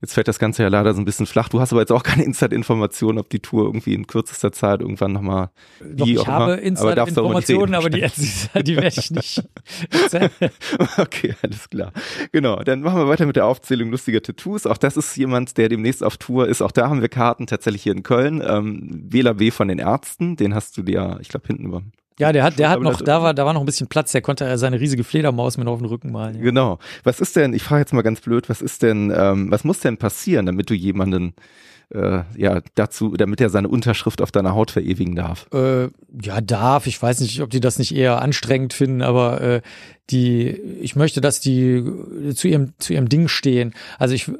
Jetzt fällt das Ganze ja leider so ein bisschen flach. Du hast aber jetzt auch keine Inside-Information, ob die Tour irgendwie in kürzester Zeit irgendwann nochmal. doch, wie ich auch habe immer. Aber aber die, die werde ich nicht. Okay, alles klar. Genau, dann machen wir weiter mit der Aufzählung lustiger Tattoos. Auch das ist jemand, der demnächst auf Tour ist. Auch da haben wir Karten tatsächlich hier in Köln. Ähm, Wähler B von den Ärzten, den hast du dir, ich glaube, hinten über Ja, der hat, der hat noch, da war, da war noch ein bisschen Platz, der konnte seine riesige Fledermaus mit auf den Rücken malen. Ja. Genau. Was ist denn, ich frage jetzt mal ganz blöd, was ist denn, ähm, was muss denn passieren, damit du jemanden äh, ja dazu, damit er seine Unterschrift auf deiner Haut verewigen darf? Äh, ja, darf. Ich weiß nicht, ob die das nicht eher anstrengend finden, aber äh, die, ich möchte, dass die zu ihrem zu ihrem Ding stehen. Also ich,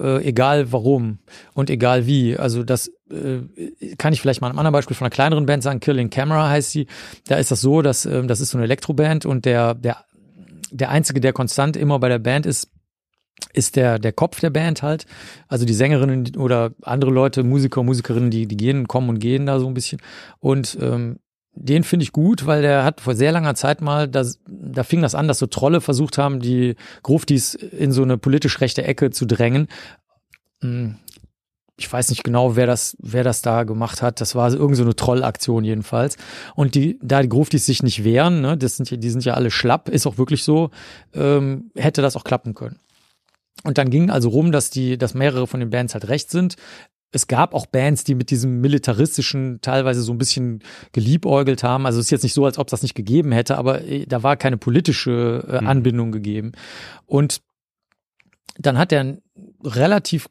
äh, egal warum und egal wie. Also das äh, kann ich vielleicht mal ein anderes Beispiel von einer kleineren Band sagen. Killing Camera heißt sie. Da ist das so, dass äh, das ist so eine Elektroband und der der der einzige, der konstant immer bei der Band ist, ist der, der Kopf der Band halt. Also die Sängerinnen oder andere Leute, Musiker, Musikerinnen, die, die gehen, kommen und gehen da so ein bisschen. Und ähm, den finde ich gut, weil der hat vor sehr langer Zeit mal, das, da fing das an, dass so Trolle versucht haben, die Gruftis in so eine politisch rechte Ecke zu drängen. Hm, ich weiß nicht genau, wer das, wer das da gemacht hat. Das war irgendeine so eine Trollaktion jedenfalls. Und die, da die Gruftis sich nicht wehren, ne, das sind, die sind ja alle schlapp, ist auch wirklich so, ähm, hätte das auch klappen können. Und dann ging also rum, dass die, dass mehrere von den Bands halt recht sind. Es gab auch Bands, die mit diesem militaristischen teilweise so ein bisschen geliebäugelt haben. Also es ist jetzt nicht so, als ob es das nicht gegeben hätte, aber äh, da war keine politische äh, mhm. Anbindung mhm. gegeben. Und dann hat er ein relativ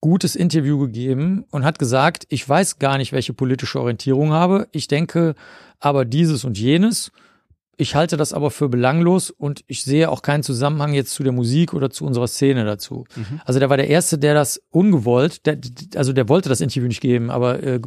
gutes Interview gegeben und hat gesagt, ich weiß gar nicht, welche politische Orientierung habe. Ich denke aber dieses und jenes. Ich halte das aber für belanglos und ich sehe auch keinen Zusammenhang jetzt zu der Musik oder zu unserer Szene dazu. Mhm. Also der war der Erste, der das ungewollt, der, also der wollte das Interview nicht geben, aber äh,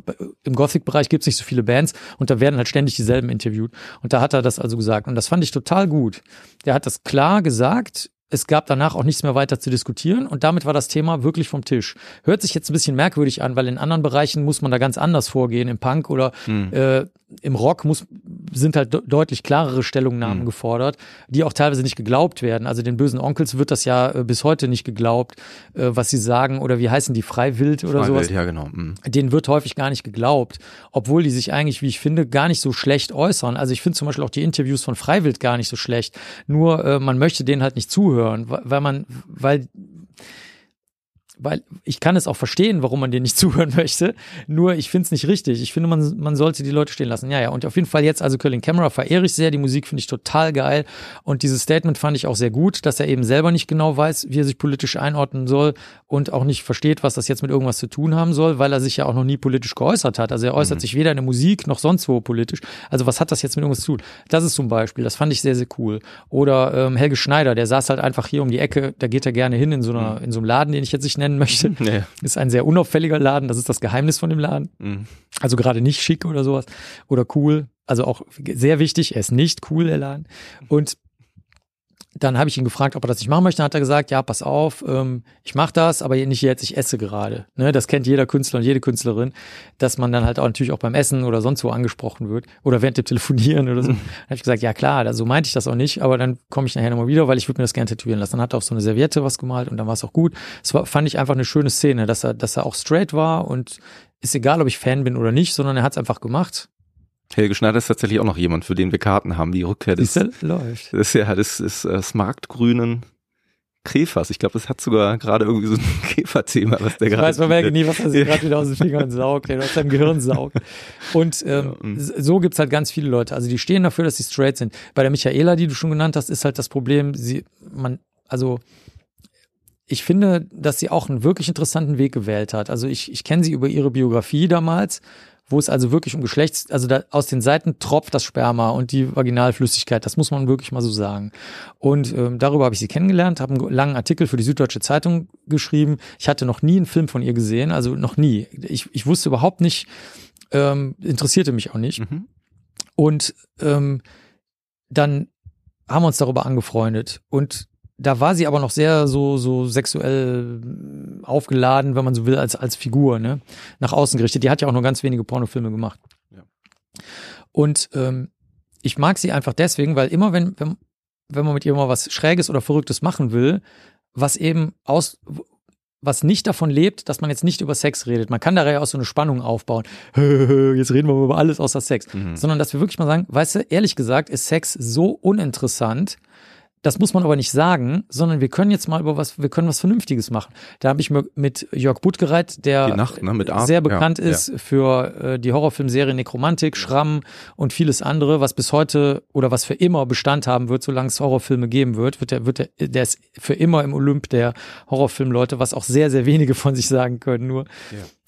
im Gothic-Bereich gibt es nicht so viele Bands und da werden halt ständig dieselben interviewt. Und da hat er das also gesagt. Und das fand ich total gut. Der hat das klar gesagt, es gab danach auch nichts mehr weiter zu diskutieren und damit war das Thema wirklich vom Tisch. Hört sich jetzt ein bisschen merkwürdig an, weil in anderen Bereichen muss man da ganz anders vorgehen. Im Punk oder hm. äh, im Rock muss, sind halt de deutlich klarere Stellungnahmen hm. gefordert, die auch teilweise nicht geglaubt werden. Also den bösen Onkels wird das ja äh, bis heute nicht geglaubt, äh, was sie sagen oder wie heißen die Freiwild oder Freiwild, sowas. Ja, genau. Hm. Denen wird häufig gar nicht geglaubt, obwohl die sich eigentlich, wie ich finde, gar nicht so schlecht äußern. Also ich finde zum Beispiel auch die Interviews von Freiwild gar nicht so schlecht. Nur äh, man möchte denen halt nicht zuhören, weil man, weil weil ich kann es auch verstehen, warum man dir nicht zuhören möchte. Nur ich finde es nicht richtig. Ich finde, man, man sollte die Leute stehen lassen. Ja, ja. Und auf jeden Fall jetzt also Curling Camera verehre ich sehr. Die Musik finde ich total geil. Und dieses Statement fand ich auch sehr gut, dass er eben selber nicht genau weiß, wie er sich politisch einordnen soll und auch nicht versteht, was das jetzt mit irgendwas zu tun haben soll, weil er sich ja auch noch nie politisch geäußert hat. Also er äußert mhm. sich weder in der Musik noch sonst wo politisch. Also was hat das jetzt mit irgendwas zu tun? Das ist zum Beispiel, das fand ich sehr, sehr cool. Oder ähm, Helge Schneider, der saß halt einfach hier um die Ecke, da geht er gerne hin in so einer, mhm. in so einem Laden, den ich jetzt nicht nennen möchte. Nee. Ist ein sehr unauffälliger Laden, das ist das Geheimnis von dem Laden. Mhm. Also gerade nicht schick oder sowas oder cool. Also auch sehr wichtig, er ist nicht cool, der Laden. Und dann habe ich ihn gefragt, ob er das nicht machen möchte. Dann hat er gesagt, ja, pass auf, ähm, ich mache das, aber nicht jetzt, ich esse gerade. Ne, das kennt jeder Künstler und jede Künstlerin, dass man dann halt auch natürlich auch beim Essen oder sonst wo angesprochen wird oder während dem Telefonieren oder so. Mhm. Dann habe ich gesagt, ja klar, so meinte ich das auch nicht, aber dann komme ich nachher nochmal wieder, weil ich würde mir das gerne tätowieren lassen. Dann hat er auf so eine Serviette was gemalt und dann war es auch gut. Es war, fand ich einfach eine schöne Szene, dass er, dass er auch straight war und ist egal, ob ich Fan bin oder nicht, sondern er hat es einfach gemacht Helge Schneider ist tatsächlich auch noch jemand, für den wir Karten haben. Die Rückkehr des, das läuft. Das ist ja das ist das marktgrünen Käfers. Ich glaube, das hat sogar gerade irgendwie so ein Käferthema, was der gerade. Weiß man merke nie, was er sich gerade wieder aus den Fingern saugt, aus seinem Gehirn saugt. Und ähm, ja, so gibt's halt ganz viele Leute. Also die stehen dafür, dass sie straight sind. Bei der Michaela, die du schon genannt hast, ist halt das Problem, sie, man, also ich finde, dass sie auch einen wirklich interessanten Weg gewählt hat. Also ich, ich kenne sie über ihre Biografie damals wo es also wirklich um Geschlechts, also da, aus den Seiten tropft das Sperma und die Vaginalflüssigkeit, das muss man wirklich mal so sagen. Und ähm, darüber habe ich sie kennengelernt, habe einen langen Artikel für die Süddeutsche Zeitung geschrieben. Ich hatte noch nie einen Film von ihr gesehen, also noch nie. Ich, ich wusste überhaupt nicht, ähm, interessierte mich auch nicht. Mhm. Und ähm, dann haben wir uns darüber angefreundet und da war sie aber noch sehr so so sexuell aufgeladen, wenn man so will, als als Figur, ne, nach außen gerichtet. Die hat ja auch nur ganz wenige Pornofilme gemacht. Ja. Und ähm, ich mag sie einfach deswegen, weil immer wenn wenn wenn man mit ihr mal was Schräges oder Verrücktes machen will, was eben aus was nicht davon lebt, dass man jetzt nicht über Sex redet. Man kann da ja auch so eine Spannung aufbauen. Jetzt reden wir über alles außer Sex. Mhm. Sondern dass wir wirklich mal sagen, weißt du, ehrlich gesagt ist Sex so uninteressant, Das muss man aber nicht sagen, sondern wir können jetzt mal über was, wir können was Vernünftiges machen. Da habe ich mir mit Jörg Buttgereit, der Nacht, ne, Art. sehr bekannt Ja, ist für äh, die Horrorfilmserie Nekromantik, Schramm und vieles andere, was bis heute oder was für immer Bestand haben wird, solange es Horrorfilme geben wird, wird der, wird der, der ist für immer im Olymp der Horrorfilmleute, was auch sehr, sehr wenige von sich sagen können, nur,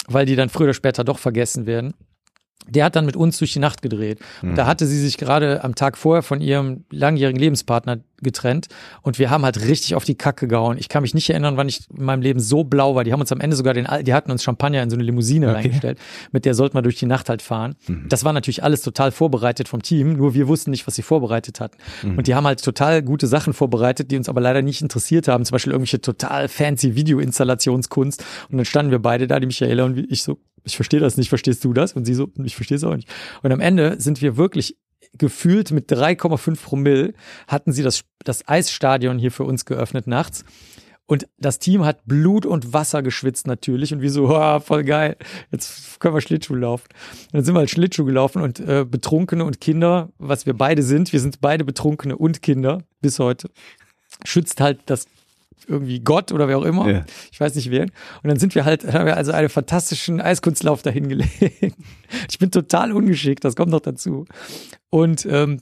weil die dann früher oder später doch vergessen werden. Der hat dann mit uns durch die Nacht gedreht. Und da hatte sie sich gerade am Tag vorher von ihrem langjährigen Lebenspartner getrennt. Und wir haben halt richtig auf die Kacke gehauen. Ich kann mich nicht erinnern, wann ich in meinem Leben so blau war. Die haben uns am Ende sogar den, die hatten uns Champagner in so eine Limousine reingestellt. Mit der sollten wir durch die Nacht halt fahren. Das war natürlich alles total vorbereitet vom Team. Nur wir wussten nicht, was sie vorbereitet hatten. Und die haben halt total gute Sachen vorbereitet, die uns aber leider nicht interessiert haben. Zum Beispiel irgendwelche total fancy Videoinstallationskunst. Und dann standen wir beide da, die Michaela und ich so, ich verstehe das nicht, verstehst du das? Und sie so, ich verstehe es auch nicht. Und am Ende sind wir wirklich gefühlt mit 3,5 Promille hatten sie das, das Eisstadion hier für uns geöffnet nachts. Und das Team hat Blut und Wasser geschwitzt natürlich und wir so, oh, voll geil, jetzt können wir Schlittschuh laufen. Und dann sind wir halt Schlittschuh gelaufen und äh, Betrunkene und Kinder, was wir beide sind, wir sind beide Betrunkene und Kinder bis heute, schützt halt das irgendwie Gott oder wer auch immer. Ja. Ich weiß nicht wer. Und dann sind wir halt, haben wir also einen fantastischen Eiskunstlauf dahin gelegt. Ich bin total ungeschickt, das kommt noch dazu. Und ähm,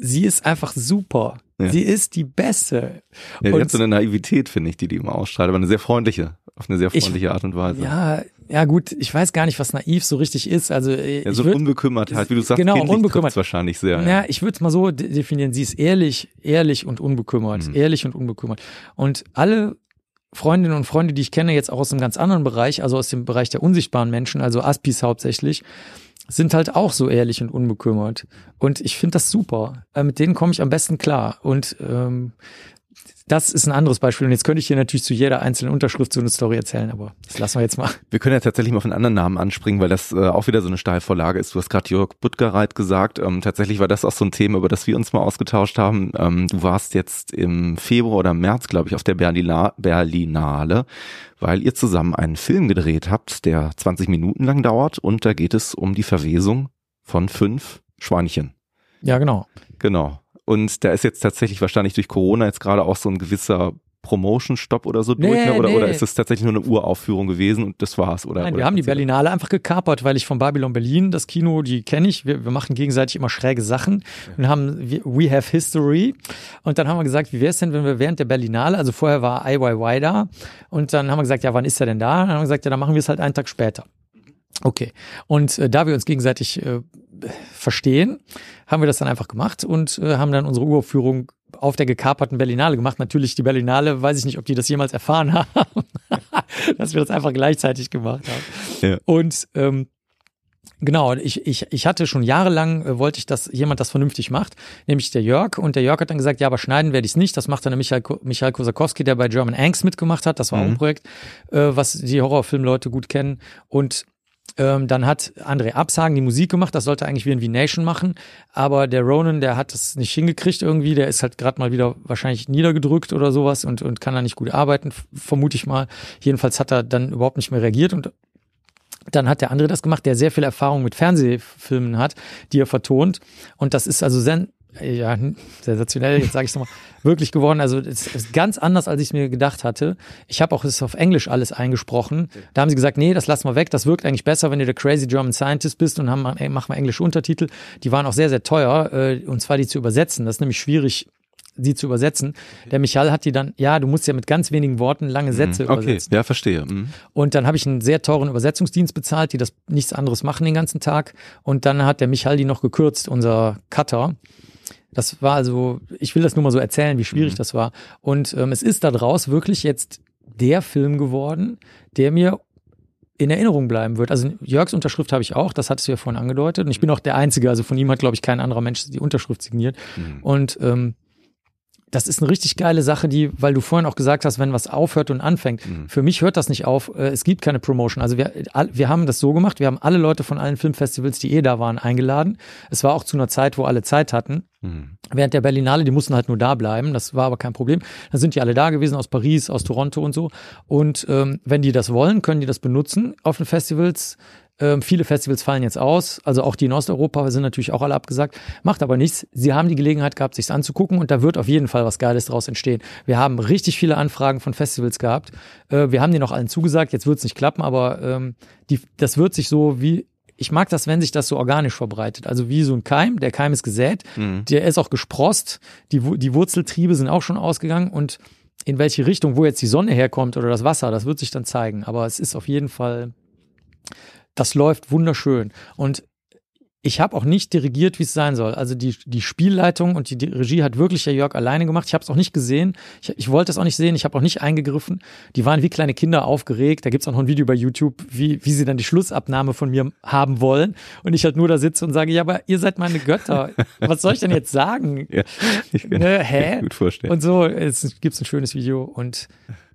sie ist einfach super. Ja. Sie ist die Beste. Ja, die Und- hat so eine Naivität, finde ich, die die immer ausstrahlt, aber eine sehr freundliche, auf eine sehr Ich- freundliche Art und Weise. Ja, ja gut, ich weiß gar nicht, was naiv so richtig ist. Also äh, Ja, so würd- Unbekümmertheit, wie du sagst, Genau, unbekümmert. wahrscheinlich sehr. Ja, ich würde es mal so de- definieren. Sie ist ehrlich, ehrlich und unbekümmert. Mhm. Ehrlich und unbekümmert. Und alle Freundinnen und Freunde, die ich kenne, jetzt auch aus einem ganz anderen Bereich, also aus dem Bereich der unsichtbaren Menschen, also Aspis hauptsächlich, sind halt auch so ehrlich und unbekümmert. Und ich finde das super. Äh, mit denen komme ich am besten klar. Und ähm, das ist ein anderes Beispiel. Und jetzt könnte ich hier natürlich zu jeder einzelnen Unterschrift so eine Story erzählen, aber das lassen wir jetzt mal. Wir können ja tatsächlich mal auf einen anderen Namen anspringen, weil das äh, auch wieder so eine Steilvorlage ist. Du hast gerade Jörg Buttgereit gesagt. Ähm, tatsächlich war das auch so ein Thema, über das wir uns mal ausgetauscht haben. Ähm, du warst jetzt im Februar oder März, glaube ich, auf der Berlina Berlinale, weil ihr zusammen einen Film gedreht habt, der 20 Minuten lang dauert und da geht es um die Verwesung von fünf Schweinchen. Ja, genau. Genau. Und da ist jetzt tatsächlich wahrscheinlich durch Corona jetzt gerade auch so ein gewisser Promotion-Stopp oder so durch, Nee, ne? oder, nee. oder ist es tatsächlich nur eine Uraufführung gewesen und das war's? Oder, Nein, oder wir haben die Berlinale einfach gekapert, weil ich von Babylon Berlin, das Kino, die kenne ich. Wir, wir machen gegenseitig immer schräge Sachen und haben We Have History. Und dann haben wir gesagt, wie wäre es denn, wenn wir während der Berlinale, also vorher war IYY da und dann haben wir gesagt, ja, wann ist er denn da? Und dann haben wir gesagt, ja, dann machen wir es halt einen Tag später. Okay. Und äh, da wir uns gegenseitig äh, verstehen, haben wir das dann einfach gemacht und äh, haben dann unsere Uraufführung auf der gekaperten Berlinale gemacht. Natürlich die Berlinale, weiß ich nicht, ob die das jemals erfahren haben, dass wir das einfach gleichzeitig gemacht haben. Ja. Und ähm, Genau, ich, ich, ich hatte schon jahrelang, äh, wollte ich, dass jemand das vernünftig macht, nämlich der Jörg. Und der Jörg hat dann gesagt, ja, aber schneiden werde ich es nicht. Das macht dann der Michael, Michael Kosakowski, der bei German Angst mitgemacht hat. Das war auch ein Projekt, äh, was die Horrorfilmleute gut kennen. Und ähm, dann hat André Absagen die Musik gemacht, das sollte eigentlich wie ein V-Nation machen, aber der Ronan, der hat es nicht hingekriegt irgendwie, der ist halt gerade mal wieder wahrscheinlich niedergedrückt oder sowas und, und kann da nicht gut arbeiten, vermute ich mal. Jedenfalls hat er dann überhaupt nicht mehr reagiert und dann hat der andere das gemacht, der sehr viel Erfahrung mit Fernsehfilmen hat, die er vertont. Und das ist also sen ja, sensationell, jetzt sage ich es nochmal, wirklich geworden. Also es ist ganz anders, als ich mir gedacht hatte. Ich habe auch es auf Englisch alles eingesprochen. Da haben sie gesagt, nee, das lassen wir weg. Das wirkt eigentlich besser, wenn du der Crazy German Scientist bist und haben, ey, machen wir englische Untertitel. Die waren auch sehr, sehr teuer, äh, und zwar die zu übersetzen. Das ist nämlich schwierig, die zu übersetzen. Der Michael hat die dann, ja, du musst ja mit ganz wenigen Worten lange Sätze Okay, übersetzen. ja, verstehe. Mhm. Und dann habe ich einen sehr teuren Übersetzungsdienst bezahlt, die das nichts anderes machen den ganzen Tag. Und dann hat der Michael die noch gekürzt, unser Cutter. Das war also, ich will das nur mal so erzählen, wie schwierig das war. Und ähm, es ist daraus wirklich jetzt der Film geworden, der mir in Erinnerung bleiben wird. Also Jörgs Unterschrift habe ich auch, das hattest du ja vorhin angedeutet. Und ich bin auch der Einzige, also von ihm hat, glaube ich, kein anderer Mensch die Unterschrift signiert. Und ähm, das ist eine richtig geile Sache, die, weil du vorhin auch gesagt hast, wenn was aufhört und anfängt. Für mich hört das nicht auf. Äh, Es gibt keine Promotion. Also wir, wir haben das so gemacht. Wir haben alle Leute von allen Filmfestivals, die eh da waren, eingeladen. Es war auch zu einer Zeit, wo alle Zeit hatten. Während der Berlinale, die mussten halt nur da bleiben. Das war aber kein Problem. Dann sind die alle da gewesen aus Paris, aus Toronto und so. Und ähm, wenn die das wollen, können die das benutzen auf den Festivals. Ähm, viele Festivals fallen jetzt aus, also auch die in Osteuropa sind natürlich auch alle abgesagt. Macht aber nichts. Sie haben die Gelegenheit gehabt, sich's anzugucken und da wird auf jeden Fall was Geiles draus entstehen. Wir haben richtig viele Anfragen von Festivals gehabt. Äh, wir haben die noch allen zugesagt. Jetzt wird's nicht klappen, aber ähm, die, das wird sich so wie ich mag das, wenn sich das so organisch verbreitet. Also wie so ein Keim. Der Keim ist gesät, Mhm. der ist auch gesprost. Die, die Wurzeltriebe sind auch schon ausgegangen und in welche Richtung, wo jetzt die Sonne herkommt oder das Wasser, das wird sich dann zeigen. Aber es ist auf jeden Fall, das läuft wunderschön. Und ich habe auch nicht dirigiert, wie es sein soll. Also die, die Spielleitung und die, die Regie hat wirklich der Jörg alleine gemacht. Ich habe es auch nicht gesehen. Ich, ich wollte es auch nicht sehen. Ich habe auch nicht eingegriffen. Die waren wie kleine Kinder aufgeregt. Da gibt's auch noch ein Video bei YouTube, wie, wie sie dann die Schlussabnahme von mir haben wollen. Und ich halt nur da sitze und sage, ja, aber ihr seid meine Götter. Was soll ich denn jetzt sagen? Ja, ich kann Ne, hä? gut vorstellen. Und so, es gibt ein schönes Video und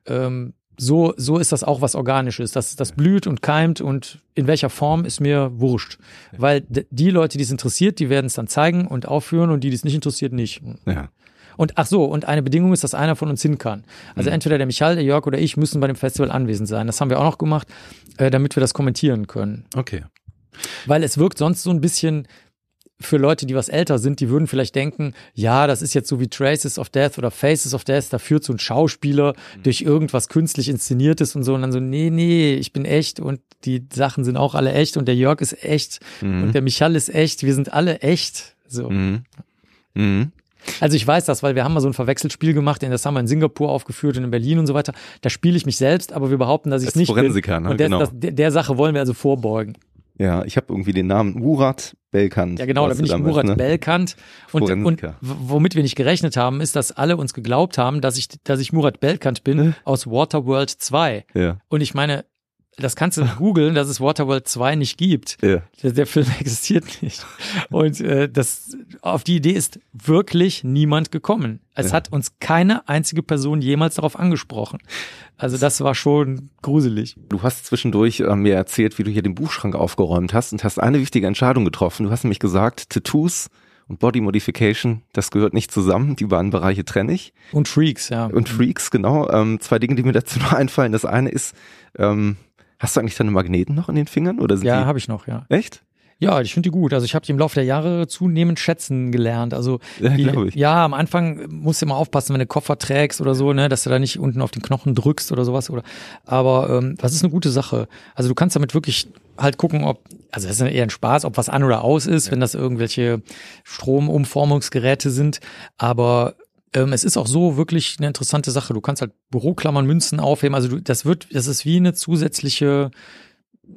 ähm, so, so ist das auch was Organisches. Das, das blüht und keimt und in welcher Form ist mir wurscht. Weil die Leute, die es interessiert, die werden es dann zeigen und aufführen und die, die es nicht interessiert, nicht. ja. Und ach so, und eine Bedingung ist, dass einer von uns hin kann. Also entweder der Michael, der Jörg oder ich müssen bei dem Festival anwesend sein. Das haben wir auch noch gemacht, äh, damit wir das kommentieren können. Okay. Weil es wirkt sonst so ein bisschen für Leute, die was älter sind, die würden vielleicht denken, ja, das ist jetzt so wie Traces of Death oder Faces of Death, da führt so ein Schauspieler durch irgendwas künstlich inszeniertes und so und dann so, nee, nee, ich bin echt und die Sachen sind auch alle echt und der Jörg ist echt und der Michal ist echt, wir sind alle echt. So. Mhm. Mhm. Also ich weiß das, weil wir haben mal so ein Verwechselspiel gemacht, das haben wir in Singapur aufgeführt und in Berlin und so weiter. Da spiele ich mich selbst, aber wir behaupten, dass ich es nicht Forensiker, bin. ne? Und der, Genau. das, der Sache wollen wir also vorbeugen. Ja, ich habe irgendwie den Namen Murat Belkant. Ja, genau, da bin ich damals, Murat ne? Belkant. Und, und womit wir nicht gerechnet haben, ist, dass alle uns geglaubt haben, dass ich, dass ich Murat Belkant bin aus Waterworld 2. Ja, Und ich meine, das kannst du googeln, dass es Waterworld 2 nicht gibt. ja. Der, der Film existiert nicht. Und äh, das, auf die Idee ist wirklich niemand gekommen. Es Ja. hat uns keine einzige Person jemals darauf angesprochen. Also das war schon gruselig. Du hast zwischendurch äh, mir erzählt, wie du hier den Buchschrank aufgeräumt hast und hast eine wichtige Entscheidung getroffen. Du hast nämlich gesagt, Tattoos und Body Modification, das gehört nicht zusammen. Die beiden Bereiche trenne ich. Und Freaks, ja. Und Freaks, genau. Ähm, zwei Dinge, die mir dazu noch einfallen. Das eine ist, ähm, hast du eigentlich deine Magneten noch in den Fingern? Oder sind ja, die, habe ich noch, ja. echt? Ja, ich finde die gut. Also ich habe die im Laufe der Jahre zunehmend schätzen gelernt. Also Ja, die, ich. ja, am Anfang musst du immer aufpassen, wenn du Koffer trägst oder so, ne, dass du da nicht unten auf den Knochen drückst oder sowas. Oder aber ähm, das ist eine gute Sache. Also du kannst damit wirklich halt gucken, ob, also das ist ja eher ein Spaß, ob was an oder aus ist, wenn das irgendwelche Stromumformungsgeräte sind. Aber ähm, es ist auch so wirklich eine interessante Sache. Du kannst halt Büroklammern, Münzen aufheben. Also du, das wird, das ist wie eine zusätzliche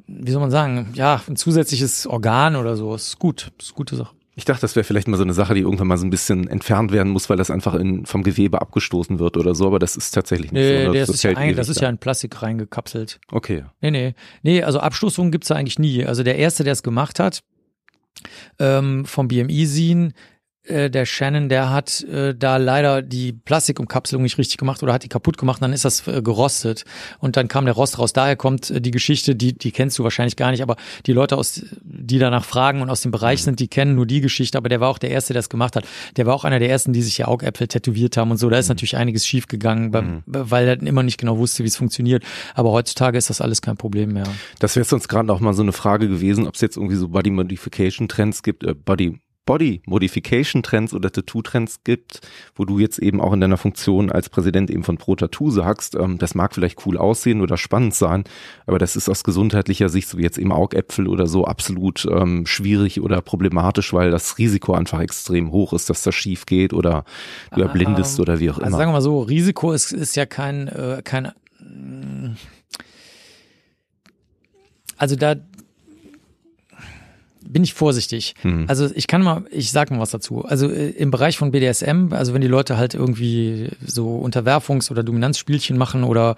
wie soll man sagen, ja, ein zusätzliches Organ oder so. Ist gut, ist eine gute Sache. Ich dachte, das wäre vielleicht mal so eine Sache, die irgendwann mal so ein bisschen entfernt werden muss, weil das einfach in, vom Gewebe abgestoßen wird oder so, aber das ist tatsächlich nicht Nee, so. der Das ist ja, hält ein, das ist ja in Plastik reingekapselt. Okay. Nee, nee. Nee, also Abstoßungen gibt's da eigentlich nie. Also der Erste, der es gemacht hat, ähm, vom BMI-Sin, äh, der Shannon, der hat äh, da leider die Plastikumkapselung nicht richtig gemacht oder hat die kaputt gemacht, dann ist das äh, gerostet und dann kam der Rost raus. Daher kommt äh, die Geschichte, die die kennst du wahrscheinlich gar nicht, aber die Leute aus die danach fragen und aus dem Bereich sind, die kennen nur die Geschichte, aber der war auch der erste, der es gemacht hat. Der war auch einer der ersten, die sich ja Augäpfel tätowiert haben und so. Da ist natürlich einiges schief gegangen, beim, weil er immer nicht genau wusste, wie es funktioniert, aber heutzutage ist das alles kein Problem mehr. Das wäre sonst gerade auch mal so eine Frage gewesen, ob es jetzt irgendwie so Body Modification Trends gibt, äh, Body Body Modification Trends oder Tattoo Trends gibt, wo du jetzt eben auch in deiner Funktion als Präsident eben von Pro Tattoo sagst, ähm, das mag vielleicht cool aussehen oder spannend sein, aber das ist aus gesundheitlicher Sicht, so wie jetzt eben Augäpfel oder so, absolut ähm, schwierig oder problematisch, weil das Risiko einfach extrem hoch ist, dass das schief geht oder du erblindest Ähm, oder wie auch Also immer. sagen wir mal so, Risiko ist, ist ja kein, äh, kein mm, also da bin ich vorsichtig. Hm. Also ich kann mal, ich sag mal was dazu. Also äh, im Bereich von BDSM, also wenn die Leute halt irgendwie so Unterwerfungs- oder Dominanzspielchen machen oder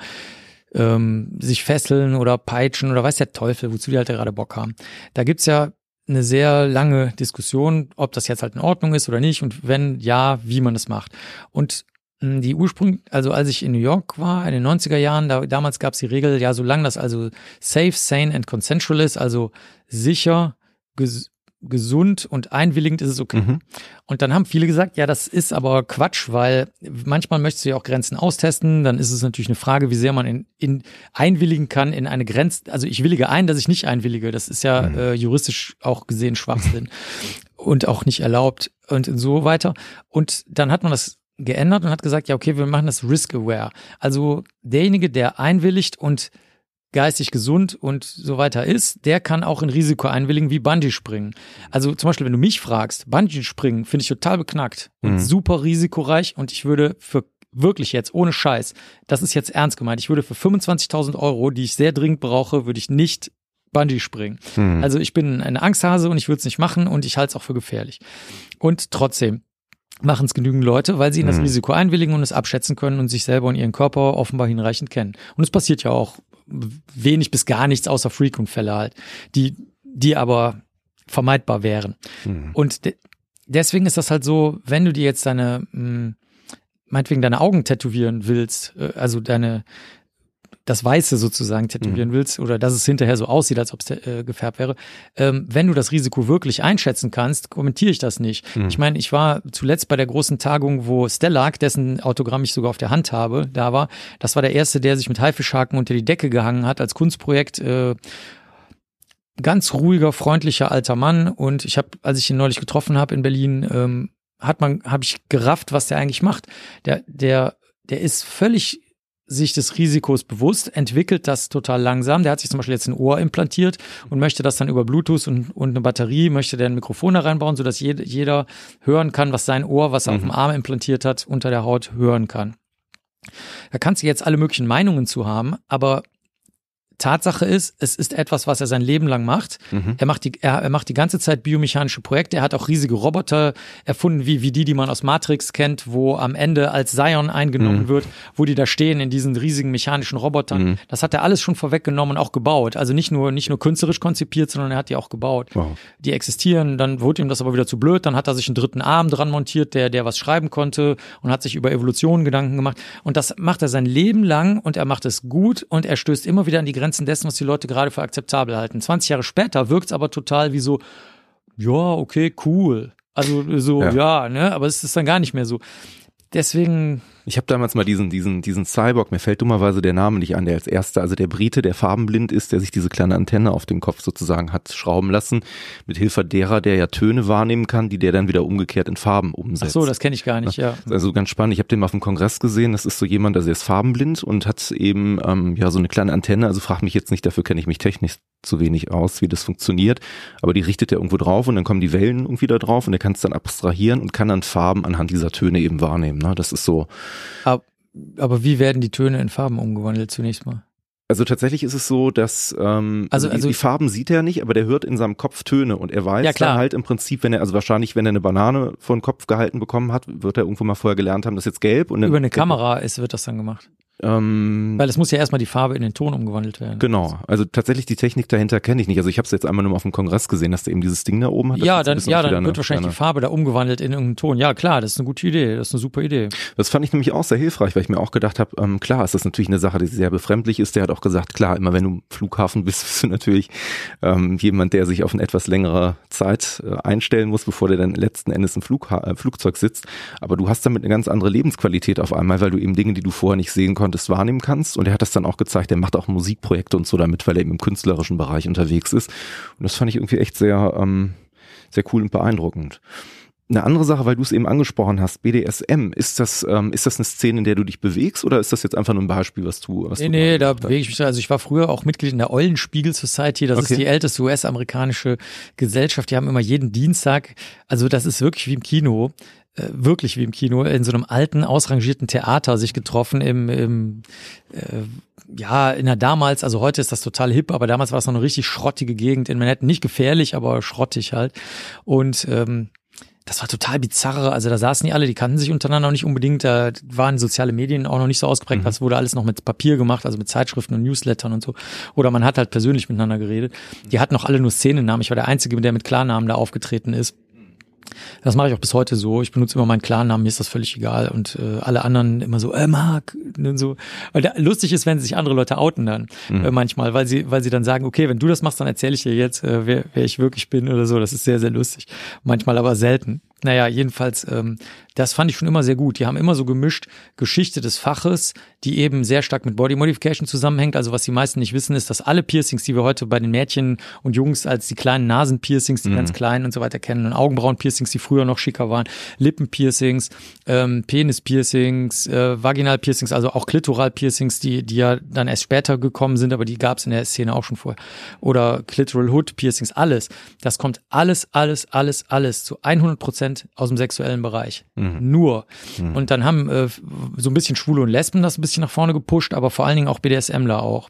ähm, sich fesseln oder peitschen oder weiß der Teufel, wozu die halt gerade Bock haben. Da gibt's ja eine sehr lange Diskussion, ob das jetzt halt in Ordnung ist oder nicht und wenn ja, wie man das macht. Und die Ursprung, also als ich in New York war, in den 90er Jahren, da, damals gab's die Regel, ja, solange das also safe, sane and consensual ist, also sicher, ges gesund und einwilligend ist es okay. Mhm. Und dann haben viele gesagt, ja, das ist aber Quatsch, weil manchmal möchtest du ja auch Grenzen austesten. Dann ist es natürlich eine Frage, wie sehr man in, in einwilligen kann in eine Grenze. Also ich willige ein, dass ich nicht einwillige. Das ist ja äh, juristisch auch gesehen Schwachsinn und auch nicht erlaubt und so weiter. Und dann hat man das geändert und hat gesagt, ja, okay, wir machen das risk-aware. Also derjenige, der einwilligt und geistig gesund und so weiter ist, der kann auch in Risiko einwilligen wie Bungee springen. Also zum Beispiel, wenn du mich fragst, Bungee springen finde ich total beknackt und Mhm. super risikoreich und ich würde für wirklich jetzt ohne Scheiß, das ist jetzt ernst gemeint, ich würde für 25.000 Euro, die ich sehr dringend brauche, würde ich nicht Bungee springen. Mhm. Also ich bin eine Angsthase und ich würde es nicht machen und ich halte es auch für gefährlich. Und trotzdem machen es genügend Leute, weil sie in das Mhm. Risiko einwilligen und es abschätzen können und sich selber und ihren Körper offenbar hinreichend kennen. Und es passiert ja auch wenig bis gar nichts außer Freak-Unfälle halt, die, die aber vermeidbar wären. Mhm. Und de deswegen ist das halt so, wenn du dir jetzt deine, mh, meinetwegen deine Augen tätowieren willst, äh, also deine, das Weiße sozusagen tätowieren willst oder dass es hinterher so aussieht, als ob es äh, gefärbt wäre, ähm, wenn du das Risiko wirklich einschätzen kannst, kommentiere ich das nicht. Ich meine, ich war zuletzt bei der großen Tagung, wo Stellag, dessen Autogramm ich sogar auf der Hand habe, da war. Das war der erste, der sich mit Haifischhaken unter die Decke gehangen hat als Kunstprojekt. Äh, ganz ruhiger, freundlicher alter Mann und ich habe, als ich ihn neulich getroffen habe in Berlin, ähm, hat man, habe ich gerafft, was der eigentlich macht. Der, der, der ist völlig sich des Risikos bewusst, entwickelt das total langsam. Der hat sich zum Beispiel jetzt ein Ohr implantiert und möchte das dann über Bluetooth und, und eine Batterie, möchte der ein Mikrofon da reinbauen, sodass jed, jeder hören kann, was sein Ohr, was er auf dem Arm implantiert hat, unter der Haut hören kann. Da kannst du jetzt alle möglichen Meinungen zu haben, aber Tatsache ist, es ist etwas, was er sein Leben lang macht. Mhm. Er macht die, er, er macht die ganze Zeit biomechanische Projekte. Er hat auch riesige Roboter erfunden, wie, wie die, die man aus Matrix kennt, wo am Ende als Zion eingenommen Mhm. wird, wo die da stehen in diesen riesigen mechanischen Robotern. Mhm. Das hat er alles schon vorweggenommen und auch gebaut. Also nicht nur, nicht nur künstlerisch konzipiert, sondern er hat die auch gebaut. Wow. Die existieren, dann wurde ihm das aber wieder zu blöd, dann hat er sich einen dritten Arm dran montiert, der, der was schreiben konnte und hat sich über Evolution Gedanken gemacht. Und das macht er sein Leben lang und er macht es gut und er stößt immer wieder an die Grenzen dessen, was die Leute gerade für akzeptabel halten. 20 Jahre später wirkt es aber total wie so, ja, okay, cool. Also so, Ja. ja, ne, aber es ist dann gar nicht mehr so. Deswegen, Ich habe damals mal diesen, diesen, diesen Cyborg, mir fällt dummerweise der Name nicht an, der als erster, also der Brite, der farbenblind ist, der sich diese kleine Antenne auf den Kopf sozusagen hat schrauben lassen, mit Hilfe derer, der ja Töne wahrnehmen kann, die der dann wieder umgekehrt in Farben ach umsetzt. so, das kenne ich gar nicht, ja. Also ganz spannend. Ich habe den mal auf dem Kongress gesehen. Das ist so jemand, also der ist farbenblind und hat eben ähm, ja so eine kleine Antenne. Also frag mich jetzt nicht, dafür kenne ich mich technisch zu wenig aus, wie das funktioniert. Aber die richtet er irgendwo drauf und dann kommen die Wellen irgendwie da drauf und er kann es dann abstrahieren und kann dann Farben anhand dieser Töne eben wahrnehmen. Ne? Das ist so. Aber, aber wie werden die Töne in Farben umgewandelt zunächst mal? Also tatsächlich ist es so, dass ähm, Also- die, also- die Farben sieht er nicht, aber der hört in seinem Kopf Töne und er weiß Ja, klar. dann halt im Prinzip, wenn er also wahrscheinlich, wenn er eine Banane vor den Kopf gehalten bekommen hat, wird er irgendwo mal vorher gelernt haben, das ist jetzt gelb und dann Über eine Kamera ist, wird das dann gemacht. Ähm, Weil es muss ja erstmal die Farbe in den Ton umgewandelt werden. Genau, also tatsächlich die Technik dahinter kenne ich nicht. Also ich habe es jetzt einmal nur auf dem Kongress gesehen, dass der eben dieses Ding da oben hat. Ja, dann, ja, dann eine wird wahrscheinlich kleine- die Farbe da umgewandelt in irgendeinen Ton. Ja, klar, das ist eine gute Idee. Das ist eine super Idee. Das fand ich nämlich auch sehr hilfreich, weil ich mir auch gedacht habe, ähm, klar, ist das natürlich eine Sache, die sehr befremdlich ist. Der hat auch gesagt, klar, immer wenn du im Flughafen bist, bist du natürlich ähm, jemand, der sich auf eine etwas längere Zeit äh, einstellen muss, bevor der dann letzten Endes im Flugha äh, Flugzeug sitzt. Aber du hast damit eine ganz andere Lebensqualität auf einmal, weil du eben Dinge, die du vorher nicht sehen konntest, wahrnehmen kannst. Und er hat das dann auch gezeigt, er macht auch Musikprojekte und so damit, weil er eben im künstlerischen Bereich unterwegs ist. Und das fand ich irgendwie echt sehr, ähm, sehr cool und beeindruckend. Eine andere Sache, weil du es eben angesprochen hast, BDSM, ist das, ähm, ist das eine Szene, in der du dich bewegst oder ist das jetzt einfach nur ein Beispiel, was du, was Nee, du nee, da bewege ich mich. Also ich war früher auch Mitglied in der Eulenspiegel Society. Das Okay. ist die älteste US-amerikanische Gesellschaft. Die haben immer jeden Dienstag, also das ist wirklich wie im Kino, wirklich wie im Kino, in so einem alten, ausrangierten Theater sich getroffen im, im äh, ja, in der damals, also heute ist das total hip, aber damals war es noch eine richtig schrottige Gegend in Manhattan. Nicht gefährlich, aber schrottig halt. Und ähm, das war total bizarre. Also da saßen die alle, die kannten sich untereinander auch nicht unbedingt. Da waren soziale Medien auch noch nicht so ausgeprägt. Das wurde alles noch mit Papier gemacht, also mit Zeitschriften und Newslettern und so. Oder man hat halt persönlich miteinander geredet. Die hatten auch alle nur Szenennamen. Ich war der Einzige, der mit Klarnamen da aufgetreten ist. Das mache ich auch bis heute so. Ich benutze immer meinen Klarnamen, mir ist das völlig egal. Und äh, alle anderen immer so, äh, Marc, und so. Weil da, lustig ist, wenn sich andere Leute outen dann mhm. äh, manchmal, weil sie, weil sie dann sagen, okay, wenn du das machst, dann erzähle ich dir jetzt, äh, wer, wer ich wirklich bin oder so. Das ist sehr, sehr lustig. Manchmal aber selten. Naja, jedenfalls, ähm, das fand ich schon immer sehr gut. Die haben immer so gemischt Geschichte des Faches, die eben sehr stark mit Body Modification zusammenhängt. Also was die meisten nicht wissen, ist, dass alle Piercings, die wir heute bei den Mädchen und Jungs als die kleinen Nasenpiercings, die mhm. ganz kleinen und so weiter kennen, und Augenbrauenpiercings, die früher noch schicker waren, Lippenpiercings, ähm, Penispiercings, äh, Vaginalpiercings, also auch Klitoralpiercings, die, die ja dann erst später gekommen sind, aber die gab es in der Szene auch schon vorher. Oder Clitoral Hood Piercings, alles. Das kommt alles, alles, alles, alles zu 100 Prozent Prozent aus dem sexuellen Bereich. Mhm. Nur. Mhm. Und dann haben äh, so ein bisschen Schwule und Lesben das ein bisschen nach vorne gepusht, aber vor allen Dingen auch BDSMler auch.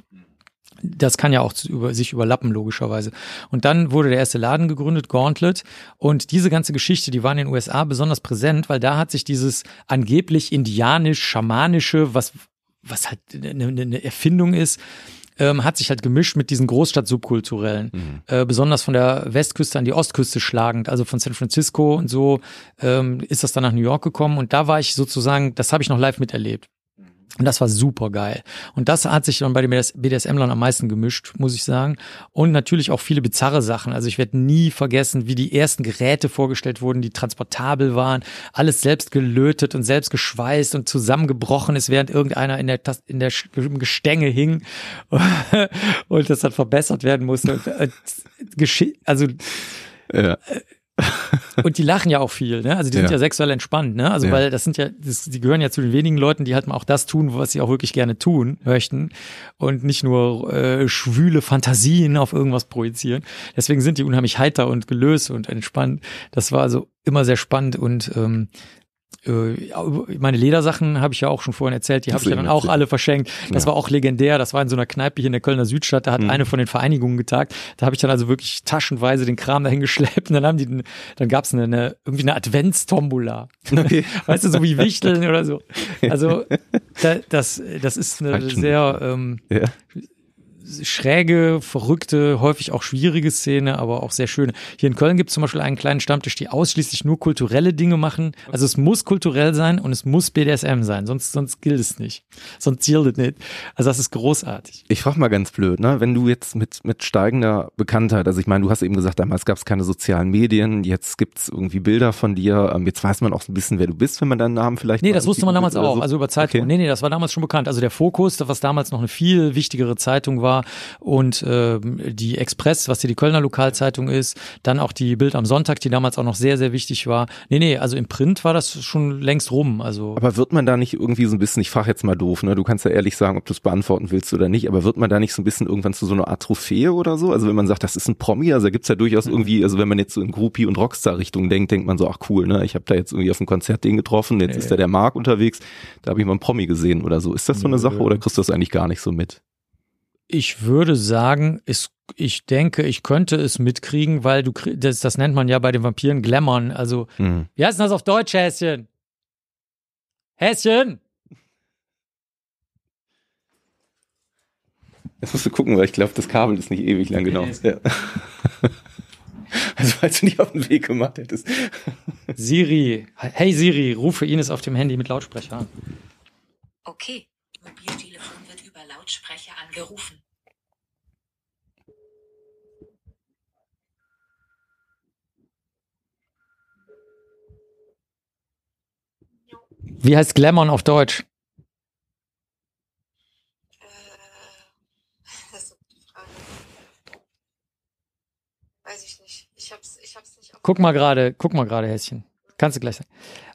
Das kann ja auch über, sich überlappen, logischerweise. Und dann wurde der erste Laden gegründet, Gauntlet. Und diese ganze Geschichte, die war in den USA besonders präsent, weil da hat sich dieses angeblich indianisch-schamanische, was, was halt eine, eine Erfindung ist, ähm, hat sich halt gemischt mit diesen Großstadt-Subkulturellen. Mhm. Äh, besonders von der Westküste an die Ostküste schlagend, also von San Francisco und so ähm, ist das dann nach New York gekommen und da war ich sozusagen, das habe ich noch live miterlebt. Und das war super geil. Und das hat sich dann bei den BDSM-Lern am meisten gemischt, muss ich sagen. Und natürlich auch viele bizarre Sachen. Also ich werde nie vergessen, wie die ersten Geräte vorgestellt wurden, die transportabel waren. Alles selbst gelötet und selbst geschweißt und zusammengebrochen ist, während irgendeiner in der, in der Gestänge hing und das dann verbessert werden musste. Äh, also ja. Und die lachen ja auch viel, ne? Also die sind ja, ja sexuell entspannt, ne? Also ja. weil das sind ja, das, die gehören ja zu den wenigen Leuten, die halt mal auch das tun, was sie auch wirklich gerne tun möchten und nicht nur äh, schwüle Fantasien auf irgendwas projizieren. Deswegen sind die unheimlich heiter und gelöst und entspannt. Das war also immer sehr spannend und ähm, äh, meine Ledersachen habe ich ja auch schon vorhin erzählt, die habe ich ja dann auch alle verschenkt. Das ja. war auch legendär. Das war in so einer Kneipe hier in der Kölner Südstadt. Da hat mhm. eine von den Vereinigungen getagt. Da habe ich dann also wirklich taschenweise den Kram dahin geschleppt. Und dann haben die, dann gab's eine, eine irgendwie eine Adventstombola. Okay. Weißt du, so wie Wichteln oder so. Also da, das, das ist eine sehr ähm, ja schräge, verrückte, häufig auch schwierige Szene, aber auch sehr schöne. Hier in Köln gibt es zum Beispiel einen kleinen Stammtisch, die ausschließlich nur kulturelle Dinge machen. Also es muss kulturell sein und es muss BDSM sein, sonst, sonst gilt es nicht. Sonst gilt es nicht. Also das ist großartig. Ich frage mal ganz blöd, ne? wenn du jetzt mit, mit steigender Bekanntheit, also ich meine, du hast eben gesagt, damals gab es keine sozialen Medien, jetzt gibt es irgendwie Bilder von dir, ähm, jetzt weiß man auch so ein bisschen, wer du bist, wenn man deinen Namen vielleicht Nee, das wusste man damals auch, so. also über Zeitung. Okay. Nee, nee, das war damals schon bekannt. Also der Fokus, was damals noch eine viel wichtigere Zeitung war, und äh, die Express, was hier die Kölner Lokalzeitung ist, dann auch die Bild am Sonntag, die damals auch noch sehr, sehr wichtig war. Nee, nee, also im Print war das schon längst rum. Also aber wird man da nicht irgendwie so ein bisschen, ich frage jetzt mal doof, ne? Du kannst ja ehrlich sagen, ob du es beantworten willst oder nicht, aber wird man da nicht so ein bisschen irgendwann zu so einer Art Trophäe oder so? Also wenn man sagt, das ist ein Promi, also da gibt's ja durchaus mhm. irgendwie, also wenn man jetzt so in Groupie und Rockstar-Richtung denkt, denkt man so, ach cool, ne? Ich habe da jetzt irgendwie auf einem Konzert den getroffen, jetzt nee. ist da der Marc unterwegs, da habe ich mal einen Promi gesehen oder so. Ist das so eine Sache oder kriegst du das eigentlich gar nicht so mit? Ich würde sagen, es, ich denke, ich könnte es mitkriegen, weil du das, das nennt man ja bei den Vampiren Glammern. Also, mhm. wie heißt denn das auf Deutsch, Häschen? Häschen! Jetzt musst du gucken, weil ich glaube, das Kabel ist nicht ewig lang, genau. Ja. Also, falls du nicht auf den Weg gemacht hättest. Siri, hey Siri, rufe Ines auf dem Handy mit Lautsprecher an. Okay, Mobiltelefon Lautsprecher angerufen. Wie heißt Glammon auf Deutsch? Äh. Weiß ich nicht. Ich hab's, ich hab's nicht. Guck mal gerade, guck mal gerade, Häschen. Kannst du gleich sagen.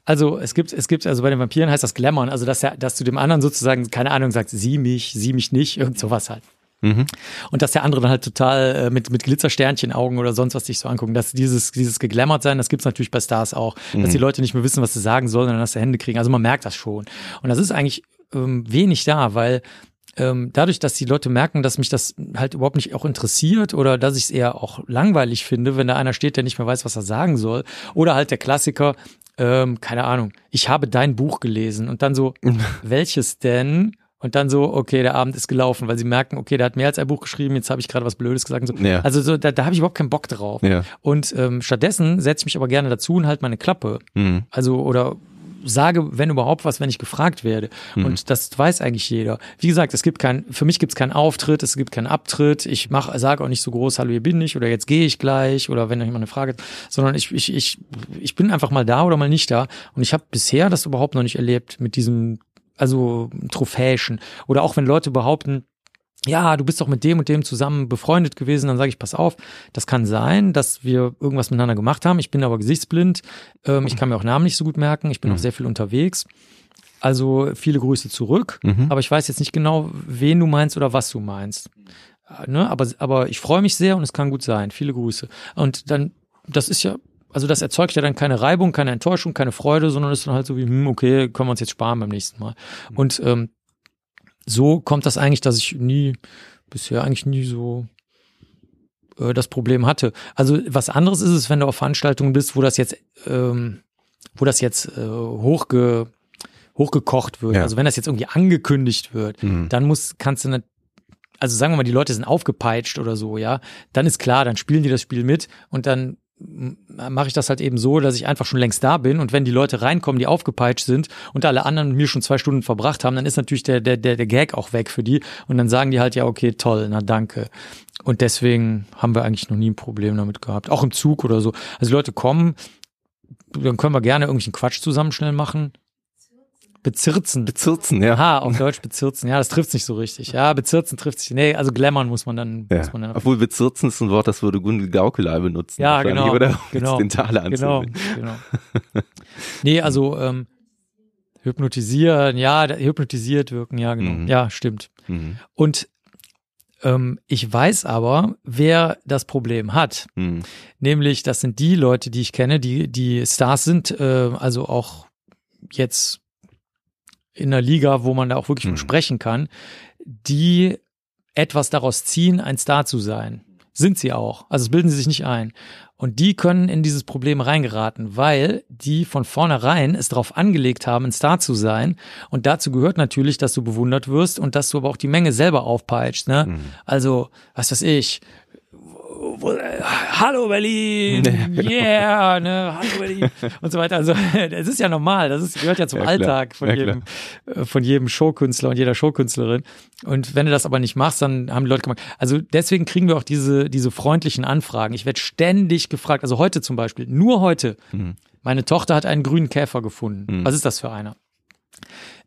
Also es gibt, es gibt, also bei den Vampiren heißt das Glammern, also dass er, dass du dem anderen sozusagen, keine Ahnung, sagst, sieh mich, sieh mich nicht, irgend sowas halt. Mhm. Und dass der andere dann halt total äh, mit, mit Glitzersternchen Augen oder sonst was sich so angucken. Dass dieses, dieses geglammert sein, das gibt's natürlich bei Stars auch. Mhm. Dass die Leute nicht mehr wissen, was sie sagen sollen dann dass sie Hände kriegen. Also man merkt das schon. Und das ist eigentlich ähm, wenig da, weil ähm, dadurch, dass die Leute merken, dass mich das halt überhaupt nicht auch interessiert oder dass ich es eher auch langweilig finde, wenn da einer steht, der nicht mehr weiß, was er sagen soll. Oder halt der Klassiker, ähm, keine Ahnung, ich habe dein Buch gelesen und dann so, welches denn? Und dann so, okay, der Abend ist gelaufen, weil sie merken, okay, der hat mehr als ein Buch geschrieben, jetzt habe ich gerade was Blödes gesagt. Und so. Ja. Also so, da, da habe ich überhaupt keinen Bock drauf. Ja. Und ähm, stattdessen setze ich mich aber gerne dazu und halt meine Klappe. Mhm. Also oder sage, wenn überhaupt was, wenn ich gefragt werde. Mhm. Und das weiß eigentlich jeder. Wie gesagt, es gibt kein, für mich gibt es keinen Auftritt, es gibt keinen Abtritt. Ich mach, sage auch nicht so groß, hallo, hier bin ich oder jetzt gehe ich gleich oder wenn euch jemand eine Frage hat, sondern ich, ich, ich, ich bin einfach mal da oder mal nicht da. Und ich habe bisher das überhaupt noch nicht erlebt mit diesem, also Trophäischen. Oder auch wenn Leute behaupten, ja, du bist doch mit dem und dem zusammen befreundet gewesen, dann sage ich, pass auf, das kann sein, dass wir irgendwas miteinander gemacht haben. Ich bin aber gesichtsblind, ähm, ich kann mir auch Namen nicht so gut merken, ich bin auch sehr viel unterwegs. Also viele Grüße zurück, Mhm. aber ich weiß jetzt nicht genau, wen du meinst oder was du meinst. Äh, Ne? Aber, aber ich freue mich sehr und es kann gut sein. Viele Grüße. Und dann, das ist ja, also das erzeugt ja dann keine Reibung, keine Enttäuschung, keine Freude, sondern ist dann halt so wie, hm, okay, können wir uns jetzt sparen beim nächsten Mal. Und ähm, so kommt das eigentlich, dass ich nie, bisher eigentlich nie so äh, das Problem hatte. Also was anderes ist es, wenn du auf Veranstaltungen bist, wo das jetzt, ähm, wo das jetzt äh, hochge, hochgekocht wird. Ja. Also wenn das jetzt irgendwie angekündigt wird, Mhm. dann muss, kannst du nicht, also sagen wir mal, die Leute sind aufgepeitscht oder so, ja, dann ist klar, dann spielen die das Spiel mit und dann mache ich das halt eben so, dass ich einfach schon längst da bin und wenn die Leute reinkommen, die aufgepeitscht sind und alle anderen mir schon zwei Stunden verbracht haben, dann ist natürlich der, der, der, der Gag auch weg für die und dann sagen die halt, ja, okay, toll, na danke. Und deswegen haben wir eigentlich noch nie ein Problem damit gehabt. Auch im Zug oder so. Also Leute kommen, dann können wir gerne irgendwelchen Quatsch zusammen schnell machen. Bezirzen. Bezirzen, ja. Aha, auf Deutsch bezirzen. Ja, das trifft's nicht so richtig. Ja, bezirzen trifft sich. Nee, also glammern muss man dann. ja. Muss man dann Obwohl bezirzen ist ein Wort, das würde Gundel Gaukelei benutzen. Ja, genau, Oder genau, den Taler genau, genau. Nee, also ähm, hypnotisieren, ja, hypnotisiert wirken, ja, genau. Mhm. Ja, stimmt. Mhm. Und ähm, ich weiß aber, wer das Problem hat. Mhm. Nämlich, das sind die Leute, die ich kenne, die, die Stars sind, äh, also auch jetzt in einer Liga, wo man da auch wirklich Mhm. sprechen kann, die etwas daraus ziehen, ein Star zu sein. Sind sie auch. Also bilden sie sich nicht ein. Und die können in dieses Problem reingeraten, weil die von vornherein es darauf angelegt haben, ein Star zu sein. Und dazu gehört natürlich, dass du bewundert wirst und dass du aber auch die Menge selber aufpeitscht. Ne? Mhm. Also, was weiß ich, wo- äh, Hallo Berlin, yeah, ne, Hallo Berlin und so weiter. Also es ist ja normal, das ist, gehört ja zum Ja. Alltag von Ja, jedem, äh, von jedem Showkünstler und jeder Showkünstlerin. Und wenn du das aber nicht machst, dann haben die Leute gemacht. Also deswegen kriegen wir auch diese, diese freundlichen Anfragen. Ich werde ständig gefragt, also heute zum Beispiel, nur heute, Mhm. meine Tochter hat einen grünen Käfer gefunden. Mhm. Was ist das für einer?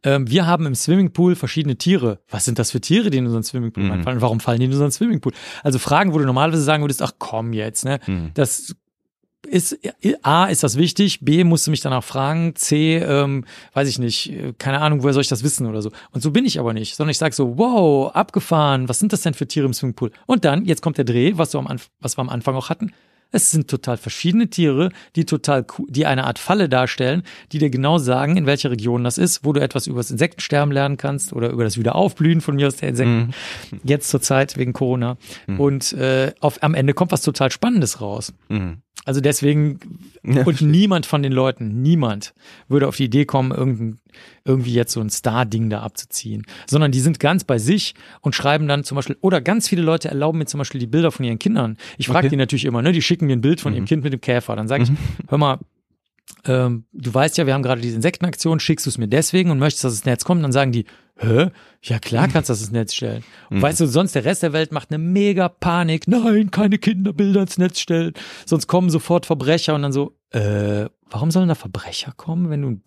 Ähm, wir haben im Swimmingpool verschiedene Tiere. Was sind das für Tiere, die in unseren Swimmingpool Mhm. einfallen? Warum fallen die in unseren Swimmingpool? Also Fragen, wo du normalerweise sagen würdest, ach komm jetzt, ne? Mhm. Das ist, A, ist das wichtig, B, musst du mich danach fragen, C, ähm, weiß ich nicht, äh, keine Ahnung, woher soll ich das wissen oder so. Und so bin ich aber nicht, sondern ich sag so, wow, abgefahren, was sind das denn für Tiere im Swimmingpool? Und dann, jetzt kommt der Dreh, was, du am Anf was wir am Anfang auch hatten. Es sind total verschiedene Tiere, die total, die eine Art Falle darstellen, die dir genau sagen, in welcher Region das ist, wo du etwas über das Insektensterben lernen kannst oder über das Wiederaufblühen von mir aus der Insekten. Jetzt zur Zeit wegen Corona. Und äh, auf, am Ende kommt was total Spannendes raus. Mhm. Also deswegen, Ja. und niemand von den Leuten, niemand würde auf die Idee kommen, irgendein, irgendwie jetzt so ein Star-Ding da abzuziehen. Sondern die sind ganz bei sich und schreiben dann zum Beispiel, oder ganz viele Leute erlauben mir zum Beispiel die Bilder von ihren Kindern. Ich frage Okay. Mhm. die natürlich immer, ne? Die schicken mir ein Bild von ihrem Kind mit dem Käfer. Dann sage ich, hör mal, ähm, du weißt ja, wir haben gerade diese Insektenaktion, schickst du es mir deswegen und möchtest, dass es ins Netz kommt, dann sagen die, hä? Ja klar kannst du das ins Netz stellen. Und weißt du, sonst der Rest der Welt macht eine mega Panik, nein, keine Kinderbilder ins Netz stellen, sonst kommen sofort Verbrecher und dann so, äh, warum sollen da Verbrecher kommen, wenn du ein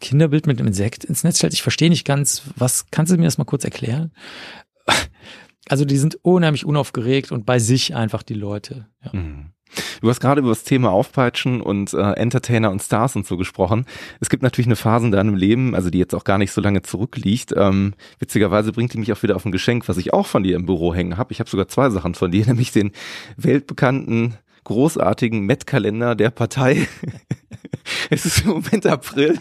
Kinderbild mit einem Insekt ins Netz stellst? Ich verstehe nicht ganz, was, kannst du mir das mal kurz erklären? Also die sind unheimlich unaufgeregt und bei sich einfach die Leute. Ja. Mhm. Du hast gerade über das Thema Aufpeitschen und äh, Entertainer und Stars und so gesprochen. Es gibt natürlich eine Phase in deinem Leben, also die jetzt auch gar nicht so lange zurückliegt. Ähm, witzigerweise bringt die mich auch wieder auf ein Geschenk, was ich auch von dir im Büro hängen habe. Ich habe sogar zwei Sachen von dir, nämlich den weltbekannten großartigen Met-Kalender der Partei. es ist im Moment April.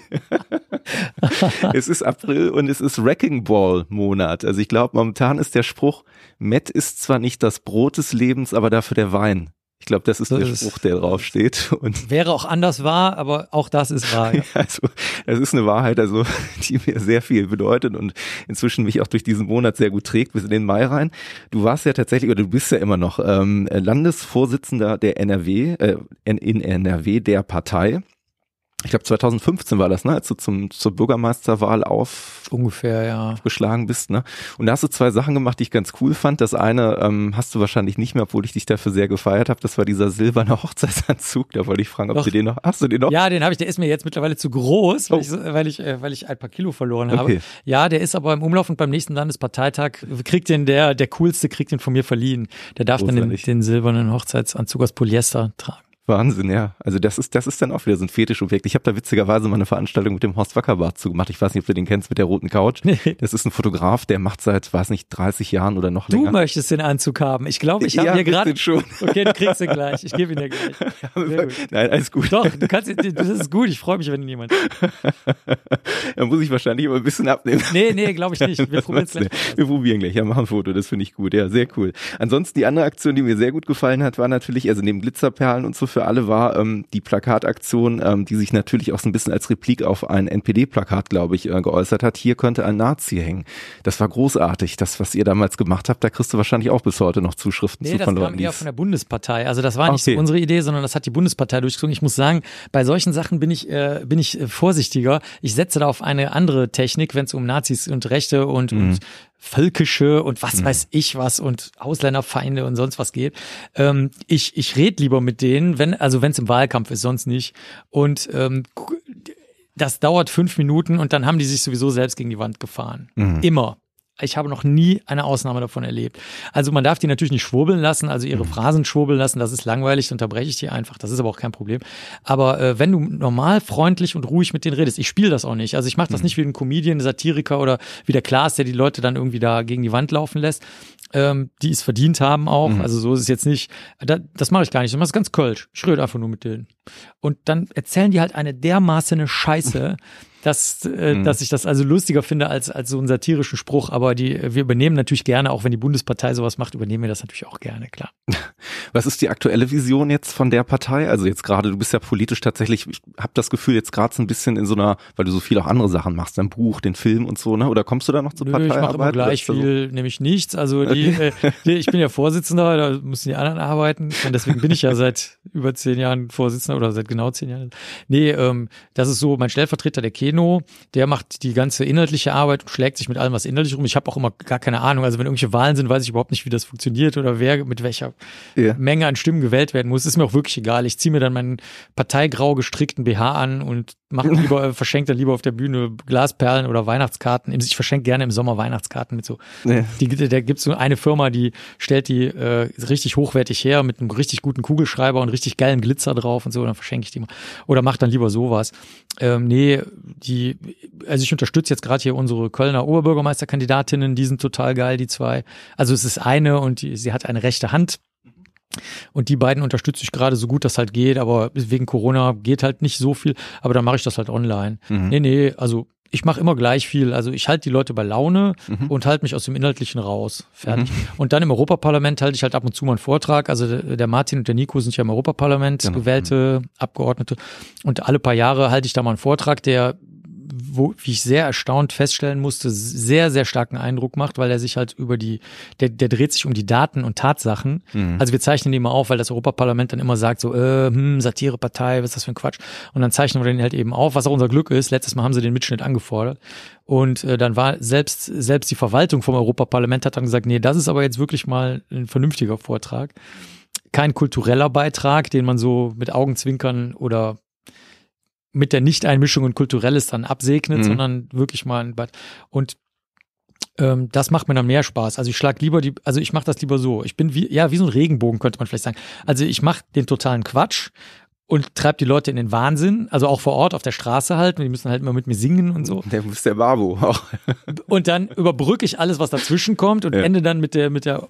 es ist April und es ist Wrecking Ball Monat. Also ich glaube, momentan ist der Spruch, Met ist zwar nicht das Brot des Lebens, aber dafür der Wein. Ich glaube, das ist So der ist. Spruch, der draufsteht. Und Wäre auch anders wahr, aber auch das ist wahr. Ja. also, es ist eine Wahrheit, also die mir sehr viel bedeutet und inzwischen mich auch durch diesen Monat sehr gut trägt bis in den Mai rein. Du warst ja tatsächlich, oder du bist ja immer noch ähm, Landesvorsitzender der NRW, äh, in NRW der Partei. Ich glaube 2015 war das, ne, als du zum, zur Bürgermeisterwahl auf Ungefähr, ja. geschlagen bist, ne? Und da hast du zwei Sachen gemacht, die ich ganz cool fand. Das eine ähm, hast du wahrscheinlich nicht mehr, obwohl ich dich dafür sehr gefeiert habe. Das war dieser silberne Hochzeitsanzug. Da wollte ich fragen, ob Doch. du den noch hast. Du den noch? Ja, den habe ich, der ist mir jetzt mittlerweile zu groß, weil, Oh. ich, weil, ich, äh, weil ich ein paar Kilo verloren habe. Okay. Ja, der ist aber im Umlauf und beim nächsten Landesparteitag kriegt den der, der coolste kriegt den von mir verliehen. Der darf dann den, Großartig. den silbernen Hochzeitsanzug aus Polyester tragen. Wahnsinn, ja. Also das ist, das ist dann auch wieder so ein Fetischobjekt. Ich habe da witzigerweise mal eine Veranstaltung mit dem Horst Wackerbart zugemacht. Ich weiß nicht, ob du den kennst mit der roten Couch. Das ist ein Fotograf, der macht seit, weiß nicht, 30 Jahren oder noch Du länger. möchtest den Anzug haben. Ich glaube, ich habe ja, hier gerade. schon. Okay, du kriegst ihn gleich. Ich gebe ihn dir gleich. Sehr gut. Nein, alles gut. Doch, du kannst, das ist gut. Ich freue mich, wenn ihn jemand. Da muss ich wahrscheinlich aber ein bisschen abnehmen. Nee, nee, glaube ich nicht. Wir probieren es gleich. Wir probieren gleich. Ja, machen ein Foto. Das finde ich gut. Ja, sehr cool. Ansonsten die andere Aktion, die mir sehr gut gefallen hat, war natürlich, also neben Glitzerperlen und so für alle war ähm, die Plakataktion, ähm, die sich natürlich auch so ein bisschen als Replik auf ein NPD-Plakat, glaube ich, äh, geäußert hat. Hier könnte ein Nazi hängen. Das war großartig. Das, was ihr damals gemacht habt, da kriegst du wahrscheinlich auch bis heute noch Zuschriften Nee, zu das von kam Leuten, die eher von der Bundespartei. Also das war nicht Okay. so unsere Idee, sondern das hat die Bundespartei durchgezogen. Ich muss sagen, bei solchen Sachen bin ich, äh, bin ich äh, vorsichtiger. Ich setze da auf eine andere Technik, wenn es um Nazis und Rechte und, Mhm. und Völkische und was weiß ich was und Ausländerfeinde und sonst was geht. Ähm, ich ich rede lieber mit denen, wenn also wenn es im Wahlkampf ist, sonst nicht. Und ähm, das dauert fünf Minuten und dann haben die sich sowieso selbst gegen die Wand gefahren. Mhm. Immer. Ich habe noch nie eine Ausnahme davon erlebt. Also man darf die natürlich nicht schwurbeln lassen, also ihre Phrasen schwurbeln lassen, das ist langweilig, dann unterbreche ich die einfach, das ist aber auch kein Problem. Aber äh, wenn du normal, freundlich und ruhig mit denen redest, ich spiele das auch nicht. Also ich mache das nicht wie ein Comedian, Satiriker oder wie der Klaas, der die Leute dann irgendwie da gegen die Wand laufen lässt, ähm, die es verdient haben auch. Also so ist es jetzt nicht, da, das mache ich gar nicht, ich mache es ganz kölsch. Ich rede einfach nur mit denen. Und dann erzählen die halt eine dermaßen Scheiße, dass, äh, dass ich das also lustiger finde als, als so einen satirischen Spruch. Aber die, wir übernehmen natürlich gerne, auch wenn die Bundespartei sowas macht, übernehmen wir das natürlich auch gerne, klar. Was ist die aktuelle Vision jetzt von der Partei? Also jetzt gerade, du bist ja politisch tatsächlich, ich habe das Gefühl, jetzt gerade so ein bisschen in so einer, weil du so viel auch andere Sachen machst, dein Buch, den Film und so, ne? Oder kommst du da noch zur Nö, ich Parteiarbeit? mache immer gleich da so- viel, nämlich nichts. Also die, äh, die, ich bin ja Vorsitzender, da müssen die anderen arbeiten. Und deswegen bin ich ja seit über zehn Jahren Vorsitzender oder seit genau zehn Jahren. Nee, ähm, das ist so, mein Stellvertreter, der Keno, der macht die ganze inhaltliche Arbeit und schlägt sich mit allem, was inhaltlich rum. Ich habe auch immer gar keine Ahnung. Also wenn irgendwelche Wahlen sind, weiß ich überhaupt nicht, wie das funktioniert oder wer mit welcher Ja. Menge an Stimmen gewählt werden muss. Ist mir auch wirklich egal. Ich ziehe mir dann meinen parteigrau gestrickten BH an und mache lieber, verschenke dann lieber auf der Bühne Glasperlen oder Weihnachtskarten. Ich verschenke gerne im Sommer Weihnachtskarten mit so. Nee. Die, da gibt's so eine Firma, die stellt die äh, richtig hochwertig her mit einem richtig guten Kugelschreiber und richtig geilen Glitzer drauf und so. Dann verschenke ich die mal. Oder mach dann lieber sowas. Ähm, nee, die, also ich unterstütze jetzt gerade hier unsere Kölner Oberbürgermeisterkandidatinnen, die sind total geil, die zwei. Also es ist eine und die, sie hat eine rechte Hand. Und die beiden unterstütze ich gerade so gut das halt geht, aber wegen Corona geht halt nicht so viel, aber dann mache ich das halt online. Nee, nee, also ich mache immer gleich viel. Also ich halte die Leute bei Laune und halte mich aus dem Inhaltlichen raus. Fertig. Und dann im Europaparlament halte ich halt ab und zu mal einen Vortrag. Also der, der Martin und der Nico sind ja im Europaparlament gewählte Abgeordnete. Und alle paar Jahre halte ich da mal einen Vortrag, der wo, wie ich sehr erstaunt feststellen musste, sehr, sehr starken Eindruck macht, weil er sich halt über die, der, der dreht sich um die Daten und Tatsachen. Also wir zeichnen den immer auf, weil das Europaparlament dann immer sagt, so, äh, hm, Satirepartei, was ist das für ein Quatsch? Und dann zeichnen wir den halt eben auf, was auch unser Glück ist. Letztes Mal haben sie den Mitschnitt angefordert. Und äh, dann war selbst, selbst die Verwaltung vom Europaparlament hat dann gesagt, nee, das ist aber jetzt wirklich mal ein vernünftiger Vortrag. Kein kultureller Beitrag, den man so mit Augenzwinkern oder mit der Nichteinmischung und Kulturelles dann absegnet, Mhm. sondern wirklich mal ein Bad. Und ähm, das macht mir dann mehr Spaß. Also ich schlag lieber die, also ich mache das lieber so. Ich bin wie, ja, wie so ein Regenbogen, könnte man vielleicht sagen. Also ich mache den totalen Quatsch und treib die Leute in den Wahnsinn, also auch vor Ort auf der Straße halt, die müssen halt immer mit mir singen und so. Der ist der Babo auch. Und dann überbrücke ich alles, was dazwischen kommt und Ja. ende dann mit der, mit der,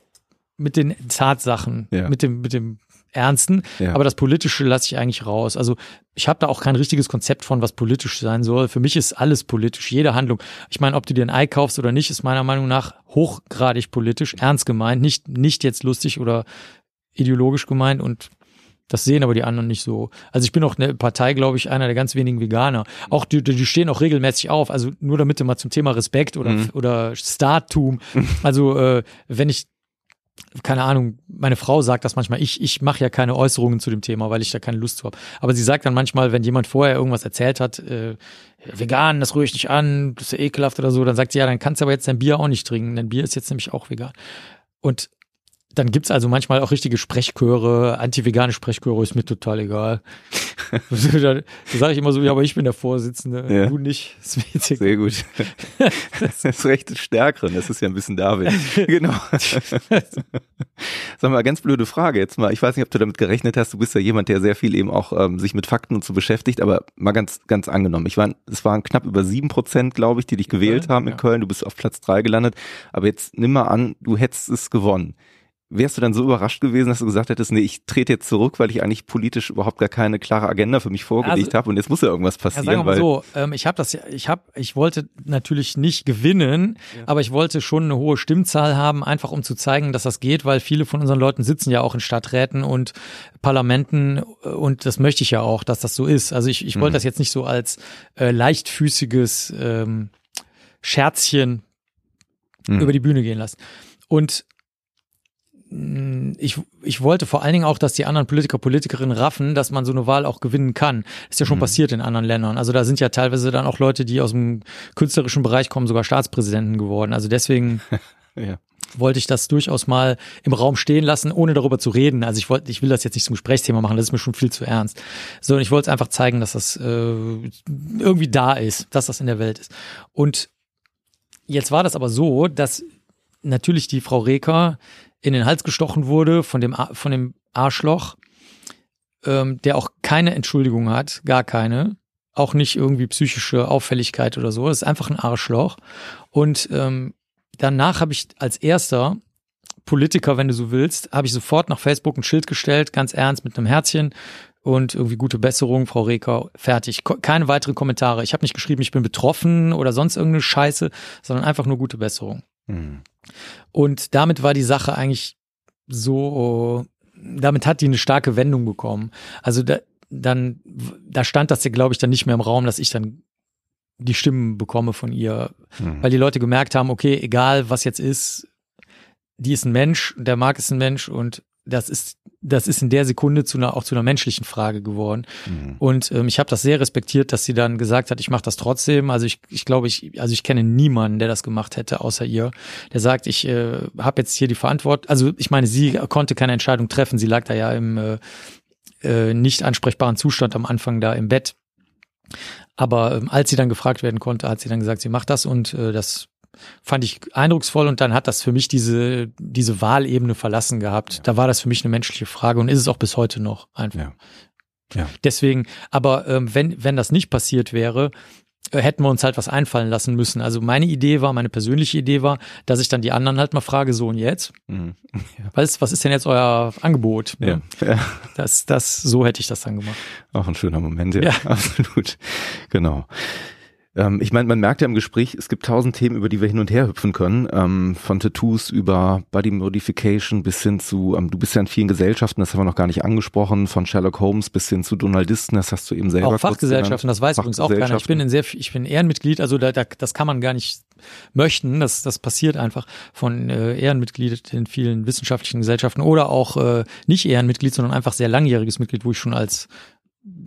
mit den Tatsachen, Ja. mit dem, mit dem Ernsten. Ja. Aber das Politische lasse ich eigentlich raus. Also ich habe da auch kein richtiges Konzept von, was politisch sein soll. Für mich ist alles politisch, jede Handlung. Ich meine, ob du dir ein Ei kaufst oder nicht, ist meiner Meinung nach hochgradig politisch, ernst gemeint, nicht, nicht jetzt lustig oder ideologisch gemeint und Das sehen aber die anderen nicht so. Also ich bin auch eine Partei, glaube ich, einer der ganz wenigen Veganer. Auch die, die stehen auch regelmäßig auf. Also nur damit du mal zum Thema Respekt oder, Mhm. oder Startum. Also äh, wenn ich keine Ahnung, meine Frau sagt das manchmal, ich, ich mache ja keine Äußerungen zu dem Thema, weil ich da keine Lust zu habe. Aber sie sagt dann manchmal, wenn jemand vorher irgendwas erzählt hat, äh, vegan, das rühre ich nicht an, das ist ja ekelhaft oder so, dann sagt sie, ja, dann kannst du aber jetzt dein Bier auch nicht trinken, denn Bier ist jetzt nämlich auch vegan. Und dann gibt's also manchmal auch richtige Sprechchöre, anti-vegane Sprechchöre, ist mir total egal. Da sage ich immer so, ja, aber ich bin der Vorsitzende, Ja. du nicht. Sehr gut. Das ist recht des Stärkeren, das ist ja ein bisschen David. Genau. Sag mal, ganz blöde Frage jetzt mal. Ich weiß nicht, ob du damit gerechnet hast. Du bist ja jemand, der sehr viel eben auch ähm, sich mit Fakten und so beschäftigt, aber mal ganz, ganz angenommen. Ich war, es waren knapp über sieben Prozent, glaube ich, die dich gewählt haben in ja. Köln. Du bist auf Platz drei gelandet. Aber jetzt nimm mal an, du hättest es gewonnen. Wärst du dann so überrascht gewesen, dass du gesagt hättest, nee, ich trete jetzt zurück, weil ich eigentlich politisch überhaupt gar keine klare Agenda für mich vorgelegt Also- habe und jetzt muss ja irgendwas Ja, passieren, sagen wir mal weil so, ähm, ich habe das ja, ich habe, ich wollte natürlich nicht gewinnen, aber ich wollte schon eine hohe Stimmzahl haben, einfach um zu zeigen, dass das geht, weil viele von unseren Leuten sitzen ja auch in Stadträten und Parlamenten äh, und das möchte ich ja auch, dass das so ist. Also ich, ich wollte Mhm. das jetzt nicht so als äh, leichtfüßiges ähm, Scherzchen Mhm. über die Bühne gehen lassen. Und ich, ich wollte vor allen Dingen auch, dass die anderen Politiker, Politikerinnen raffen, dass man so eine Wahl auch gewinnen kann. ist ja schon Mhm. passiert in anderen Ländern. Also da sind ja teilweise dann auch Leute, die aus dem künstlerischen Bereich kommen, sogar Staatspräsidenten geworden. Also deswegen ja. wollte ich das durchaus mal im Raum stehen lassen, ohne darüber zu reden. Also ich wollte, ich will das jetzt nicht zum Gesprächsthema machen, das ist mir schon viel zu ernst. So, und ich wollte es einfach zeigen, dass das äh, irgendwie da ist, dass das in der Welt ist. Und jetzt war das aber so, dass natürlich die Frau Reker in den Hals gestochen wurde von dem, von dem Arschloch, ähm, der auch keine Entschuldigung hat, gar keine. Auch nicht irgendwie psychische Auffälligkeit oder so. Das ist einfach ein Arschloch. Und ähm, danach habe ich als erster Politiker, wenn du so willst, habe ich sofort nach Facebook ein Schild gestellt, ganz ernst mit einem Herzchen und irgendwie gute Besserung, Frau Reker, fertig. Ko- Keine weiteren Kommentare. Ich habe nicht geschrieben, ich bin betroffen oder sonst irgendeine Scheiße, sondern einfach nur gute Besserung. Mhm. Und damit war die Sache eigentlich so, damit hat die eine starke Wendung bekommen. Also da, dann, da stand das ja, glaube ich, dann nicht mehr im Raum, dass ich dann die Stimmen bekomme von ihr, Mhm. weil die Leute gemerkt haben, okay, egal was jetzt ist, die ist ein Mensch, der Marc ist ein Mensch und das ist, das ist in der Sekunde zu einer, auch zu einer menschlichen Frage geworden. Mhm. Und ähm, ich habe das sehr respektiert, dass sie dann gesagt hat, ich mache das trotzdem. Also ich, ich glaube, ich, also ich kenne niemanden, der das gemacht hätte, außer ihr, der sagt, ich äh, habe jetzt hier die Verantwortung. Also ich meine, sie konnte keine Entscheidung treffen. Sie lag da ja im äh, äh, nicht ansprechbaren Zustand am Anfang da im Bett. Aber ähm, als sie dann gefragt werden konnte, hat sie dann gesagt, sie macht das und äh, das fand ich eindrucksvoll und dann hat das für mich diese diese Wahlebene verlassen gehabt. Da war das für mich eine menschliche Frage und ist es auch bis heute noch einfach. Ja. Ja. Deswegen, aber ähm, wenn wenn das nicht passiert wäre, äh, hätten wir uns halt was einfallen lassen müssen. Also meine Idee war, meine persönliche Idee war, dass ich dann die anderen halt mal frage, so und jetzt, Mhm. was, was ist denn jetzt euer Angebot? Ja. ja. Das, das, so hätte ich das dann gemacht. Auch ein schöner Moment, ja, Ja. absolut. Genau. Ähm, ich meine, man merkt ja im Gespräch, es gibt tausend Themen, über die wir hin und her hüpfen können. Ähm, von Tattoos über Body Modification bis hin zu, ähm, du bist ja in vielen Gesellschaften, das haben wir noch gar nicht angesprochen, von Sherlock Holmes bis hin zu Donaldisten, das hast du eben selber Auch Fachgesellschaften, das weiß übrigens auch keiner. Ich Fachgesellschaften. bin in sehr, ich bin Ehrenmitglied, also da, da, das kann man gar nicht möchten. Das, das passiert einfach von äh, Ehrenmitglied in vielen wissenschaftlichen Gesellschaften oder auch äh, nicht Ehrenmitglied, sondern einfach sehr langjähriges Mitglied, wo ich schon als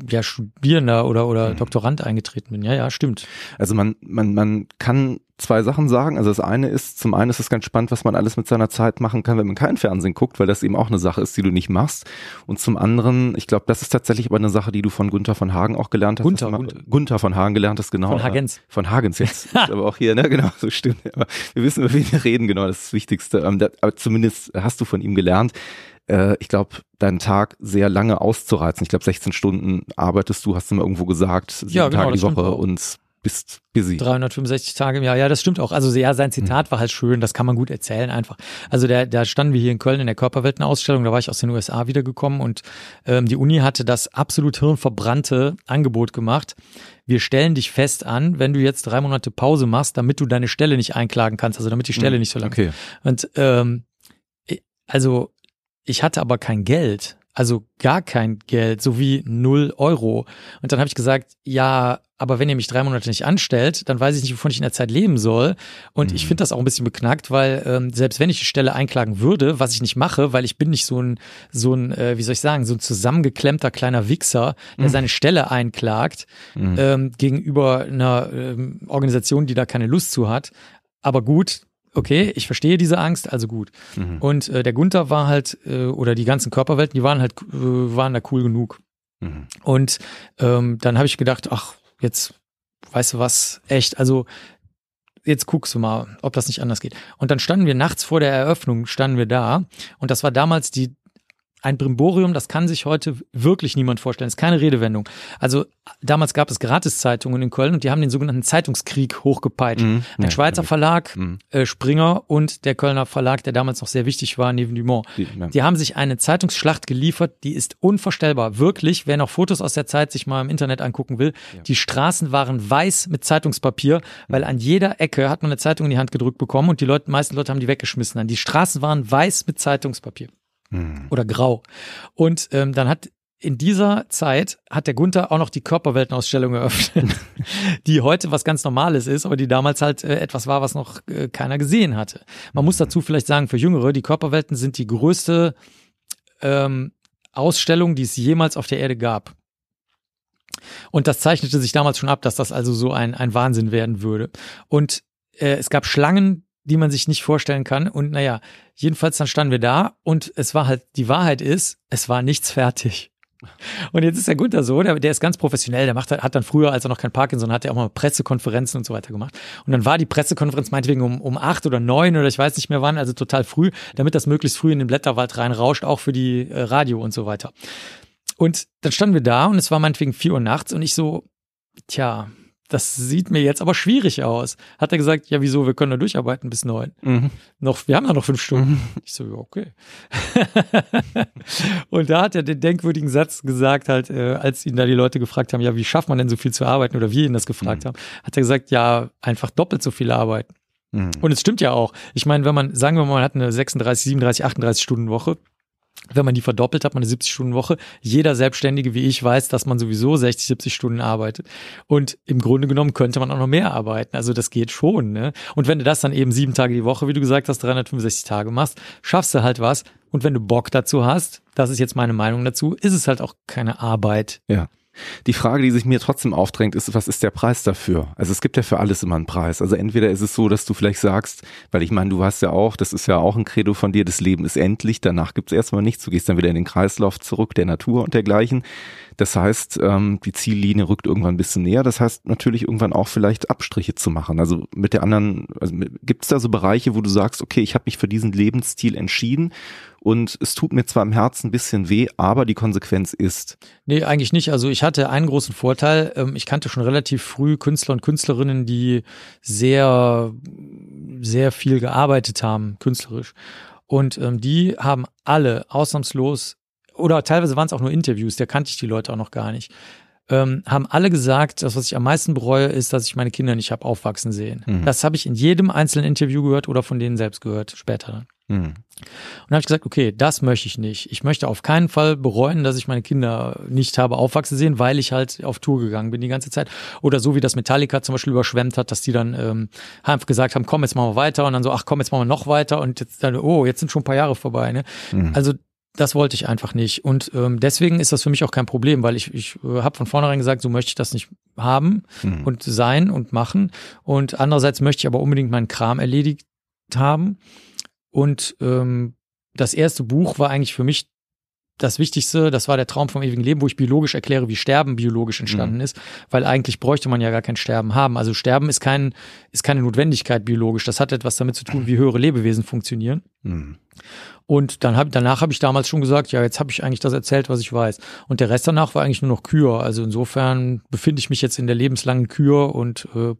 ja, Studierender oder, oder Mhm. Doktorand eingetreten bin. Ja, ja, stimmt. Also man, man, man kann zwei Sachen sagen. Also das eine ist, zum einen ist es ganz spannend, was man alles mit seiner Zeit machen kann, wenn man kein Fernsehen guckt, weil das eben auch eine Sache ist, die du nicht machst. Und zum anderen, ich glaube, das ist tatsächlich aber eine Sache, die du von Gunther von Hagen auch gelernt hast. Gunther, man- Gunther. Gunther von Hagen gelernt hast, genau. Von Hagens. Von Hagens jetzt. Aber auch hier, ne? Genau, so stimmt. Aber wir wissen, über wen wir reden, genau, das ist das Wichtigste. Ähm, aber zumindest hast du von ihm gelernt, äh, ich glaube, deinen Tag sehr lange auszureizen. Ich glaube, 16 Stunden arbeitest du, hast du mal irgendwo gesagt, sieben Ja, genau, Tage die Woche und bist busy. 365 Tage im Jahr, ja, das stimmt auch. Also ja, sein Zitat war halt schön, das kann man gut erzählen einfach. Also der, da standen wir hier in Köln in der Körperweltenausstellung, da war ich aus den USA wiedergekommen und ähm, die Uni hatte das absolut hirnverbrannte Angebot gemacht. Wir stellen dich fest an, wenn du jetzt drei Monate Pause machst, damit du deine Stelle nicht einklagen kannst, also damit die Stelle nicht so lang Okay. Und ähm, also ich hatte aber kein Geld. Also gar kein Geld, so wie null Euro. Und dann habe ich gesagt, ja, aber wenn ihr mich drei Monate nicht anstellt, dann weiß ich nicht, wovon ich in der Zeit leben soll. Und ich finde das auch ein bisschen beknackt, weil ähm, selbst wenn ich die Stelle einklagen würde, was ich nicht mache, weil ich bin nicht so ein, so ein, äh, wie soll ich sagen, so ein zusammengeklemmter kleiner Wichser, der seine Stelle einklagt ähm, gegenüber einer ähm, Organisation, die da keine Lust zu hat. Aber gut, okay, ich verstehe diese Angst, also gut. Und äh, der Gunther war halt, äh, oder die ganzen Körperwelten, die waren halt, äh, waren da cool genug. Mhm. Und ähm, dann habe ich gedacht, ach, jetzt, weißt du was, echt, also jetzt guckst du mal, ob das nicht anders geht. Und dann standen wir nachts vor der Eröffnung, standen wir da. Und das war damals die ein Brimborium, das kann sich heute wirklich niemand vorstellen. Das ist keine Redewendung. Also damals gab es Gratiszeitungen in Köln und die haben den sogenannten Zeitungskrieg hochgepeitscht. Mhm. Ein Ja, Schweizer ich. Verlag, Mhm. äh, Springer und der Kölner Verlag, der damals noch sehr wichtig war, neben Dumont. Die- ja. Die haben sich eine Zeitungsschlacht geliefert, die ist unvorstellbar. Wirklich, wer noch Fotos aus der Zeit sich mal im Internet angucken will, die Straßen waren weiß mit Zeitungspapier, weil an jeder Ecke hat man eine Zeitung in die Hand gedrückt bekommen und die Leute, meisten Leute haben die weggeschmissen. Die Straßen waren weiß mit Zeitungspapier Mhm. oder grau. Und ähm, dann hat in dieser Zeit hat der Gunther auch noch die Körperweltenausstellung eröffnet, die heute was ganz Normales ist, aber die damals halt äh, etwas war, was noch äh, keiner gesehen hatte. Man muss dazu vielleicht sagen, für Jüngere, die Körperwelten sind die größte ähm, Ausstellung, die es jemals auf der Erde gab. Und das zeichnete sich damals schon ab, dass das also so ein, ein Wahnsinn werden würde. Und äh, es gab Schlangen, die man sich nicht vorstellen kann. Und naja, jedenfalls dann standen wir da und es war halt, die Wahrheit ist, es war nichts fertig. Und jetzt ist der Gunther so, der, der ist ganz professionell, der macht, hat dann früher, als er noch kein Parkinson hatte, auch mal Pressekonferenzen und so weiter gemacht. Und dann war die Pressekonferenz meinetwegen um, um acht oder neun oder ich weiß nicht mehr wann, also total früh, damit das möglichst früh in den Blätterwald reinrauscht, auch für die äh, Radio und so weiter. Und dann standen wir da und es war meinetwegen vier Uhr nachts und ich so, tja, das sieht mir jetzt aber schwierig aus. Hat er gesagt, ja, wieso, wir können da durcharbeiten bis neun. Mhm. Noch, wir haben da noch fünf Stunden. Ich so, ja, okay. und da hat er den denkwürdigen Satz gesagt, halt, äh, als ihn da die Leute gefragt haben, ja, wie schafft man denn so viel zu arbeiten oder wir ihn das gefragt haben, hat er gesagt, ja, einfach doppelt so viel arbeiten. Mhm. Und es stimmt ja auch. Ich meine, wenn man, sagen wir mal, man hat eine 36, 37, 38 Stunden Woche, wenn man die verdoppelt, hat man eine 70-Stunden-Woche. Jeder Selbstständige wie ich weiß, dass man sowieso 60, 70 Stunden arbeitet. Und im Grunde genommen könnte man auch noch mehr arbeiten. Also das geht schon. Ne? Und wenn du das dann eben sieben Tage die Woche, wie du gesagt hast, 365 Tage machst, schaffst du halt was. Und wenn du Bock dazu hast, das ist jetzt meine Meinung dazu, ist es halt auch keine Arbeit. Ja. Die Frage, die sich mir trotzdem aufdrängt, ist, was ist der Preis dafür? Also es gibt ja für alles immer einen Preis. Also entweder ist es so, dass du vielleicht sagst, weil ich meine, du hast ja auch, das ist ja auch ein Credo von dir, das Leben ist endlich, danach gibt es erstmal nichts, du gehst dann wieder in den Kreislauf zurück der Natur und dergleichen. Das heißt, ähm, die Ziellinie rückt irgendwann ein bisschen näher. Das heißt natürlich irgendwann auch vielleicht Abstriche zu machen. Also mit der anderen, also gibt es da so Bereiche, wo du sagst, okay, ich habe mich für diesen Lebensstil entschieden und es tut mir zwar im Herzen ein bisschen weh, aber die Konsequenz ist. Nee, eigentlich nicht. Also ich hatte einen großen Vorteil. Ähm, Ich kannte schon relativ früh Künstler und Künstlerinnen, die sehr, sehr viel gearbeitet haben, künstlerisch. Und ähm, die haben alle ausnahmslos, oder teilweise waren es auch nur Interviews, da kannte ich die Leute auch noch gar nicht, ähm, haben alle gesagt, das, was ich am meisten bereue, ist, dass ich meine Kinder nicht habe aufwachsen sehen. Mhm. Das habe ich in jedem einzelnen Interview gehört oder von denen selbst gehört, später dann. Hm. Und dann habe ich gesagt, okay, das möchte ich nicht. Ich möchte auf keinen Fall bereuen, dass ich meine Kinder nicht habe aufwachsen sehen, weil ich halt auf Tour gegangen bin die ganze Zeit. Oder so wie das Metallica zum Beispiel überschwemmt hat, dass die dann ähm, einfach gesagt haben, komm, jetzt machen wir weiter und dann so, ach komm, jetzt machen wir noch weiter und jetzt dann, oh, jetzt sind schon ein paar Jahre vorbei. Ne? Mhm. Also das wollte ich einfach nicht. Und ähm, deswegen ist das für mich auch kein Problem, weil ich, ich äh, habe von vornherein gesagt, so möchte ich das nicht haben Mhm. und sein und machen. Und andererseits möchte ich aber unbedingt meinen Kram erledigt haben. Und ähm, das erste Buch war eigentlich für mich das Wichtigste, das war der Traum vom ewigen Leben, wo ich biologisch erkläre, wie Sterben biologisch entstanden ist, weil eigentlich bräuchte man ja gar kein Sterben haben. Also Sterben ist kein ist keine Notwendigkeit biologisch. Das hat etwas damit zu tun, wie höhere Lebewesen funktionieren. Hm. Und dann hab, danach habe ich damals schon gesagt, ja, jetzt habe ich eigentlich das erzählt, was ich weiß. Und der Rest danach war eigentlich nur noch Kür. Also insofern befinde ich mich jetzt in der lebenslangen Kür und äh,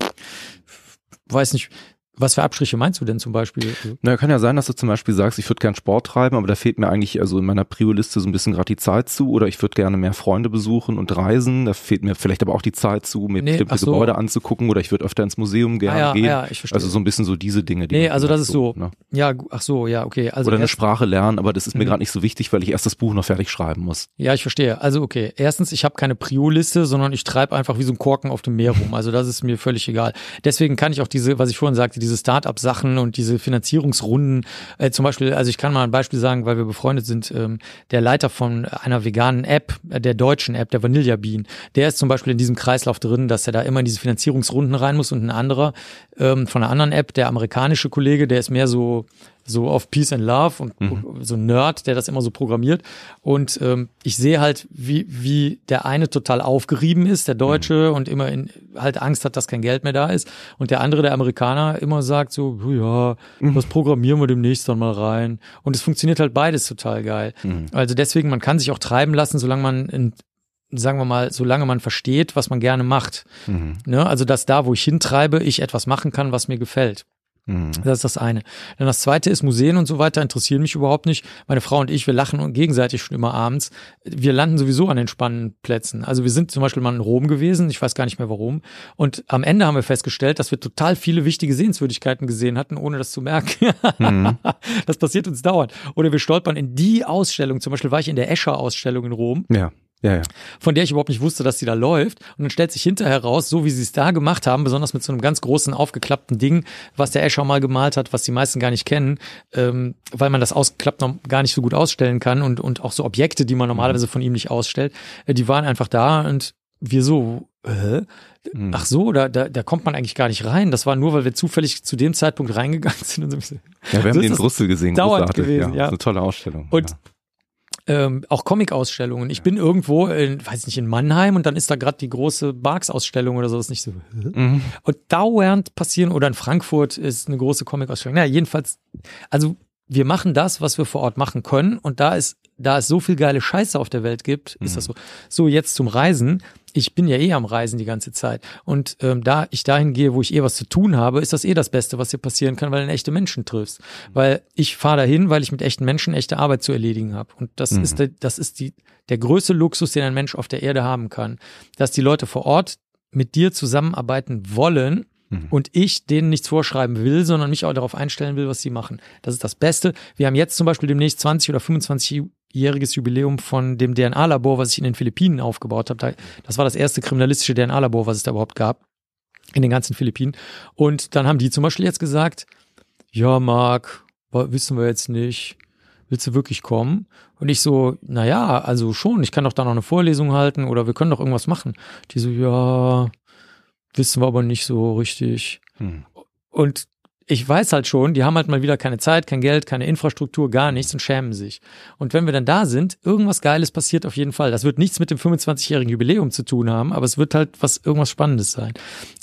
weiß nicht, Was für Abstriche meinst du denn zum Beispiel? Na, kann ja sein, dass du zum Beispiel sagst, ich würde gern Sport treiben, aber da fehlt mir eigentlich also in meiner Prio-Liste so ein bisschen gerade die Zeit zu oder ich würde gerne mehr Freunde besuchen und reisen. Da fehlt mir vielleicht aber auch die Zeit zu, mir Nee, bestimmte so. Gebäude anzugucken oder ich würde öfter ins Museum gerne Ah ja, gehen. ja, ich verstehe. also so ein bisschen so diese Dinge. Die Nee, also das ist so. Ne? Ja, ach so, ja, okay. Also Oder eine Sprache lernen, aber das ist mir Mhm. gerade nicht so wichtig, weil ich erst das Buch noch fertig schreiben muss. Ja, ich verstehe. Also okay, erstens, ich habe keine Prio-Liste, sondern ich treibe einfach wie so ein Korken auf dem Meer rum. Also das ist mir völlig egal. Deswegen kann ich auch diese, was ich vorhin sagte, diese Start-up-Sachen und diese Finanzierungsrunden, äh, zum Beispiel, also ich kann mal ein Beispiel sagen, weil wir befreundet sind, ähm, der Leiter von einer veganen App, äh, der deutschen App, der Vanilla Bean, der ist zum Beispiel in diesem Kreislauf drin, dass er da immer in diese Finanzierungsrunden rein muss und ein anderer ähm, von einer anderen App, der amerikanische Kollege, der ist mehr so so auf Peace and Love und so ein Nerd, der das immer so programmiert. Und ähm, ich sehe halt, wie, wie der eine total aufgerieben ist, der Deutsche, und immer in, halt Angst hat, dass kein Geld mehr da ist. Und der andere, der Amerikaner, immer sagt so, "Oh ja, das programmieren wir demnächst dann mal rein. Und es funktioniert halt beides total geil. Also deswegen, man kann sich auch treiben lassen, solange man in, sagen wir mal, solange man versteht, was man gerne macht. Ne? Also, dass da, wo ich hintreibe, ich etwas machen kann, was mir gefällt. Mhm. Das ist das eine. Dann das zweite ist Museen und so weiter interessieren mich überhaupt nicht. Meine Frau und ich, wir lachen und gegenseitig schon immer abends. Wir landen sowieso an den spannenden Plätzen. Also wir sind zum Beispiel mal in Rom gewesen, ich weiß gar nicht mehr warum. Und am Ende haben wir festgestellt, dass wir total viele wichtige Sehenswürdigkeiten gesehen hatten, ohne das zu merken. Das passiert uns dauernd. Oder wir stolpern in die Ausstellung. Zum Beispiel war ich in der Escher-Ausstellung in Rom Ja, ja, ja. von der ich überhaupt nicht wusste, dass die da läuft. Und dann stellt sich hinterher raus, so wie sie es da gemacht haben, besonders mit so einem ganz großen aufgeklappten Ding, was der Escher mal gemalt hat, was die meisten gar nicht kennen, ähm, weil man das ausgeklappt noch gar nicht so gut ausstellen kann und, und auch so Objekte, die man normalerweise von ihm nicht ausstellt, äh, die waren einfach da und wir so, äh? ach so, da, da, da kommt man eigentlich gar nicht rein. Das war nur, weil wir zufällig zu dem Zeitpunkt reingegangen sind. Und so. Ja, wir haben So den in das Brüssel gesehen. dauernd gewesen, ja. Das ist eine tolle Ausstellung. Und ja. Ähm, auch Comic-Ausstellungen. Ich bin irgendwo, in, weiß nicht, in Mannheim und dann ist da gerade die große Barks-Ausstellung oder so. Das ist nicht so. Mhm. Und dauernd passieren, oder in Frankfurt ist eine große Comic-Ausstellung. Naja, jedenfalls, also wir machen das, was wir vor Ort machen können. Und da ist, da es so viel geile Scheiße auf der Welt gibt, ist das so. So, jetzt zum Reisen. Ich bin ja eh am Reisen die ganze Zeit. Und ähm, da ich dahin gehe, wo ich eh was zu tun habe, ist das eh das Beste, was dir passieren kann, weil du echte Menschen triffst. Weil ich fahre dahin, weil ich mit echten Menschen echte Arbeit zu erledigen habe. Und das ist, der, das ist die, der größte Luxus, den ein Mensch auf der Erde haben kann. Dass die Leute vor Ort mit dir zusammenarbeiten wollen und ich denen nichts vorschreiben will, sondern mich auch darauf einstellen will, was sie machen. Das ist das Beste. Wir haben jetzt zum Beispiel demnächst 20 oder 25-jähriges Jubiläum von dem DNA-Labor, was ich in den Philippinen aufgebaut habe. Da- Das war das erste kriminalistische DNA-Labor, was es da überhaupt gab. In den ganzen Philippinen. Und dann haben die zum Beispiel jetzt gesagt, ja, Marc, wissen wir jetzt nicht. Willst du wirklich kommen? Und ich so, na ja, also schon, ich kann doch da noch eine Vorlesung halten oder wir können doch irgendwas machen. Die so, ja, wissen wir aber nicht so richtig. Hm. Und ich weiß halt schon, die haben halt mal wieder keine Zeit, kein Geld, keine Infrastruktur, gar nichts und schämen sich. Und wenn wir dann da sind, irgendwas Geiles passiert auf jeden Fall. Das wird nichts mit dem 25-jährigen Jubiläum zu tun haben, aber es wird halt was, irgendwas Spannendes sein.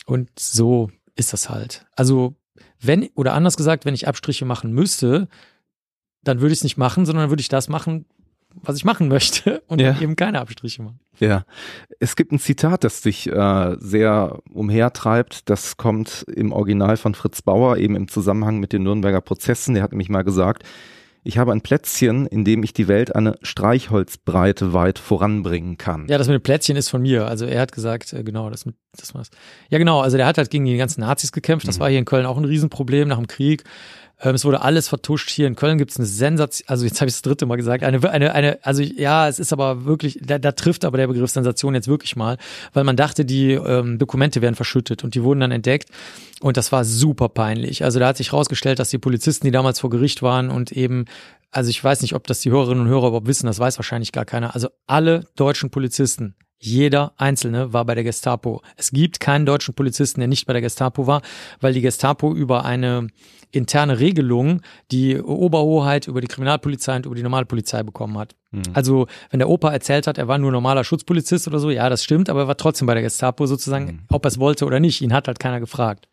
Und so ist das halt. Also, wenn, oder anders gesagt, wenn ich Abstriche machen müsste, dann würde ich es nicht machen, sondern dann würde ich das machen, was ich machen möchte und Ja. eben keine Abstriche machen. Ja, es gibt ein Zitat, das dich äh, sehr umhertreibt. Das kommt im Original von Fritz Bauer, eben im Zusammenhang mit den Nürnberger Prozessen. Der hat nämlich mal gesagt, ich habe ein Plätzchen, in dem ich die Welt eine Streichholzbreite weit voranbringen kann. Ja, das mit dem Plätzchen ist von mir. Also er hat gesagt, äh, genau, das mit, das war's. Ja, genau. Also der hat halt gegen die ganzen Nazis gekämpft. Das war hier in Köln auch ein Riesenproblem nach dem Krieg. Ähm, es wurde alles vertuscht. Hier in Köln gibt's eine Sensation, also jetzt habe ich das dritte Mal gesagt, eine, eine, eine, also ja, es ist aber wirklich, da, da trifft aber der Begriff Sensation jetzt wirklich mal, weil man dachte, die ähm, Dokumente werden verschüttet und die wurden dann entdeckt und das war super peinlich. Also da hat sich rausgestellt, dass die Polizisten, die damals vor Gericht waren und eben also ich weiß nicht, ob das die Hörerinnen und Hörer überhaupt wissen, das weiß wahrscheinlich gar keiner. Also alle deutschen Polizisten, jeder einzelne war bei der Gestapo. Es gibt keinen deutschen Polizisten, der nicht bei der Gestapo war, weil die Gestapo über eine interne Regelung die Oberhoheit über die Kriminalpolizei und über die Normalpolizei bekommen hat. Also, wenn der Opa erzählt hat, er war nur normaler Schutzpolizist oder so, ja, das stimmt, aber er war trotzdem bei der Gestapo sozusagen, ob er es wollte oder nicht. Ihn hat halt keiner gefragt.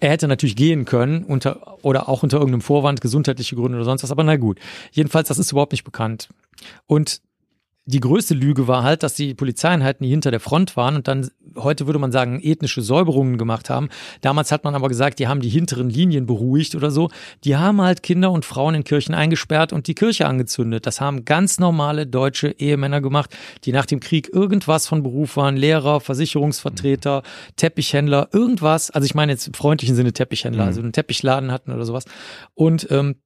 Er hätte natürlich gehen können unter oder auch unter irgendeinem Vorwand, gesundheitliche Gründe oder sonst was, aber na gut. Jedenfalls, das ist überhaupt nicht bekannt. Und die größte Lüge war halt, dass die Polizeieinheiten, die hinter der Front waren und dann, heute würde man sagen, ethnische Säuberungen gemacht haben. Damals hat man aber gesagt, die haben die hinteren Linien beruhigt oder so. Die haben halt Kinder und Frauen in Kirchen eingesperrt und die Kirche angezündet. Das haben ganz normale deutsche Ehemänner gemacht, die nach dem Krieg irgendwas von Beruf waren. Lehrer, Versicherungsvertreter, Teppichhändler, irgendwas. Also ich meine jetzt im freundlichen Sinne Teppichhändler, Mhm. also einen Teppichladen hatten oder sowas. Und ähm,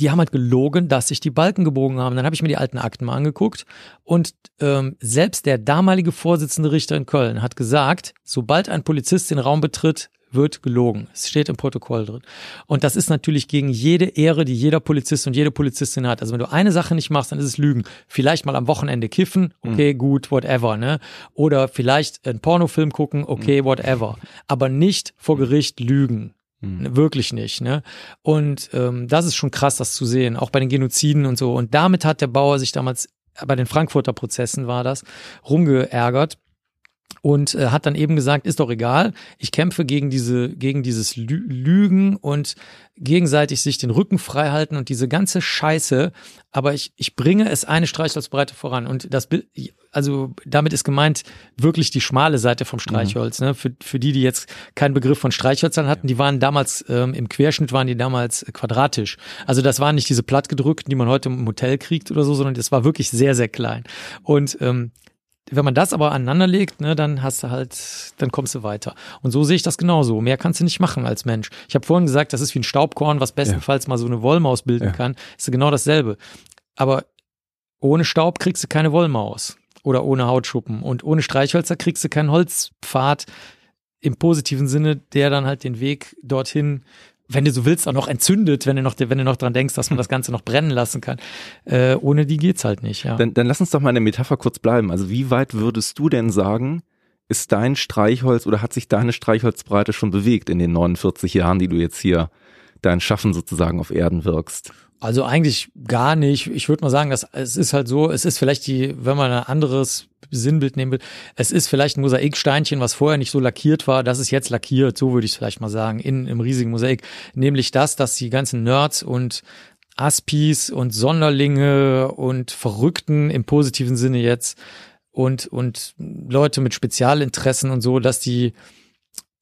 die haben halt gelogen, dass sich die Balken gebogen haben. Dann habe ich mir die alten Akten mal angeguckt und ähm, selbst der damalige Vorsitzende Richter in Köln hat gesagt, sobald ein Polizist den Raum betritt, wird gelogen. Es steht im Protokoll drin. Und das ist natürlich gegen jede Ehre, die jeder Polizist und jede Polizistin hat. Also wenn du eine Sache nicht machst, dann ist es Lügen. Vielleicht mal am Wochenende kiffen, okay, gut, whatever, ne? Oder vielleicht einen Pornofilm gucken, okay, whatever. Aber nicht vor Gericht lügen. Ne, Wirklich nicht, ne? Und ähm, das ist schon krass, das zu sehen, auch bei den Genoziden und so. Und damit hat der Bauer sich damals, bei den Frankfurter Prozessen war das, rumgeärgert und äh, hat dann eben gesagt, ist doch egal, ich kämpfe gegen diese gegen dieses Lü Lügen und gegenseitig sich den Rücken frei halten und diese ganze Scheiße, aber ich ich bringe es eine Streichholzbreite voran und das Bild also damit ist gemeint wirklich die schmale Seite vom Streichholz, ne? Für für die die jetzt keinen Begriff von Streichhölzern hatten, die waren damals ähm, im Querschnitt waren die damals quadratisch. Also das waren nicht diese plattgedrückten, die man heute im Hotel kriegt oder so, sondern das war wirklich sehr sehr klein. Und ähm, wenn man das aber aneinander legt, ne, dann hast du halt, dann kommst du weiter. Und so sehe ich das genauso. Mehr kannst du nicht machen als Mensch. Ich habe vorhin gesagt, das ist wie ein Staubkorn, was bestenfalls mal so eine Wollmaus bilden Ja. kann. Ist ja genau dasselbe. Aber ohne Staub kriegst du keine Wollmaus oder ohne Hautschuppen. Und ohne Streichhölzer kriegst du keinen Holzpfad im positiven Sinne, der dann halt den Weg dorthin wenn du so willst, auch noch entzündet, wenn du noch, wenn du noch dran denkst, dass man das Ganze noch brennen lassen kann. Äh, ohne die geht's halt nicht, ja. Dann, dann lass uns doch mal in der Metapher kurz bleiben. Also wie weit würdest du denn sagen, ist dein Streichholz oder hat sich deine Streichholzbreite schon bewegt in den 49 Jahren, die du jetzt hier dein Schaffen sozusagen auf Erden wirkst? Also eigentlich gar nicht. Ich würde mal sagen, dass es ist halt so, es ist vielleicht die, wenn man ein anderes Sinnbild nehmen will, es ist vielleicht ein Mosaiksteinchen, was vorher nicht so lackiert war, das ist jetzt lackiert, so würde ich vielleicht mal sagen, in im riesigen Mosaik. Nämlich das, dass die ganzen Nerds und Aspis und Sonderlinge und Verrückten im positiven Sinne jetzt und, und Leute mit Spezialinteressen und so, dass die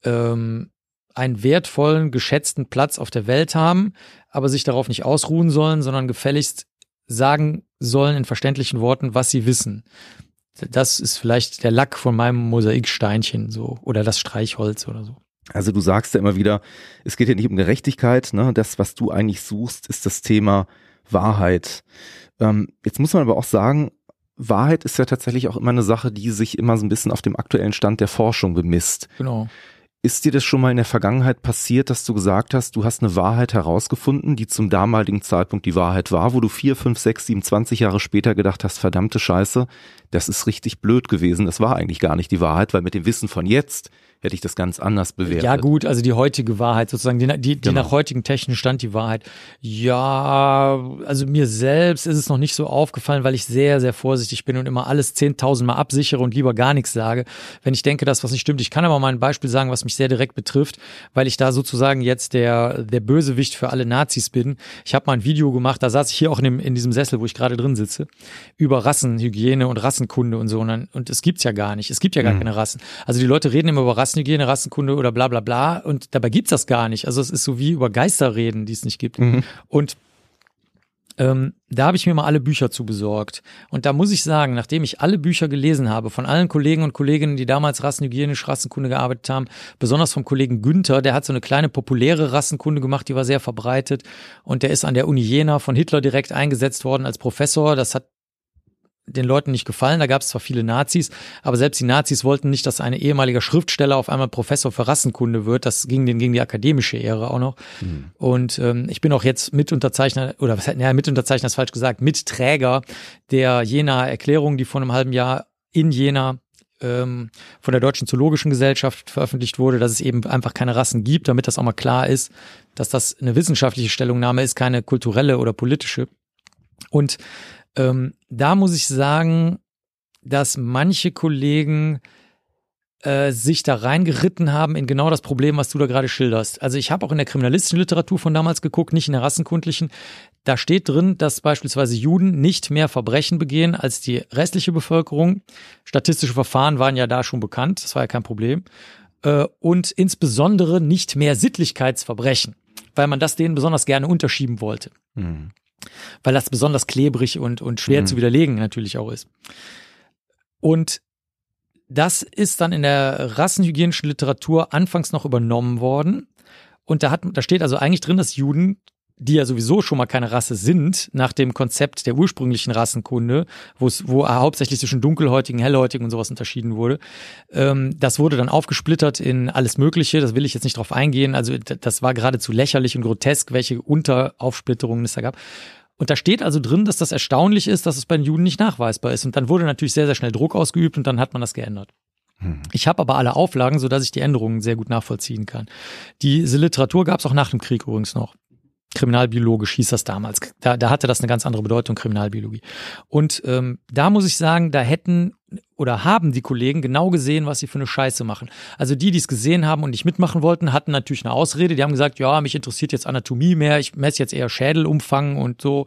ähm, einen wertvollen, geschätzten Platz auf der Welt haben, aber sich darauf nicht ausruhen sollen, sondern gefälligst sagen sollen in verständlichen Worten, was sie wissen. Das ist vielleicht der Lack von meinem Mosaiksteinchen so oder das Streichholz oder so. Also du sagst ja immer wieder, es geht ja nicht um Gerechtigkeit, ne? Das, was du eigentlich suchst, ist das Thema Wahrheit. Ähm, jetzt muss man aber auch sagen, Wahrheit ist ja tatsächlich auch immer eine Sache, die sich immer so ein bisschen auf dem aktuellen Stand der Forschung bemisst. Genau. Ist dir das schon mal in der Vergangenheit passiert, dass du gesagt hast, du hast eine Wahrheit herausgefunden, die zum damaligen Zeitpunkt die Wahrheit war, wo du vier, fünf, sechs, sieben, zwanzig Jahre später gedacht hast, verdammte Scheiße, das ist richtig blöd gewesen, das war eigentlich gar nicht die Wahrheit, weil mit dem Wissen von jetzt hätte ich das ganz anders bewertet. Ja gut, also die heutige Wahrheit sozusagen, die, die, die Genau. nach heutigen technischen Stand die Wahrheit. Ja, also mir selbst ist es noch nicht so aufgefallen, weil ich sehr, sehr vorsichtig bin und immer alles 10.000 Mal absichere und lieber gar nichts sage, wenn ich denke, dass was nicht stimmt. Ich kann aber mal ein Beispiel sagen, was mich sehr direkt betrifft, weil ich da sozusagen jetzt der, der Bösewicht für alle Nazis bin. Ich habe mal ein Video gemacht, da saß ich hier auch in, dem, in diesem Sessel, wo ich gerade drin sitze, über Rassenhygiene und Rassenkunde und so. Und, und es gibt's ja gar nicht. Es gibt ja gar keine Rassen. Also die Leute reden immer über Rassenhygiene, Rassenkunde oder bla bla bla und dabei gibt's das gar nicht. Also es ist so wie über Geister reden, die es nicht gibt. Und ähm, da habe ich mir mal alle Bücher zu besorgt. Und da muss ich sagen, nachdem ich alle Bücher gelesen habe, von allen Kollegen und Kolleginnen, die damals rassenhygienisch Rassenkunde gearbeitet haben, besonders vom Kollegen Günther, der hat so eine kleine populäre Rassenkunde gemacht, die war sehr verbreitet. Und der ist an der Uni Jena von Hitler direkt eingesetzt worden als Professor. Das hat den Leuten nicht gefallen. Da gab es zwar viele Nazis, aber selbst die Nazis wollten nicht, dass ein ehemaliger Schriftsteller auf einmal Professor für Rassenkunde wird. Das ging denen gegen die akademische Ehre auch noch. Und ähm, ich bin auch jetzt Mitunterzeichner, oder was ja, Mitunterzeichner ist falsch gesagt, Mitträger der Jena Erklärung, die vor einem halben Jahr in Jena ähm, von der Deutschen Zoologischen Gesellschaft veröffentlicht wurde, dass es eben einfach keine Rassen gibt, damit das auch mal klar ist, dass das eine wissenschaftliche Stellungnahme ist, keine kulturelle oder politische. Und ähm, da muss ich sagen, dass manche Kollegen äh, sich da reingeritten haben in genau das Problem, was du da gerade schilderst. Also ich habe auch in der kriminalistischen Literatur von damals geguckt, nicht in der rassenkundlichen. Da steht drin, dass beispielsweise Juden nicht mehr Verbrechen begehen als die restliche Bevölkerung. Statistische Verfahren waren ja da schon bekannt, das war ja kein Problem. Äh, und insbesondere nicht mehr Sittlichkeitsverbrechen, weil man das denen besonders gerne unterschieben wollte. Mhm. Weil das besonders klebrig und, und schwer Mhm. zu widerlegen natürlich auch ist. Und das ist dann in der rassenhygienischen Literatur anfangs noch übernommen worden. Und da hat, da steht also eigentlich drin, dass Juden, die ja sowieso schon mal keine Rasse sind, nach dem Konzept der ursprünglichen Rassenkunde, wo es, wo hauptsächlich zwischen dunkelhäutigen, hellhäutigen und sowas unterschieden wurde, ähm, das wurde dann aufgesplittert in alles Mögliche. Das will ich jetzt nicht drauf eingehen. Also das war geradezu lächerlich und grotesk, welche Unteraufsplitterungen es da gab. Und da steht also drin, dass das erstaunlich ist, dass es bei den Juden nicht nachweisbar ist. Und dann wurde natürlich sehr, sehr schnell Druck ausgeübt und dann hat man das geändert. Ich habe aber alle Auflagen, sodass ich die Änderungen sehr gut nachvollziehen kann. Diese Literatur gab es auch nach dem Krieg übrigens noch. Kriminalbiologisch hieß das damals. Da, da hatte das eine ganz andere Bedeutung, Kriminalbiologie. Und ähm, da muss ich sagen, da hätten oder haben die Kollegen genau gesehen, was sie für eine Scheiße machen. Also die, die es gesehen haben und nicht mitmachen wollten, hatten natürlich eine Ausrede. Die haben gesagt, ja, mich interessiert jetzt Anatomie mehr, ich messe jetzt eher Schädelumfang und so.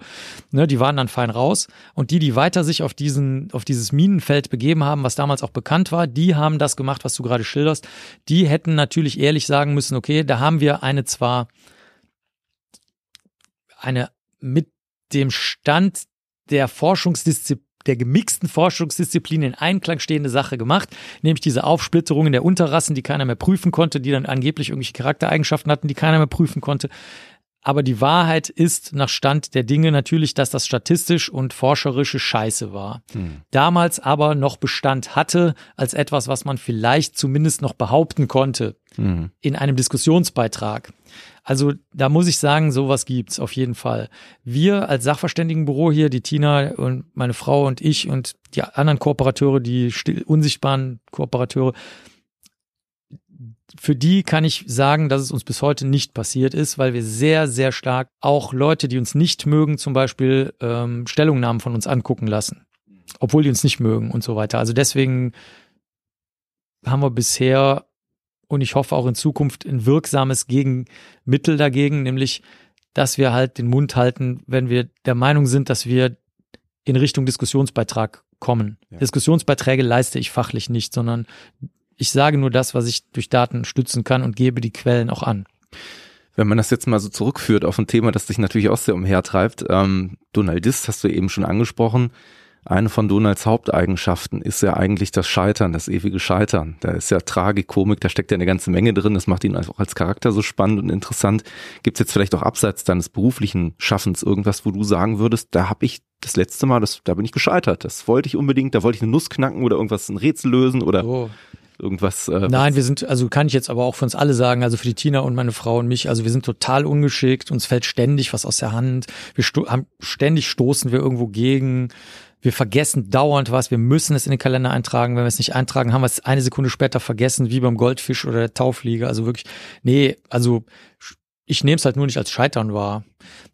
Ne, die waren dann fein raus. Und die, die weiter sich auf diesen, auf dieses Minenfeld begeben haben, was damals auch bekannt war, die haben das gemacht, was du gerade schilderst. Die hätten natürlich ehrlich sagen müssen, okay, da haben wir eine zwar eine mit dem Stand der Forschungsdisziplin der gemixten Forschungsdisziplin in Einklang stehende Sache gemacht, nämlich diese Aufsplitterungen der Unterrassen, die keiner mehr prüfen konnte, die dann angeblich irgendwelche Charaktereigenschaften hatten, die keiner mehr prüfen konnte. Aber die Wahrheit ist nach Stand der Dinge natürlich, dass das statistisch und forscherische Scheiße war. Damals aber noch Bestand hatte als etwas, was man vielleicht zumindest noch behaupten konnte Mhm. in einem Diskussionsbeitrag. Also da muss ich sagen, sowas gibt's auf jeden Fall. Wir als Sachverständigenbüro hier, die Tina und meine Frau und ich und die anderen Kooperateure, die still, unsichtbaren Kooperateure, für die kann ich sagen, dass es uns bis heute nicht passiert ist, weil wir sehr, sehr stark auch Leute, die uns nicht mögen, zum Beispiel ähm, Stellungnahmen von uns angucken lassen, obwohl die uns nicht mögen und so weiter. Also deswegen haben wir bisher und ich hoffe auch in Zukunft ein wirksames Gegenmittel dagegen, nämlich, dass wir halt den Mund halten, wenn wir der Meinung sind, dass wir in Richtung Diskussionsbeitrag kommen. Ja. Diskussionsbeiträge leiste ich fachlich nicht, sondern ich sage nur das, was ich durch Daten stützen kann und gebe die Quellen auch an. Wenn man das jetzt mal so zurückführt auf ein Thema, das dich natürlich auch sehr umhertreibt, ähm, Donaldist hast du eben schon angesprochen. Eine von Donalds Haupteigenschaften ist ja eigentlich das Scheitern, das ewige Scheitern. Da ist ja Tragikomik, da steckt ja eine ganze Menge drin. Das macht ihn auch als Charakter so spannend und interessant. Gibt es jetzt vielleicht auch abseits deines beruflichen Schaffens irgendwas, wo du sagen würdest, da habe ich das letzte Mal, das, da bin ich gescheitert. Das wollte ich unbedingt, da wollte ich eine Nuss knacken oder irgendwas, ein Rätsel lösen oder So. Irgendwas. Äh, Nein, wir sind, also kann ich jetzt aber auch für uns alle sagen, also für die Tina und meine Frau und mich, also wir sind total ungeschickt, uns fällt ständig was aus der Hand, wir sto haben, ständig stoßen wir irgendwo gegen, wir vergessen dauernd was, wir müssen es in den Kalender eintragen, wenn wir es nicht eintragen, haben wir es eine Sekunde später vergessen, wie beim Goldfisch oder der Taufliege, also wirklich, nee, also ich nehme es halt nur nicht als Scheitern wahr.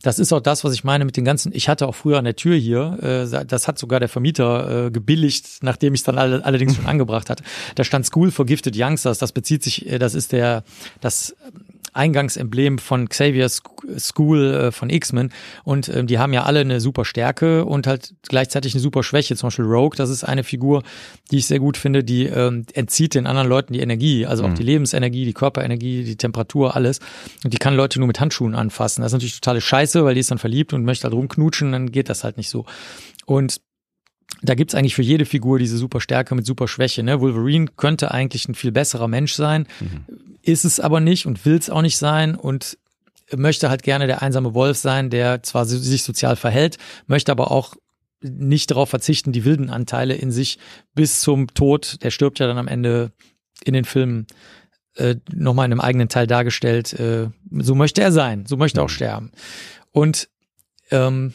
Das ist auch das, was ich meine mit den ganzen. Ich hatte auch früher an der Tür hier, äh, das hat sogar der Vermieter äh, gebilligt, nachdem ich es dann alle, allerdings schon angebracht hatte. Da stand School for Gifted Youngsters. Das bezieht sich, äh, das ist der das Eingangsemblem von Xavier Sc- School äh, von X-Men und ähm, die haben ja alle eine super Stärke und halt gleichzeitig eine super Schwäche. Zum Beispiel Rogue, das ist eine Figur, die ich sehr gut finde, die ähm, entzieht den anderen Leuten die Energie, also auch die Lebensenergie, die Körperenergie, die Temperatur, alles. Und die kann Leute nur mit Handschuhen anfassen. Das ist natürlich totale Scheiße, weil die ist dann verliebt und möchte halt rumknutschen, dann geht das halt nicht so. Und da gibt's eigentlich für jede Figur diese super Stärke mit super Schwäche. Ne? Wolverine könnte eigentlich ein viel besserer Mensch sein, ist es aber nicht und will's auch nicht sein und möchte halt gerne der einsame Wolf sein, der zwar sich sozial verhält, möchte aber auch nicht darauf verzichten, die wilden Anteile in sich bis zum Tod, der stirbt ja dann am Ende in den Filmen äh, nochmal in einem eigenen Teil dargestellt, äh, so möchte er sein, so möchte er auch sterben. Und ähm,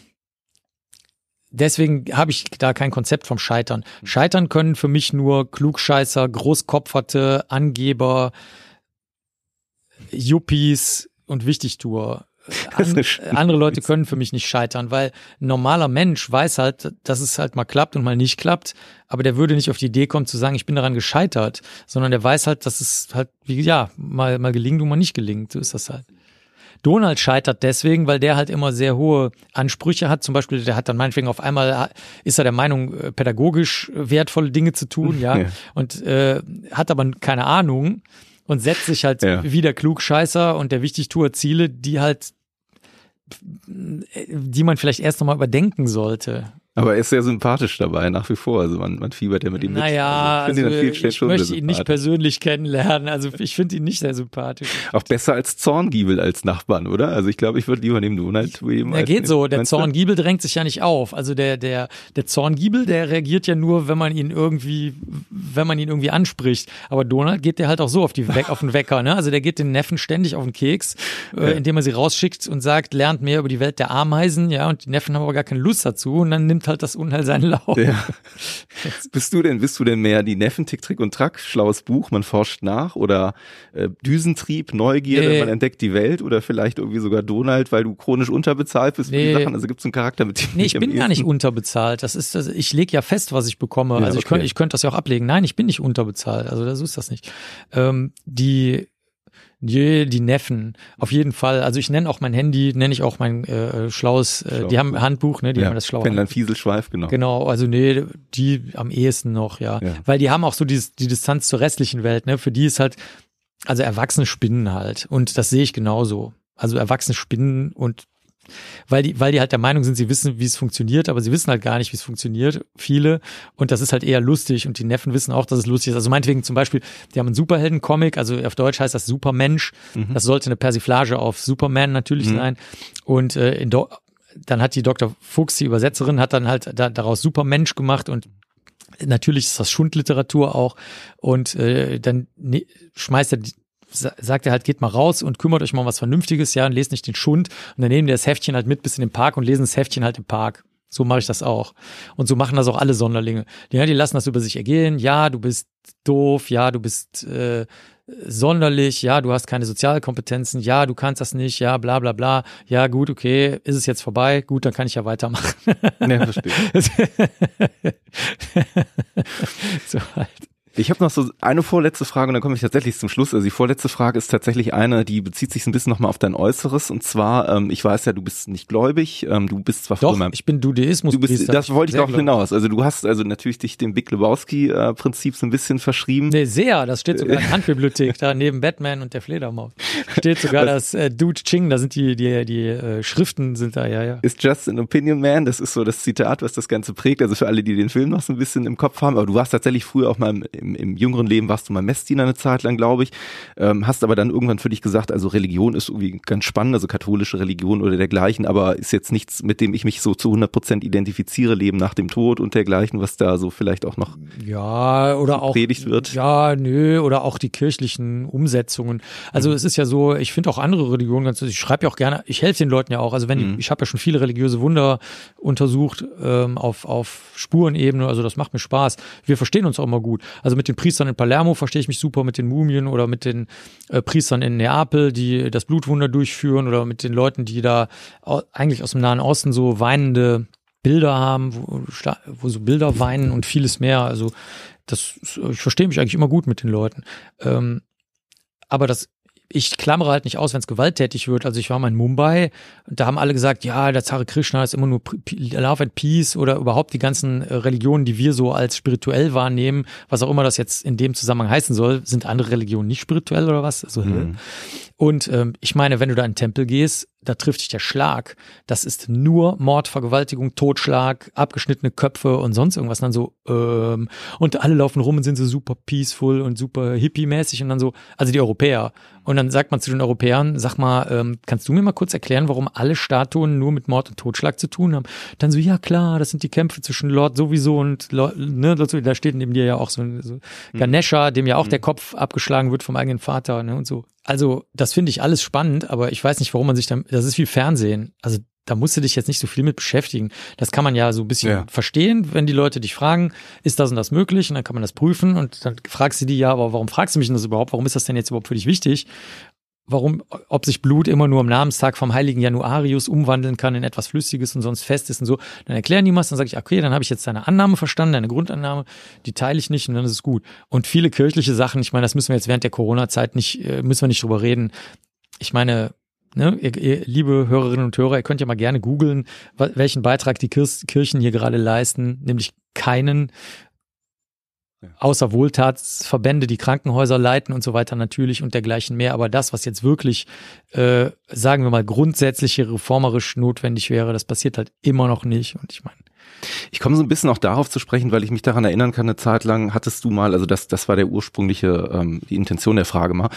deswegen habe ich da kein Konzept vom Scheitern. Scheitern können für mich nur Klugscheißer, Großkopferte, Angeber, Yuppies und eine an, andere Leute können für mich nicht scheitern, weil ein normaler Mensch weiß halt, dass es halt mal klappt und mal nicht klappt, aber der würde nicht auf die Idee kommen zu sagen, ich bin daran gescheitert, sondern der weiß halt, dass es halt, wie ja, mal, mal gelingt und mal nicht gelingt. So ist das halt. Donald scheitert deswegen, weil der halt immer sehr hohe Ansprüche hat. Zum Beispiel, der hat dann meinetwegen auf einmal, ist er der Meinung, äh, pädagogisch wertvolle Dinge zu tun, ja, Ja. und äh, hat aber keine Ahnung und setzt sich halt Ja. wie der Klugscheißer und der Wichtigtuer Ziele, die halt, äh, die man vielleicht erst nochmal überdenken sollte. Aber er ist sehr sympathisch dabei, nach wie vor. Also man, man fiebert ja mit ihm Naja, mit. ich finde also, ihn ich möchte ihn nicht persönlich kennenlernen. Also ich finde ihn nicht sehr sympathisch. Auch besser als Zorngiebel als Nachbarn, oder? Also ich glaube, ich würde lieber neben Donald William Er geht so, der? Zorngiebel drängt sich ja nicht auf. Also der, der, der Zorngiebel, der reagiert ja nur, wenn man ihn irgendwie, wenn man ihn irgendwie anspricht. Aber Donald geht der halt auch so auf, die We auf den Wecker, ne? Also der geht den Neffen ständig auf den Keks, äh, indem er sie rausschickt und sagt, lernt mehr über die Welt der Ameisen, ja, und die Neffen haben aber gar keine Lust dazu und dann nimmt halt das Unheil seinen Lauf. Ja. bist du denn, bist du denn mehr die Neffen, Tick, Trick und Track, schlaues Buch, man forscht nach oder äh, Düsentrieb, Neugierde, Nee. man entdeckt die Welt oder vielleicht irgendwie sogar Donald, weil du chronisch unterbezahlt bist für die Nee. Sachen? Also gibt es einen Charakter, mit dem Nee, ich am bin gar nicht unterbezahlt. Das ist das, ich lege ja fest, was ich bekomme. Ja, also ich okay. könnte ich könnte das ja auch ablegen. Nein, ich bin nicht unterbezahlt. Also das ist das nicht. Ähm, die die, die Neffen, auf jeden Fall. Also ich nenne auch mein Handy, nenne ich auch mein äh, schlaues, äh, die haben Handbuch, ne? Die ja, haben das schlaue Pendler Fieselschweif, genau. Genau, also nee, die am ehesten noch, ja. Ja. Weil die haben auch so dieses, die Distanz zur restlichen Welt, ne? Für die ist halt, also Erwachsene spinnen halt. Und das sehe ich genauso. Also Erwachsene spinnen und weil die, weil die halt der Meinung sind, sie wissen, wie es funktioniert, aber sie wissen halt gar nicht, wie es funktioniert. Viele. Und das ist halt eher lustig. Und die Neffen wissen auch, dass es lustig ist. Also meinetwegen zum Beispiel, die haben einen Superhelden-Comic, also auf Deutsch heißt das Supermensch. Das sollte eine Persiflage auf Superman natürlich sein. Und äh, in Do dann hat die Dr. Fuchs, die Übersetzerin, hat dann halt da, daraus Supermensch gemacht und natürlich ist das Schundliteratur auch und äh, dann ne, schmeißt er die- sagt er halt, geht mal raus und kümmert euch mal um was Vernünftiges, ja, und lest nicht den Schund. Und dann nehmen die das Heftchen halt mit bis in den Park und lesen das Heftchen halt im Park. So mache ich das auch. Und so machen das auch alle Sonderlinge. Die, ja, die lassen das über sich ergehen. Ja, du bist doof. Ja, du bist äh, sonderlich. Ja, du hast keine Sozialkompetenzen. Ja, du kannst das nicht. Ja, bla bla bla. Ja, gut, okay. Ist es jetzt vorbei? Gut, dann kann ich ja weitermachen. Ja, verstehe. so halt. Ich habe noch so eine vorletzte Frage und dann komme ich tatsächlich zum Schluss. Also die vorletzte Frage ist tatsächlich eine, die bezieht sich so ein bisschen nochmal auf dein Äußeres. Und zwar, ähm, ich weiß ja, du bist nicht gläubig, ähm, du bist zwar Doch, früher ich bin Dudeismus. Du bist, das wollte ich darauf hinaus. Also du hast also natürlich dich dem Big Lebowski-Prinzip so ein bisschen verschrieben. Nee, sehr. Das steht sogar in der Handbibliothek, da neben Batman und der Fledermaus. Steht sogar das äh, Dude Ching, da sind die, die, die äh, Schriften sind da, ja, ja. Ist just an opinion man, das ist so das Zitat, was das Ganze prägt. Also für alle, die den Film noch so ein bisschen im Kopf haben. Aber du warst tatsächlich früher auch mal im, im, im jüngeren Leben, warst du mal Messdiener eine Zeit lang, glaube ich. Ähm, hast aber dann irgendwann für dich gesagt, also Religion ist irgendwie ganz spannend, also katholische Religion oder dergleichen, aber ist jetzt nichts, mit dem ich mich so zu 100 Prozent identifiziere, Leben nach dem Tod und dergleichen, was da so vielleicht auch noch Ja, oder auch. predigt wird. Ja, nö, oder auch die kirchlichen Umsetzungen. Also es ist ja so, ich finde auch andere Religionen ganz, ich schreibe ja auch gerne, ich helfe den Leuten ja auch. Also wenn die, ich habe ja schon viele religiöse Wunder untersucht ähm, auf, auf Spurenebene, also das macht mir Spaß. Wir verstehen uns auch immer gut. Also mit den Priestern in Palermo verstehe ich mich super, mit den Mumien oder mit den äh, Priestern in Neapel, die das Blutwunder durchführen oder mit den Leuten, die da eigentlich aus dem Nahen Osten so weinende Bilder haben, wo, wo so Bilder weinen und vieles mehr. Also das, ich verstehe mich eigentlich immer gut mit den Leuten. Ähm, aber das, ich klammere halt nicht aus, wenn es gewalttätig wird. Also ich war mal in Mumbai und da haben alle gesagt, ja, der Zare Krishna ist immer nur Love and Peace oder überhaupt die ganzen äh, Religionen, die wir so als spirituell wahrnehmen, was auch immer das jetzt in dem Zusammenhang heißen soll, sind andere Religionen nicht spirituell oder was? Also, hä? Und ähm, ich meine, wenn du da in den Tempel gehst, da trifft dich der Schlag. Das ist nur Mord, Vergewaltigung, Totschlag, abgeschnittene Köpfe und sonst irgendwas. Und dann so, ähm, und alle laufen rum und sind so super peaceful und super hippie-mäßig und dann so, also die Europäer. Und dann sagt man zu den Europäern, sag mal, ähm, kannst du mir mal kurz erklären, warum alle Statuen nur mit Mord und Totschlag zu tun haben? Dann so, ja klar, das sind die Kämpfe zwischen Lord sowieso und Lord, ne, da steht neben dir ja auch so, so Ganesha, dem ja auch der Kopf abgeschlagen wird vom eigenen Vater, ne, und so. Also, das finde ich alles spannend, aber ich weiß nicht, warum man sich dann, das ist wie Fernsehen. Also, da musst du dich jetzt nicht so viel mit beschäftigen. Das kann man ja so ein bisschen Ja. verstehen, wenn die Leute dich fragen, ist das und das möglich? Und dann kann man das prüfen und dann fragst du die, ja, aber warum fragst du mich denn das überhaupt? Warum ist das denn jetzt überhaupt für dich wichtig? Warum, ob sich Blut immer nur am Namenstag vom heiligen Januarius umwandeln kann in etwas Flüssiges und sonst fest ist und so. Dann erklären die was, dann sage ich, okay, dann habe ich jetzt deine Annahme verstanden, deine Grundannahme, die teile ich nicht und dann ist es gut. Und viele kirchliche Sachen, ich meine, das müssen wir jetzt während der Corona-Zeit nicht, äh, müssen wir nicht drüber reden. Ich meine, Ne, ihr, ihr, liebe Hörerinnen und Hörer, ihr könnt ja mal gerne googeln, welchen Beitrag die Kirchen hier gerade leisten, nämlich keinen außer Wohltatsverbände, die Krankenhäuser leiten und so weiter natürlich und dergleichen mehr. Aber das, was jetzt wirklich, äh, sagen wir mal, grundsätzlich reformerisch notwendig wäre, das passiert halt immer noch nicht. Und ich meine, ich komme so ein bisschen auch darauf zu sprechen, weil ich mich daran erinnern kann, eine Zeit lang hattest du mal, also das, das war der ursprüngliche, ähm, die Intention der Frage mal,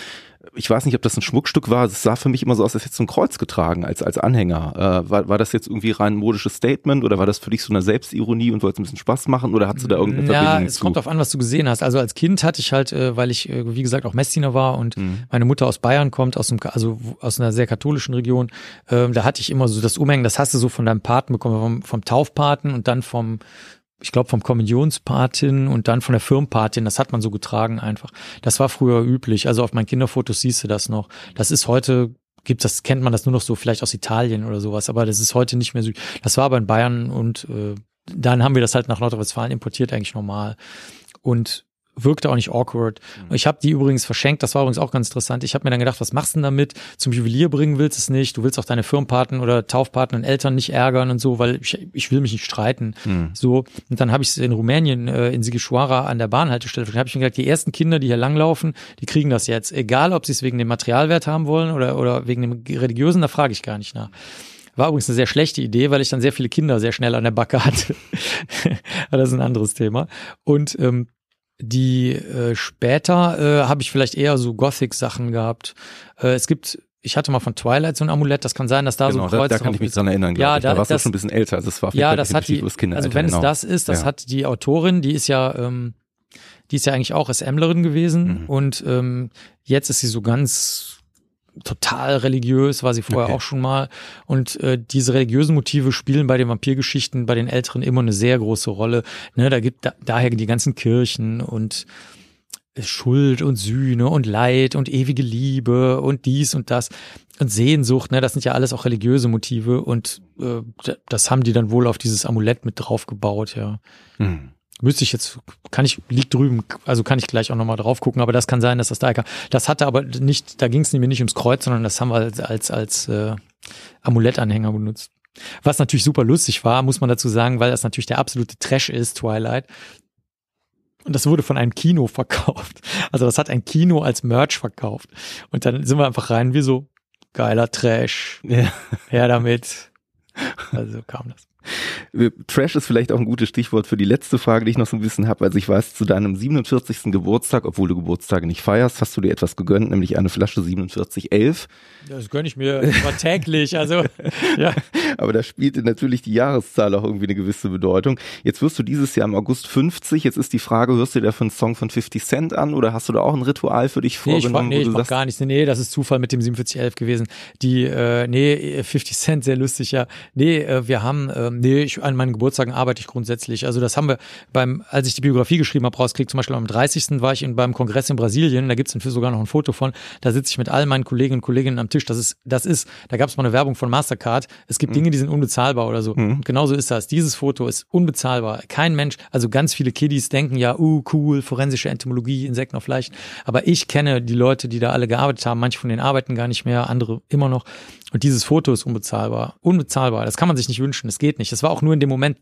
ich weiß nicht, ob das ein Schmuckstück war. Es sah für mich immer so aus, als hättest du ein Kreuz getragen als, als Anhänger. Äh, war, war das jetzt irgendwie rein modisches Statement oder war das für dich so eine Selbstironie und wolltest ein bisschen Spaß machen oder hast du da irgendeine ja, Verbindung Ja, es zu? kommt auf an, was du gesehen hast. Also als Kind hatte ich halt, äh, weil ich, äh, wie gesagt, auch Messdiener war und mhm. meine Mutter aus Bayern kommt, aus, dem, also aus einer sehr katholischen Region, ähm, da hatte ich immer so das Umhängen, das hast du so von deinem Paten bekommen, vom, vom Taufpaten und dann vom ich glaube, vom Kommunionspatin und dann von der Firmenpatin. Das hat man so getragen einfach. Das war früher üblich. Also auf meinen Kinderfotos siehst du das noch. Das ist heute gibt das kennt man das nur noch so vielleicht aus Italien oder sowas, aber das ist heute nicht mehr so. Das war aber in Bayern und äh, dann haben wir das halt nach Nordrhein-Westfalen importiert eigentlich normal. Und wirkte auch nicht awkward. Mhm. Ich habe die übrigens verschenkt, das war übrigens auch ganz interessant. Ich habe mir dann gedacht, was machst du denn damit? Zum Juwelier bringen willst du es nicht, du willst auch deine Firmenpaten oder Taufpaten und Eltern nicht ärgern und so, weil ich, ich will mich nicht streiten. Mhm. So und dann habe ich es in Rumänien äh, in Sighisoara an der Bahnhaltestelle, habe ich mir gedacht, die ersten Kinder, die hier langlaufen, die kriegen das jetzt, egal ob sie es wegen dem Materialwert haben wollen oder oder wegen dem religiösen, da frage ich gar nicht nach. War übrigens eine sehr schlechte Idee, weil ich dann sehr viele Kinder sehr schnell an der Backe hatte. das ist ein anderes Thema. Und ähm, die äh, später äh, habe ich vielleicht eher so Gothic-Sachen gehabt. Äh, es gibt ich hatte mal von Twilight so ein Amulett, das kann sein, dass da genau, so ein Kreuz Da, da kann ich mich dran erinnern, ja, Da, da warst du schon ein bisschen älter, also es war Ja, das hat die, also wenn genau. es das ist, das ja. hat die Autorin, die ist ja, ähm, die ist ja eigentlich auch SMlerin gewesen mhm. und ähm, jetzt ist sie so ganz total religiös, war sie vorher okay. auch schon mal. Und äh, diese religiösen Motive spielen bei den Vampirgeschichten bei den Älteren immer eine sehr große Rolle. Ne, da gibt da, daher die ganzen Kirchen und Schuld und Sühne und Leid und ewige Liebe und dies und das und Sehnsucht, ne, das sind ja alles auch religiöse Motive und äh, das haben die dann wohl auf dieses Amulett mit draufgebaut, ja. Mhm. Müsste ich jetzt, kann ich, liegt drüben, also kann ich gleich auch nochmal drauf gucken, aber das kann sein, dass das da kam. Das hatte aber nicht, da ging es nämlich nicht ums Kreuz, sondern das haben wir als, als, als äh, Amulettanhänger benutzt. Was natürlich super lustig war, muss man dazu sagen, weil das natürlich der absolute Trash ist, Twilight. Und das wurde von einem Kino verkauft. Also das hat ein Kino als Merch verkauft. Und dann sind wir einfach rein wie so, geiler Trash. Ja. Her damit. Also kam das. Trash ist vielleicht auch ein gutes Stichwort für die letzte Frage, die ich noch so ein bisschen habe. Also ich weiß, zu deinem 47. Geburtstag, obwohl du Geburtstage nicht feierst, hast du dir etwas gegönnt, nämlich eine Flasche 4711. Das gönne ich mir immer täglich, also ja. Aber da spielte natürlich die Jahreszahl auch irgendwie eine gewisse Bedeutung. Jetzt wirst du dieses Jahr im August 50. Jetzt ist die Frage, hörst du dir dafür einen Song von 50 Cent an oder hast du da auch ein Ritual für dich vorgenommen? Nee, ich, nee, ich mach gar nichts. Nee, das ist Zufall mit dem 4711 gewesen. Die, äh, nee, 50 Cent, sehr lustig, ja. Nee, äh, wir haben, äh, nee, ich, an meinen Geburtstagen arbeite ich grundsätzlich. Also das haben wir beim, als ich die Biografie geschrieben habe, rauskriegt, zum Beispiel am 30. war ich in, beim Kongress in Brasilien, da gibt's sogar noch ein Foto von, da sitze ich mit all meinen Kolleginnen und Kolleginnen am Tisch. Das ist, das ist, da gab's mal eine Werbung von Mastercard. Es gibt mhm. Dinge, die sind unbezahlbar oder so. Mhm. Genauso ist das. Dieses Foto ist unbezahlbar. Kein Mensch, also ganz viele Kiddies denken ja, uh, cool, forensische Entomologie, Insekten auf Fleisch. Aber ich kenne die Leute, die da alle gearbeitet haben. Manche von denen arbeiten gar nicht mehr, andere immer noch. Und dieses Foto ist unbezahlbar. Unbezahlbar. Das kann man sich nicht wünschen. Das geht nicht. Das war auch nur in dem Moment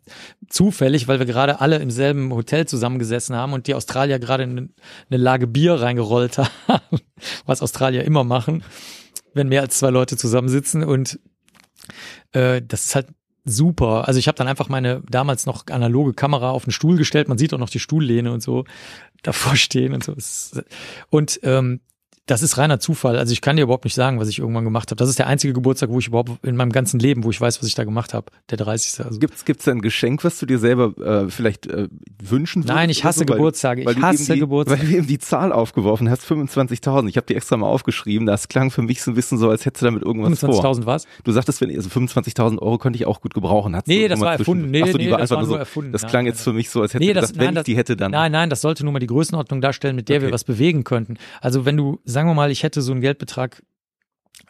zufällig, weil wir gerade alle im selben Hotel zusammengesessen haben und die Australier gerade eine Lage Bier reingerollt haben, was Australier immer machen, wenn mehr als zwei Leute zusammensitzen. Und äh, das ist halt super. Also ich habe dann einfach meine damals noch analoge Kamera auf den Stuhl gestellt. Man sieht auch noch die Stuhllehne und so davor stehen und so. Und ähm, das ist reiner Zufall. Also ich kann dir überhaupt nicht sagen, was ich irgendwann gemacht habe. Das ist der einzige Geburtstag, wo ich überhaupt in meinem ganzen Leben, wo ich weiß, was ich da gemacht habe. Der 30. Also. Gibt's gibt's ein Geschenk, was du dir selber äh, vielleicht äh, wünschen würdest? Nein, ich hasse so, Geburtstage. Weil, ich hasse die, Geburtstage. Weil du eben die Zahl aufgeworfen hast, 25.000. Ich habe die extra mal aufgeschrieben. Das klang für mich so ein bisschen so, als hättest du damit irgendwas 25 vor. 25.000 was? Du sagtest, wenn also 25.000 Euro könnte ich auch gut gebrauchen. Hat's nee, das war erfunden. Nee, Achso, nee, das war nur so, erfunden. Das klang nein, jetzt für mich so, als hätte nee, das, gesagt, wenn nein, ich die hätte dann. Nein, nein, das sollte nur mal die Größenordnung darstellen, mit der okay. wir was bewegen könnten. Also wenn du, sagen wir mal, ich hätte so ein Geldbetrag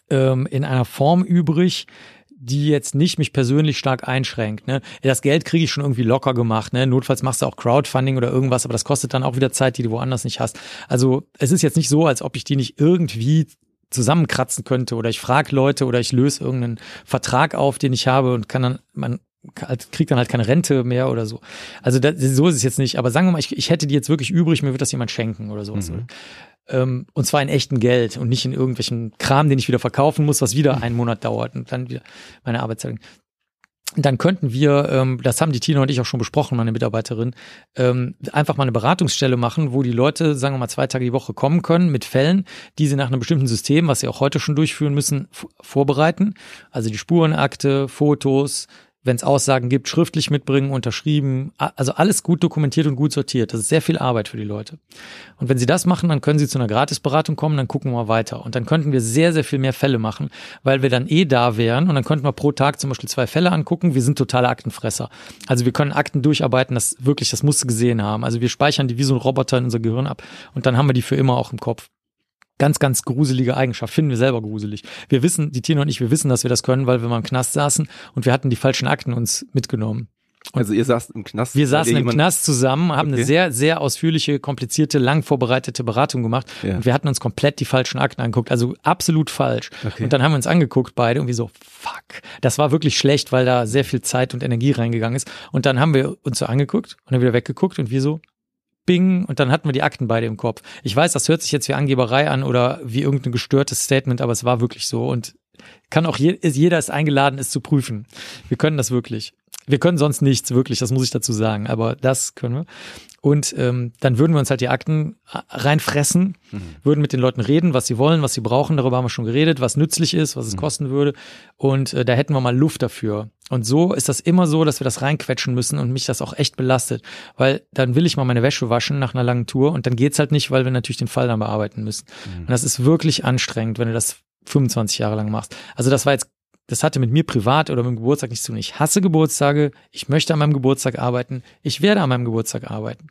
ähm, in einer Form übrig, die jetzt nicht mich persönlich stark einschränkt. Ne? Das Geld kriege ich schon irgendwie locker gemacht. Ne? Notfalls machst du auch Crowdfunding oder irgendwas, aber das kostet dann auch wieder Zeit, die du woanders nicht hast. Also es ist jetzt nicht so, als ob ich die nicht irgendwie zusammenkratzen könnte oder ich frage Leute oder ich löse irgendeinen Vertrag auf, den ich habe und kann dann, man kriegt dann halt keine Rente mehr oder so. Also das, so ist es jetzt nicht. Aber sagen wir mal, ich, ich hätte die jetzt wirklich übrig, mir wird das jemand schenken oder sowas. Mhm. Ähm, und zwar in echtem Geld und nicht in irgendwelchen Kram, den ich wieder verkaufen muss, was wieder einen Monat dauert und dann wieder meine Arbeitszeit dann könnten wir, ähm, das haben die Tina und ich auch schon besprochen, meine Mitarbeiterin, ähm, einfach mal eine Beratungsstelle machen, wo die Leute, sagen wir mal, zwei Tage die Woche kommen können mit Fällen, die sie nach einem bestimmten System, was sie auch heute schon durchführen müssen, vorbereiten. Also die Spurenakte, Fotos, wenn es Aussagen gibt, schriftlich mitbringen, unterschrieben, also alles gut dokumentiert und gut sortiert. Das ist sehr viel Arbeit für die Leute. Und wenn sie das machen, dann können sie zu einer Gratisberatung kommen, dann gucken wir mal weiter. Und dann könnten wir sehr, sehr viel mehr Fälle machen, weil wir dann eh da wären und dann könnten wir pro Tag zum Beispiel zwei Fälle angucken. Wir sind totale Aktenfresser. Also wir können Akten durcharbeiten, das wirklich, das musst du gesehen haben. Also wir speichern die wie so ein Roboter in unser Gehirn ab und dann haben wir die für immer auch im Kopf. Ganz, ganz gruselige Eigenschaft. Finden wir selber gruselig. Wir wissen, die Tina und ich, wir wissen, dass wir das können, weil wir mal im Knast saßen und wir hatten die falschen Akten uns mitgenommen. Und also ihr saßt im Knast? Wir saßen im Knast zusammen, haben okay. eine sehr, sehr ausführliche, komplizierte, lang vorbereitete Beratung gemacht ja. und wir hatten uns komplett die falschen Akten angeguckt, also absolut falsch. Okay. Und dann haben wir uns angeguckt beide und wir so, fuck. Das war wirklich schlecht, weil da sehr viel Zeit und Energie reingegangen ist. Und dann haben wir uns so angeguckt und dann wieder weggeguckt und wir so, Bing und dann hatten wir die Akten beide im Kopf. Ich weiß, das hört sich jetzt wie Angeberei an oder wie irgendein gestörtes Statement, aber es war wirklich so und kann auch je, jeder ist eingeladen, es zu prüfen. Wir können das wirklich. Wir können sonst nichts wirklich, das muss ich dazu sagen, aber das können wir. Und ähm, dann würden wir uns halt die Akten äh, reinfressen, mhm. würden mit den Leuten reden, was sie wollen, was sie brauchen. Darüber haben wir schon geredet, was nützlich ist, was es mhm. kosten würde. Und äh, da hätten wir mal Luft dafür. Und so ist das immer so, dass wir das reinquetschen müssen und mich das auch echt belastet. Weil dann will ich mal meine Wäsche waschen nach einer langen Tour und dann geht's halt nicht, weil wir natürlich den Fall dann bearbeiten müssen. Mhm. Und das ist wirklich anstrengend, wenn du das 25 Jahre lang machst. Also das war jetzt das hatte mit mir privat oder mit dem Geburtstag nichts zu tun. Ich hasse Geburtstage, ich möchte an meinem Geburtstag arbeiten, ich werde an meinem Geburtstag arbeiten.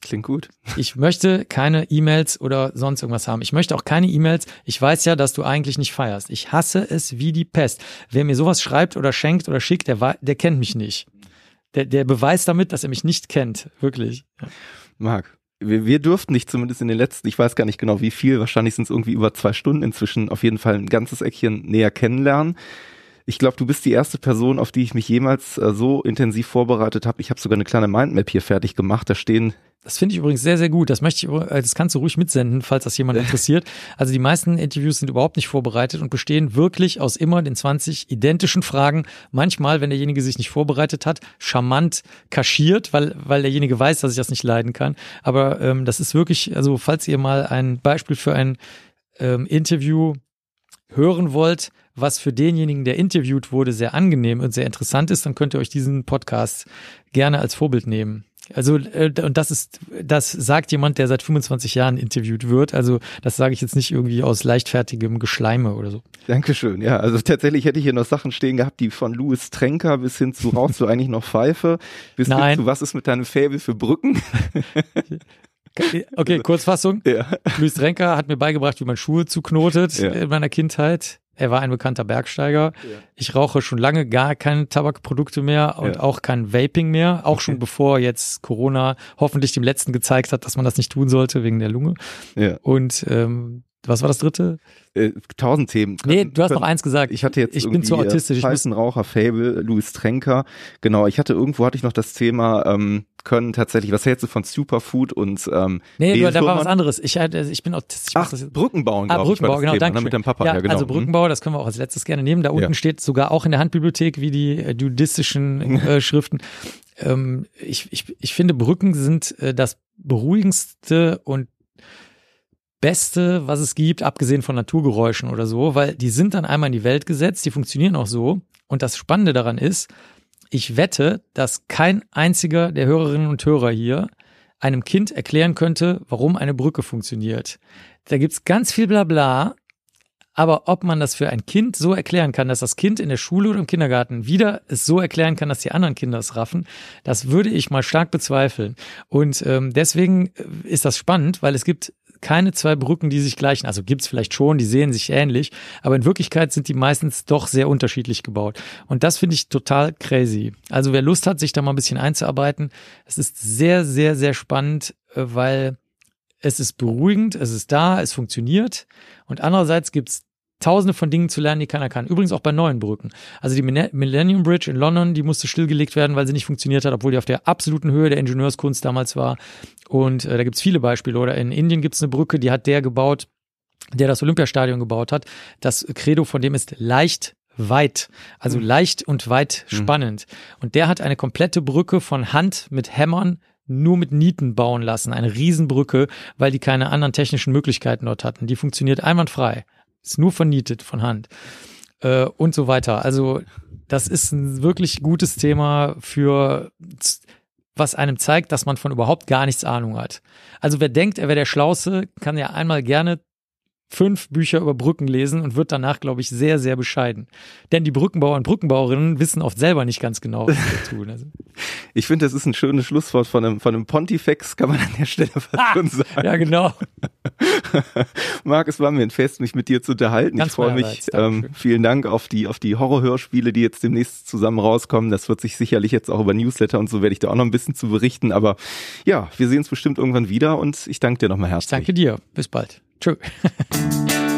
Klingt gut. Ich möchte keine E-Mails oder sonst irgendwas haben. Ich möchte auch keine E-Mails. Ich weiß ja, dass du eigentlich nicht feierst. Ich hasse es wie die Pest. Wer mir sowas schreibt oder schenkt oder schickt, der, der kennt mich nicht. Der, der beweist damit, dass er mich nicht kennt. Wirklich. Marc, wir, wir durften nicht zumindest in den letzten, ich weiß gar nicht genau wie viel, wahrscheinlich sind es irgendwie über zwei Stunden inzwischen, auf jeden Fall ein ganzes Eckchen näher kennenlernen. Ich glaube, du bist die erste Person, auf die ich mich jemals äh, so intensiv vorbereitet habe. Ich habe sogar eine kleine Mindmap hier fertig gemacht. Da stehen das finde ich übrigens sehr, sehr gut. Das möchte ich, äh, das kannst du ruhig mitsenden, falls das jemand interessiert. Also die meisten Interviews sind überhaupt nicht vorbereitet und bestehen wirklich aus immer den 20 identischen Fragen. Manchmal, wenn derjenige sich nicht vorbereitet hat, charmant kaschiert, weil, weil derjenige weiß, dass ich das nicht leiden kann. Aber ähm, das ist wirklich, also falls ihr mal ein Beispiel für ein ähm, Interview hören wollt, was für denjenigen, der interviewt wurde, sehr angenehm und sehr interessant ist, dann könnt ihr euch diesen Podcast gerne als Vorbild nehmen. Also, äh, und das ist, das sagt jemand, der seit 25 Jahren interviewt wird. Also, das sage ich jetzt nicht irgendwie aus leichtfertigem Geschleime oder so. Dankeschön. Ja, also tatsächlich hätte ich hier noch Sachen stehen gehabt, die von Louis Trenker bis hin zu rauchst du eigentlich noch Pfeife, bis Nein. hin zu was ist mit deinem Fäbel für Brücken? Okay, Kurzfassung. Ja. Luis Trenker hat mir beigebracht, wie man Schuhe zuknotet ja. in meiner Kindheit. Er war ein bekannter Bergsteiger. Ja. Ich rauche schon lange gar keine Tabakprodukte mehr und ja. auch kein Vaping mehr. Auch schon bevor jetzt Corona hoffentlich dem Letzten gezeigt hat, dass man das nicht tun sollte wegen der Lunge. Ja. Und ähm, was war das dritte? Äh, tausend Themen. Können, nee, du hast können, noch eins gesagt. Ich hatte jetzt ich bin zu autistisch. Ich muss Raucher, Fable, Louis Trenker. Genau, ich hatte irgendwo hatte ich noch das Thema ähm, können tatsächlich. Was hältst du von Superfood und ähm, Nee, du, da war was anderes. Ich, äh, ich bin autistisch. Ach, Brücken bauen, ah, Brückenbau, genau, danke. Ne, mit dem Papa, ja, ja genau. Also Brückenbau, das können wir auch als letztes gerne nehmen. Da unten ja. steht sogar auch in der Handbibliothek wie die äh, judistischen äh, Schriften. Ähm, ich, ich, ich finde, Brücken sind äh, das beruhigendste und Beste, was es gibt, abgesehen von Naturgeräuschen oder so, weil die sind dann einmal in die Welt gesetzt, die funktionieren auch so. Und das Spannende daran ist, ich wette, dass kein einziger der Hörerinnen und Hörer hier einem Kind erklären könnte, warum eine Brücke funktioniert. Da gibt's ganz viel Blabla, aber ob man das für ein Kind so erklären kann, dass das Kind in der Schule oder im Kindergarten wieder es so erklären kann, dass die anderen Kinder es raffen, das würde ich mal stark bezweifeln. Und ähm, deswegen ist das spannend, weil es gibt keine zwei Brücken, die sich gleichen. Also gibt's vielleicht schon, die sehen sich ähnlich, aber in Wirklichkeit sind die meistens doch sehr unterschiedlich gebaut. Und das finde ich total crazy. Also wer Lust hat, sich da mal ein bisschen einzuarbeiten, es ist sehr, sehr, sehr spannend, äh, weil es ist beruhigend, es ist da, es funktioniert. Und andererseits gibt's tausende von Dingen zu lernen, die keiner kann. Übrigens auch bei neuen Brücken. Also die Millennium Bridge in London, die musste stillgelegt werden, weil sie nicht funktioniert hat, obwohl die auf der absoluten Höhe der Ingenieurskunst damals war. Und äh, da gibt's viele Beispiele. Oder in Indien gibt's eine Brücke, die hat der gebaut, der das Olympiastadion gebaut hat. Das Credo von dem ist leicht weit, also mhm. leicht und weit mhm. spannend. Und der hat eine komplette Brücke von Hand mit Hämmern nur mit Nieten bauen lassen, eine Riesenbrücke, weil die keine anderen technischen Möglichkeiten dort hatten. Die funktioniert einwandfrei. Ist nur vernietet von Hand. Äh, und so weiter. Also, das ist ein wirklich gutes Thema für was einem zeigt, dass man von überhaupt gar nichts Ahnung hat. Also wer denkt, er wäre der Schlauste, kann ja einmal gerne fünf Bücher über Brücken lesen und wird danach, glaube ich, sehr, sehr bescheiden. Denn die Brückenbauer und Brückenbauerinnen wissen oft selber nicht ganz genau, was sie tun. Also. Ich finde, das ist ein schönes Schlusswort von einem, von einem Pontifex, kann man an der Stelle fast ah, schon sagen. Ja, genau. Marc, es war mir ein Fest, mich mit dir zu unterhalten. Ganz ich freue mich. Ähm, vielen Dank auf die, auf die Horrorhörspiele, die jetzt demnächst zusammen rauskommen. Das wird sich sicherlich jetzt auch über Newsletter und so werde ich da auch noch ein bisschen zu berichten. Aber ja, wir sehen uns bestimmt irgendwann wieder und ich danke dir nochmal herzlich. Ich danke dir. Bis bald. True.